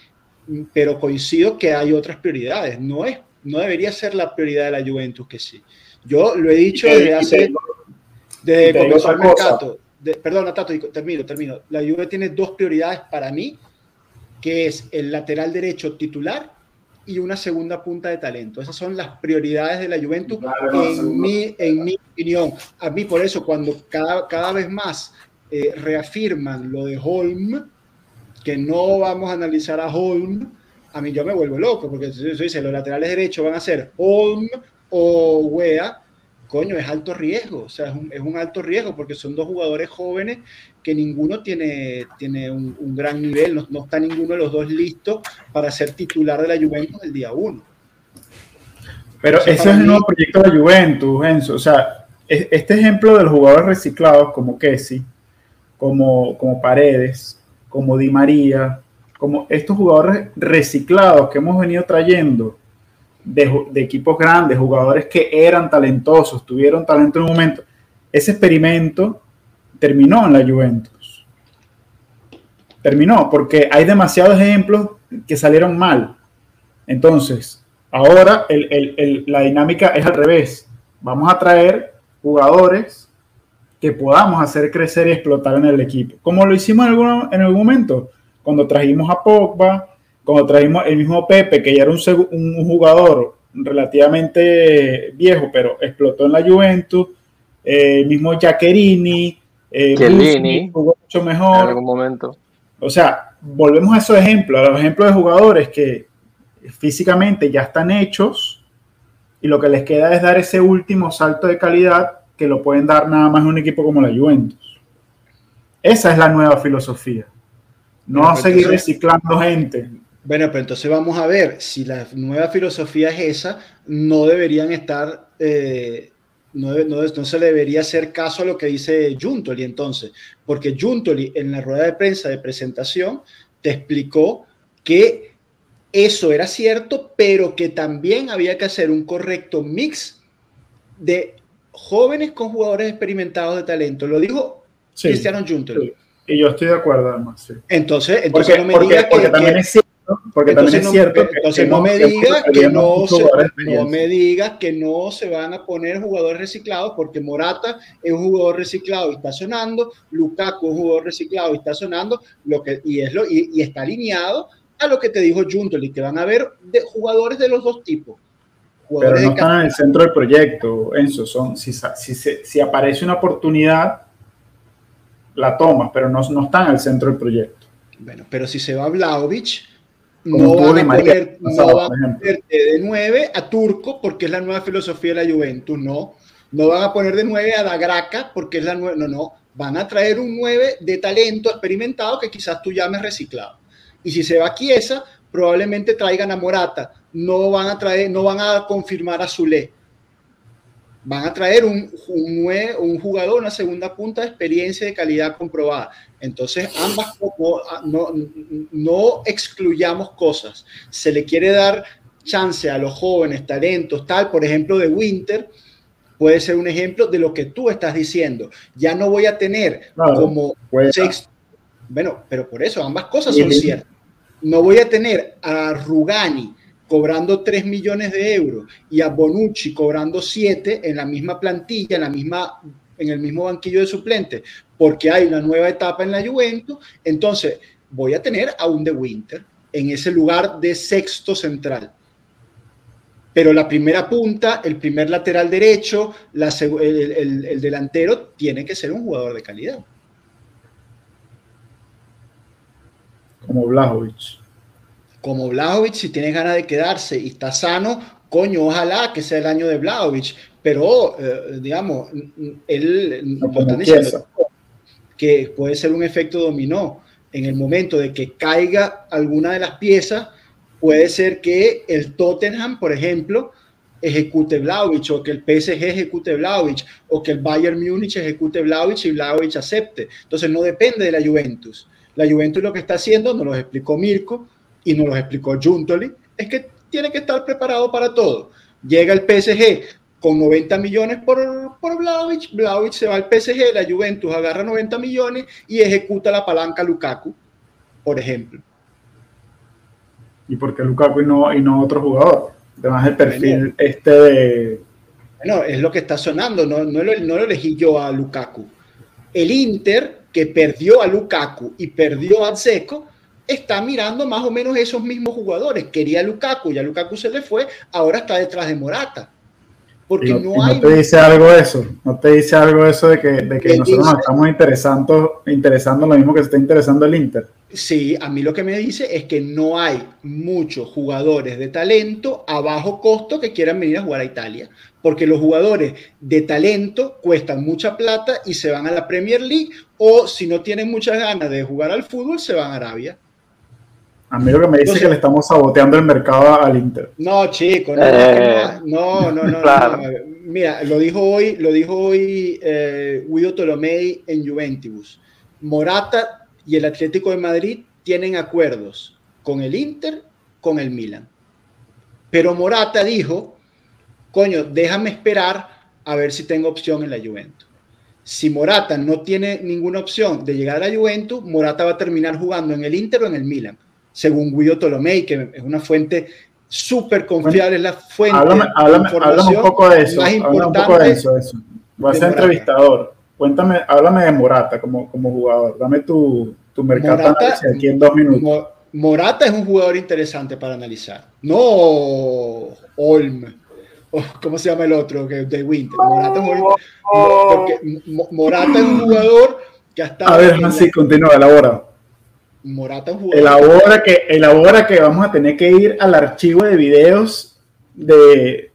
pero coincido que hay otras prioridades. No, es, no debería ser la prioridad de la Juventus que sí. Yo lo he dicho te- desde hace, te- desde que comenzó el mercado. De- perdona, Tato, termino, termino. La Juve tiene dos prioridades para mí, que es el lateral derecho titular y una segunda punta de talento. Esas son las prioridades de la Juventus no, en mi, en mi opinión. A mí por eso cuando cada, cada vez más eh, reafirman lo de Holm, que no vamos a analizar a Holm, a mí yo me vuelvo loco, porque si dice, los laterales derechos van a ser Holm o Wea, coño, es alto riesgo, o sea, es un, es un alto riesgo porque son dos jugadores jóvenes que ninguno tiene, tiene un, un gran nivel, no, no está ninguno de los dos listo para ser titular de la Juventus el día uno. Pero ese es el nuevo proyecto de la Juventus, Enzo. O sea, es- este ejemplo de los jugadores reciclados como Kessi, como, como Paredes, como Di María, como estos jugadores reciclados que hemos venido trayendo de, equipos grandes, jugadores que eran talentosos, tuvieron talento en un momento. Ese experimento terminó en la Juventus. Terminó porque hay demasiados ejemplos que salieron mal. Entonces, ahora el- el- el- la dinámica es al revés. Vamos a traer jugadores que podamos hacer crecer y explotar en el equipo. Como lo hicimos en algún, en algún momento, cuando trajimos a Pogba, cuando trajimos el mismo Pepe, que ya era un, un jugador relativamente viejo, pero explotó en la Juventus, eh, el mismo Giaccherini, eh. Busquets jugó mucho en mejor. algún momento. O sea, volvemos a esos ejemplos, a los ejemplos de jugadores que físicamente ya están hechos y lo que les queda es dar ese último salto de calidad que lo pueden dar nada más un equipo como la Juventus. Esa es la nueva filosofía. No seguir reciclando gente. Bueno, pero entonces vamos a ver, si la nueva filosofía es esa, no deberían estar, eh, no, no no se le debería hacer caso a lo que dice Juntoli entonces, porque Juntoli en la rueda de prensa de presentación te explicó que eso era cierto, pero que también había que hacer un correcto mix de jóvenes con jugadores experimentados de talento. Lo dijo Sí, Cristiano Juntel. sí. Y yo estoy de acuerdo, además. Sí. Entonces, entonces Porque, no me porque- porque que, también que- es cierto, porque entonces también no, es cierto que, entonces que no me digas que no se, no me digas que no se van a poner jugadores reciclados porque Morata es un jugador reciclado y está sonando, Lukaku es un jugador reciclado y está sonando, lo que, y, es lo, y, y está alineado a lo que te dijo Juntel y que van a haber de, jugadores de los dos tipos. Pero no están en el centro del proyecto, Enzo. Son, si, si, si aparece una oportunidad, la tomas, pero no, no están el centro del proyecto. Bueno, pero si se va Vlaovic, no van, a poner, pasado, no van a de 9 a Turco porque es la nueva filosofía de la Juventus, no. No van a poner de 9 a Dagraca porque es la nueva, no, no. Van a traer un 9 de talento experimentado que quizás tú llames reciclado. Y si se va Chiesa, probablemente traigan a Morata. No van a traer, no van a confirmar a Zule. Van a traer un, un, un jugador, una segunda punta de experiencia de calidad comprobada. Entonces, ambas no, no, no excluyamos cosas. Se le quiere dar chance a los jóvenes, talentos, tal, por ejemplo, de Winter, puede ser un ejemplo de lo que tú estás diciendo. Ya no voy a tener Claro, como sexto. Bueno, pero por eso ambas cosas son ciertas. No voy a tener a Rugani cobrando 3 millones de euros y a Bonucci cobrando 7 en la misma plantilla, en, la misma, en el mismo banquillo de suplentes, porque hay una nueva etapa en la Juventus. Entonces, voy a tener a un De Winter en ese lugar de sexto central. Pero la primera punta, el primer lateral derecho, el- el delantero, tiene que ser un jugador de calidad. Como Blajovic. Como Vlahovic, si tiene ganas de quedarse y está sano, coño, ojalá que sea el año de Vlahovic. Pero, eh, digamos, él No están diciendo Chiesa. que puede ser un efecto dominó. En el momento de que caiga alguna de las piezas, puede ser que el Tottenham, por ejemplo, ejecute Vlahovic o que el PSG ejecute Vlahovic o que el Bayern Múnich ejecute Vlahovic y Vlahovic acepte. Entonces no depende de la Juventus. La Juventus lo que está haciendo, nos lo explicó Mirko y nos lo explicó Juntoli, es que tiene que estar preparado para todo. Llega el PSG con 90 millones por, por Vlahovic, Vlahovic se va al PSG, la Juventus agarra 90 millones y ejecuta la palanca Lukaku, por ejemplo. ¿Y por qué Lukaku y no, y no otro jugador? Además el perfil Bueno. este de... Bueno, es lo que está sonando, no, no, lo, no lo elegí yo a Lukaku. El Inter, que perdió a Lukaku y perdió a Dzeko, está mirando más o menos esos mismos jugadores. Quería Lukaku, ya Lukaku se le fue, ahora está detrás de Morata. Porque y no, no, y no hay... te dice algo eso, no te dice algo eso de que, de que nosotros nos dice- estamos interesando, interesando lo mismo que se está interesando el Inter. Sí, a mí lo que me dice es que no hay muchos jugadores de talento a bajo costo que quieran venir a jugar a Italia, porque los jugadores de talento cuestan mucha plata y se van a la Premier League o si no tienen muchas ganas de jugar al fútbol se van a Arabia. A mí lo que me dice Entonces- que le estamos saboteando el mercado al Inter. No, chico, no, Eh, no, no, no, no, claro. no. Mira, lo dijo hoy, lo dijo hoy eh, Guido Tolomei en Juventus. Morata y el Atlético de Madrid tienen acuerdos con el Inter, con el Milan. Pero Morata dijo, coño, déjame esperar a ver si tengo opción en la Juventus. Si Morata no tiene ninguna opción de llegar a la Juventus, Morata va a terminar jugando en el Inter o en el Milan, según Guido Tolomei, que es una fuente súper confiable, es la fuente Háblame, de háblame, información háblame un poco de eso. más Háblame un poco importante de eso. eso. Voy a de ser entrevistador. Cuéntame, háblame de Morata como, como jugador. Dame tu, tu mercado de Morata- aquí en dos minutos. Mo- Morata es un jugador interesante para analizar. No Olm. o ¿Cómo se llama el otro? De Winter. Morata es un, Mo- porque Mo- Morata es un jugador que ha estado. A ver, en la- así continúa, elabora. Morata jugador. Elabora que, elabora que vamos a tener que ir al archivo de videos de,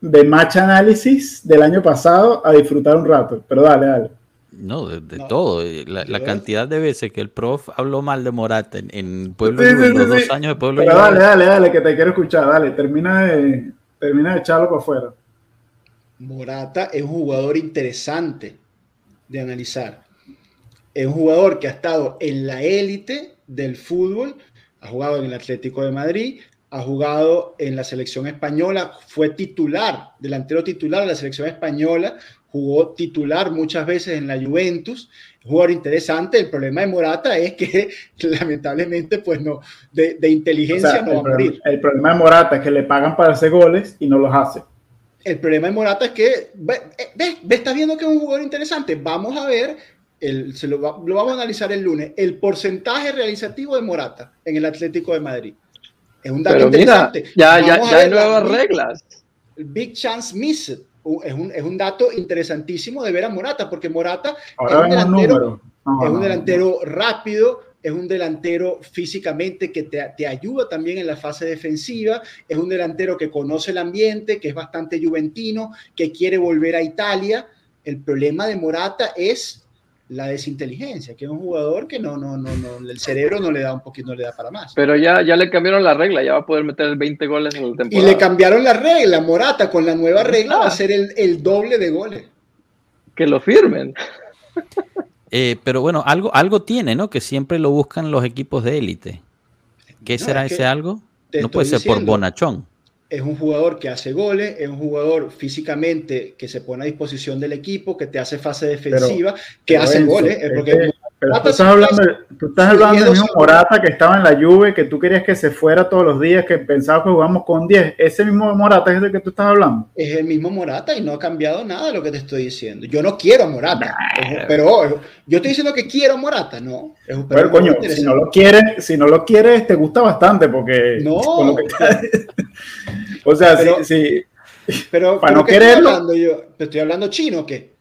de match análisis del año pasado a disfrutar un rato. Pero dale, dale. No, de, de No. todo. eh, La, la cantidad de veces que el prof habló mal de Morata en, en Pueblo Sí, sí, sí, los sí. dos años de Pueblo Pero dale, dale, dale, que te quiero escuchar. Dale, termina de, termina de echarlo para afuera. Morata es un jugador interesante de analizar. Es un jugador que ha estado en la élite del fútbol, ha jugado en el Atlético de Madrid, ha jugado en la selección española, fue titular, delantero titular de la selección española jugó titular muchas veces en la Juventus, jugador interesante, el problema de Morata es que lamentablemente pues no, de, de inteligencia no va a morir. El problema de Morata es que le pagan para hacer goles y no los hace. El problema de Morata es que, ve, ve, ve estás viendo que es un jugador interesante, vamos a ver el, se lo, va, lo, vamos a analizar el lunes, el porcentaje realizativo de Morata en el Atlético de Madrid. Es un dato Pero interesante. Mira, ya, ya, ya hay nuevas big, reglas. Big Chance Missed. Es un, es un, dato interesantísimo de ver a Morata, porque Morata Ahora es un delantero, no, es un no, delantero rápido, es un delantero físicamente que te, te, ayuda también en la fase defensiva, es un delantero que conoce el ambiente, que es bastante juventino, que quiere volver a Italia. El problema de Morata es la desinteligencia, que es un jugador que no, no, no, no, el cerebro no le da un poquito, no le da para más. Pero ya, ya le cambiaron la regla, ya va a poder meter 20 goles en la temporada. Y le cambiaron la regla, Morata con la nueva regla ah. va a ser el, el doble de goles. Que lo firmen. Eh, pero bueno, algo, algo tiene, ¿no? Que siempre lo buscan los equipos de élite. ¿Qué no, será es ese algo? No puede ser diciendo, por bonachón. Es un jugador que hace goles, es un jugador físicamente que se pone a disposición del equipo, que te hace fase defensiva, pero, que pero hace goles. Es porque pero tú estás hablando, tú estás hablando del mismo Morata que estaba en la Juve, que tú querías que se fuera todos los días, que pensaba que jugamos con 10. Ese mismo Morata es el que tú estás hablando. Es el mismo Morata y no ha cambiado nada de lo que te estoy diciendo. Yo no quiero a Morata, nah, pero yo estoy diciendo que quiero a Morata, no. Es un pero coño, si no lo quieres, si no lo quieres, te gusta bastante porque. No. o sea, pero, si, si, pero para no quererlo. Hablando yo, ¿Te estoy hablando chino o qué?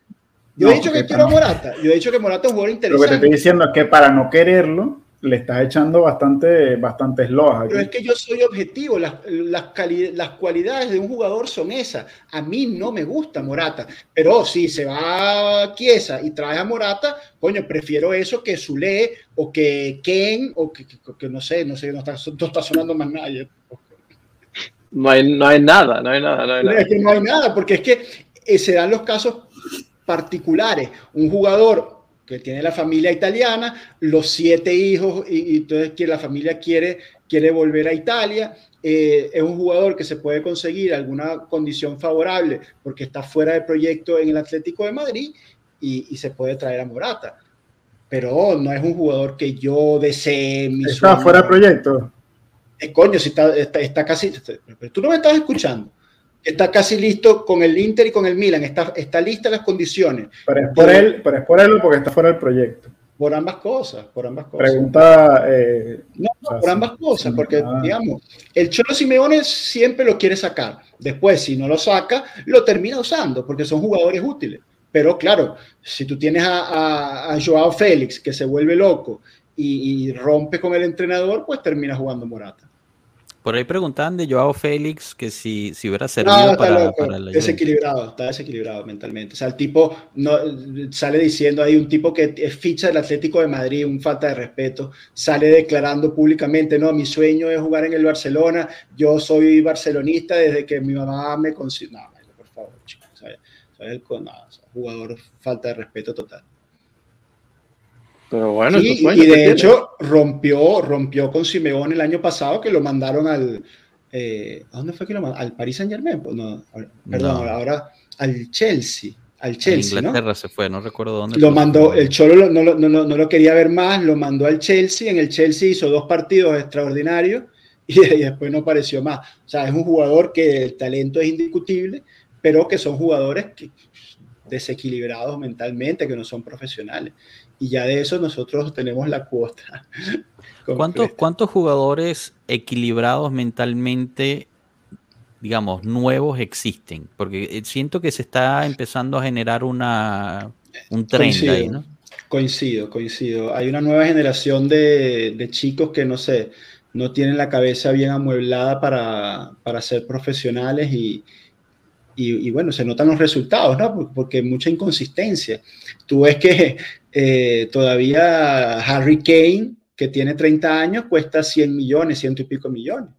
Yo no, he dicho que quiero a Morata. Yo he dicho que Morata es un jugador interesante. Lo que te estoy diciendo es que para no quererlo, le estás echando bastante, bastantes lojas. Pero es que yo soy objetivo. Las, las, las, cualidades de un jugador son esas. A mí no me gusta Morata. Pero si se va a Chiesa y trae a Morata, coño, prefiero eso que Zule o que Ken o que, que, que, no sé, no sé, no está, no está sonando más nadie. No hay, no hay nada, no hay nada, no hay nada. Es que no hay nada, porque es que eh, se dan los casos particulares. Un jugador que tiene la familia italiana, los siete hijos, y, y entonces que la familia quiere, quiere volver a Italia. Eh, es un jugador que se puede conseguir alguna condición favorable porque está fuera de proyecto en el Atlético de Madrid y, y se puede traer a Morata. Pero no es un jugador que yo desee. Mi está sueño. fuera de proyecto. Eh, coño, si está, está, está casi. Tú no me estás escuchando está casi listo con el Inter y con el Milan, está, está lista las condiciones. Pero es por él, pero es por él porque está fuera del proyecto. Por ambas cosas, por ambas cosas. Pregunta. Eh, no, no por ambas cosas, porque digamos, el Cholo Simeone siempre lo quiere sacar. Después, si no lo saca, lo termina usando, porque son jugadores útiles. Pero claro, si tú tienes a, a, a Joao Félix que se vuelve loco y, y rompe con el entrenador, pues termina jugando Morata. Por ahí preguntaban de Joao Félix que si, si hubiera servido no, para, loco, para la desequilibrado, está desequilibrado mentalmente. O sea, el tipo no, sale diciendo ahí un tipo que es ficha del Atlético de Madrid, un falta de respeto, sale declarando públicamente, no, mi sueño es jugar en el Barcelona, yo soy barcelonista desde que mi mamá me considera, no, por favor, chicos, ¿sabes? ¿sabes? No, jugador falta de respeto total. Pero bueno, sí, y de hecho rompió, rompió con Simeone el año pasado que lo mandaron al eh, ¿a dónde fue que lo mandaron? Al Paris Saint Germain, pues no, perdón, no. ahora al Chelsea, al Chelsea, a Inglaterra ¿no? se fue, no recuerdo dónde. Lo mandó, el Cholo no, no, no, no, lo quería ver más, lo mandó al Chelsea, en el Chelsea hizo dos partidos extraordinarios y, y después no apareció más. O sea, es un jugador que el talento es indiscutible, pero que son jugadores que, desequilibrados mentalmente, que no son profesionales y ya de eso nosotros tenemos la cuota. ¿Cuántos, ¿Cuántos jugadores equilibrados mentalmente, digamos, nuevos existen? Porque siento que se está empezando a generar una, un tren ahí, ¿no? Coincido, coincido. Hay una nueva generación de, de, chicos que, no sé, no tienen la cabeza bien amueblada para, para ser profesionales y, y, bueno, se notan los resultados, ¿no? Porque mucha inconsistencia. Tú ves que eh, todavía Harry Kane, que tiene 30 años, cuesta 100 millones, ciento y pico millones.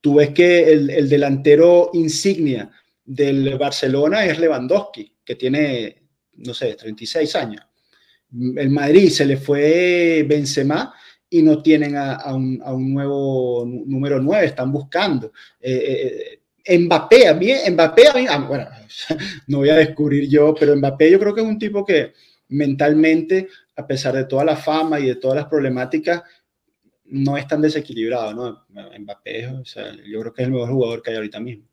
Tú ves que el, el delantero insignia del Barcelona es Lewandowski, que tiene, no sé, 36 años. El Madrid se le fue Benzema y no tienen a, a, un, a un, nuevo número 9, están buscando. Eh, eh, Mbappé, a mí, Mbappé, a mí, ah, bueno, no voy a descubrir yo, pero Mbappé yo creo que es un tipo que mentalmente, a pesar de toda la fama y de todas las problemáticas, no es tan desequilibrado, ¿no? Mbappé, o sea, yo creo que es el mejor jugador que hay ahorita mismo.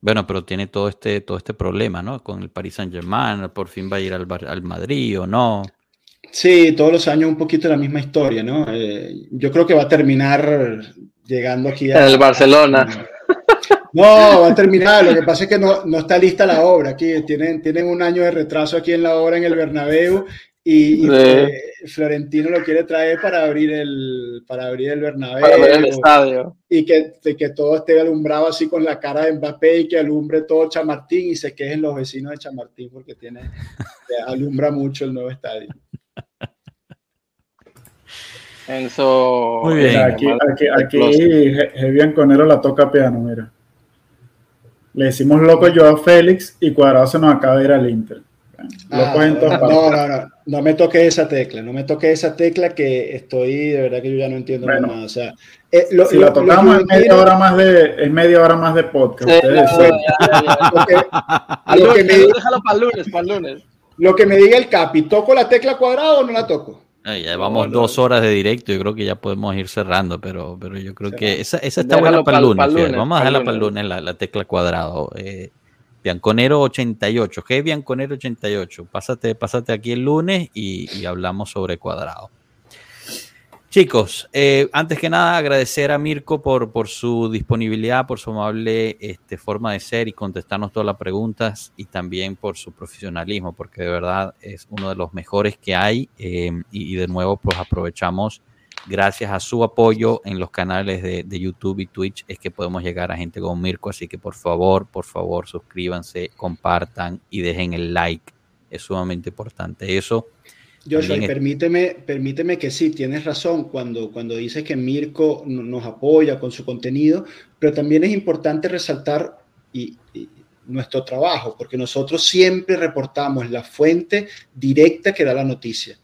Bueno, pero tiene todo este, todo este problema, ¿no? Con el Paris Saint Germain, por fin va a ir al, al Madrid o no. Sí, todos los años un poquito la misma historia, ¿no? Eh, yo creo que va a terminar llegando aquí a... El Barcelona. No, va a terminar. Lo que pasa es que no, no está lista la obra. Aquí tienen, tienen un año de retraso aquí en la obra en el Bernabéu y, Florentino lo quiere traer para abrir el, para abrir el Bernabéu. Para el estadio. Y que, que todo esté alumbrado así con la cara de Mbappé y que alumbre todo Chamartín y se quejen los vecinos de Chamartín porque tiene, alumbra mucho el nuevo estadio. Enzo. Muy bien. Aquí, aquí, aquí Conero la toca piano, mira. Le decimos loco yo a Félix y Cuadrado se nos acaba de ir al Inter. Ah, no, no, no, no me toque esa tecla, no me toque esa tecla que estoy, de verdad que yo ya no entiendo nada. O sea, eh, si la tocamos es media hora más de, es media hora más de podcast. Lo que me, déjalo para el lunes, para el lunes. Lo que me diga el Capi, ¿toco la tecla cuadrada o no la toco? Ya llevamos dos horas de directo, yo creo que ya podemos ir cerrando, pero, pero yo creo que esa, esa está buena para el lunes. Vamos a dejarla para el lunes, la, la tecla cuadrado. Eh, Bianconero 88. ¿Qué es Bianconero 88? Pásate, pásate aquí el lunes y, hablamos sobre cuadrado. Chicos, eh, antes que nada agradecer a Mirko por, su disponibilidad, por su amable este, forma de ser y contestarnos todas las preguntas y también por su profesionalismo, porque de verdad es uno de los mejores que hay eh, y, de nuevo pues aprovechamos gracias a su apoyo en los canales de, YouTube y Twitch es que podemos llegar a gente como Mirko. Así que por favor, por favor, suscríbanse, compartan y dejen el like. Es sumamente importante eso. Joshua, permíteme, permíteme que sí, tienes razón cuando, cuando dices que Mirko nos apoya con su contenido, pero también es importante resaltar y, nuestro trabajo, porque nosotros siempre reportamos la fuente directa que da la noticia.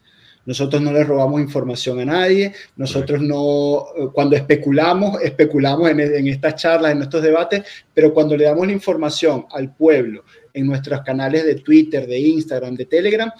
Nosotros no le robamos información a nadie, nosotros no, cuando especulamos, especulamos en, en, estas charlas, en estos debates, pero cuando le damos la información al pueblo en nuestros canales de Twitter, de Instagram, de Telegram,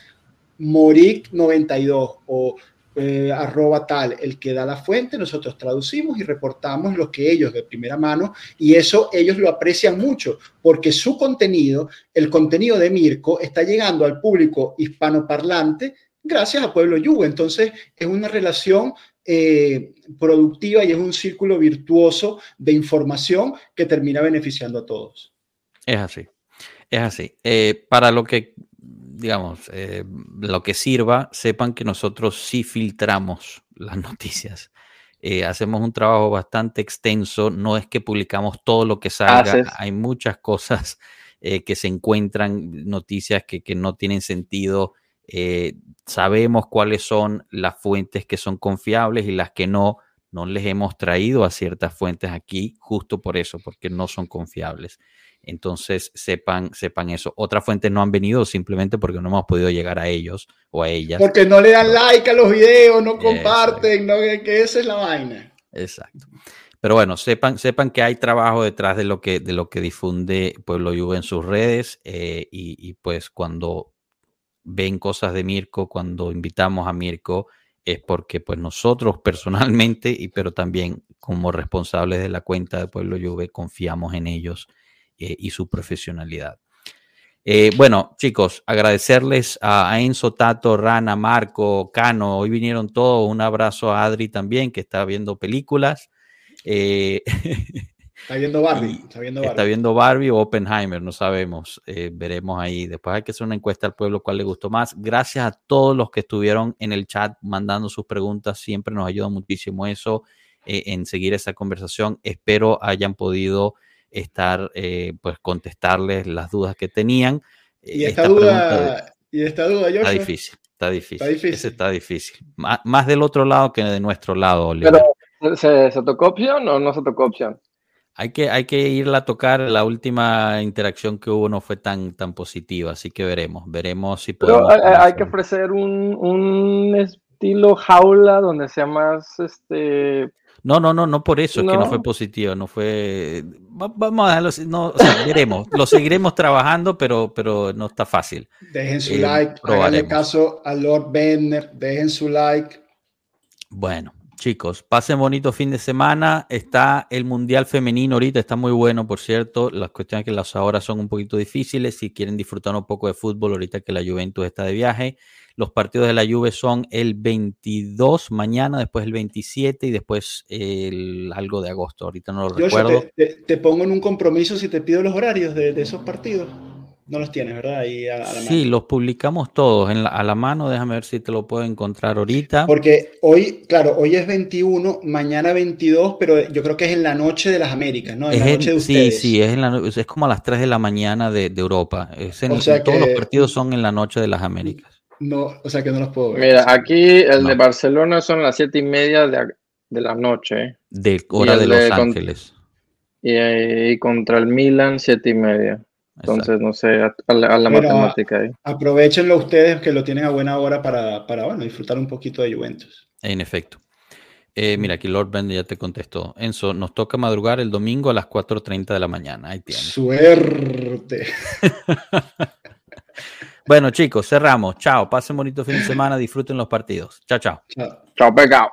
Moric92 o eh, arroba tal, el que da la fuente, nosotros traducimos y reportamos lo que ellos de primera mano y eso ellos lo aprecian mucho porque su contenido, el contenido de Mirko, está llegando al público hispanoparlante gracias a Pueblo Yugo. Entonces, es una relación eh, productiva y es un círculo virtuoso de información que termina beneficiando a todos. Es así, es así. Eh, para lo que, digamos, eh, lo que sirva, sepan que nosotros sí filtramos las noticias. hacemos un trabajo bastante extenso, no es que publicamos todo lo que salga, hay muchas cosas que se encuentran, noticias que, que no tienen sentido eh, sabemos cuáles son las fuentes que son confiables y las que no. No les hemos traído a ciertas fuentes aquí justo por eso, porque no son confiables. Entonces, sepan, sepan eso. Otras fuentes no han venido simplemente porque no hemos podido llegar a ellos o a ellas. Porque no le dan like a los videos, no comparten, no, que esa es la vaina. Exacto. Pero bueno, sepan, sepan que hay trabajo detrás de lo que, de lo que difunde Pueblo Juve en sus redes eh, y, y, pues cuando ven cosas de Mirko, cuando invitamos a Mirko, es porque pues nosotros personalmente, y pero también como responsables de la cuenta de Pueblo Juve, confiamos en ellos eh, y su profesionalidad. Eh, bueno, chicos, agradecerles a, Enzo, Tato, Rana, Marco, Cano. Hoy vinieron todos. Un abrazo a Adri también, que está viendo películas. Eh, Está viendo Barbie. Está viendo Barbie. o Oppenheimer, no sabemos. Eh, veremos ahí. Después hay que hacer una encuesta al pueblo cuál le gustó más. Gracias a todos los que estuvieron en el chat mandando sus preguntas. Siempre nos ayuda muchísimo eso eh, en seguir esa conversación. Espero hayan podido estar, eh, pues, contestarles las dudas que tenían. Y esta, duda, y esta duda, Está difícil. Está difícil. Está difícil. está difícil. Más, del otro lado que de nuestro lado, Pero, ¿se, ¿se, tocó opción o no se tocó opción? Hay que, hay que irla a tocar. La última interacción que hubo no fue tan, tan positiva, así que veremos. Veremos si podemos. Pero hay, que ofrecer un, un, estilo jaula donde sea más este No, no, no, no por eso, es que no fue positivo, no fue... va- Vamos a dejarlo no, o sea, veremos, lo seguiremos trabajando, pero, pero no está fácil. Dejen su Eh, like, háganle caso a Lord Bender, dejen su like. Bueno, chicos, pasen bonito fin de semana. Está el Mundial Femenino ahorita, está muy bueno, por cierto. Las cuestiones que las horas son un poquito difíciles. Si quieren disfrutar un poco de fútbol ahorita que la Juventus está de viaje. Los partidos de la Juve son el 22 mañana, después el 27 y después el algo de agosto. Ahorita no lo Joshua, recuerdo. te, te- te pongo en un compromiso si te pido los horarios de, de esos partidos. No los tienes, ¿verdad? Ahí a, a la Sí, mano. los publicamos todos en la- a la mano. Déjame ver si te lo puedo encontrar ahorita. Porque hoy, claro, hoy es 21, mañana 22, pero yo creo que es en la noche de las Américas, ¿no? En Es la en- noche de sí, ustedes. sí, es, en la es como a las 3 de la mañana de, de Europa. Es en- O sea todos los que- partidos son en la noche de las Américas. No, o sea que no los puedo ver. Mira, aquí el No. de Barcelona son las siete y media de, de la noche De hora de Los de con- Ángeles. y, y contra el Milan siete y media. Entonces, Exacto. no sé, a, a la, a la Bueno, matemática ahí. Aprovechenlo ustedes que lo tienen a buena hora para, para bueno, disfrutar un poquito de Juventus. En efecto. Eh, mira, aquí Lord Bender ya te contestó. Enzo, nos toca madrugar el domingo a las 4.30 de la mañana. Ahí tienes. Suerte. Bueno, chicos, cerramos. Chao. Pasen bonito fin de semana. Disfruten los partidos. Chao, chao. Chao. Pecado.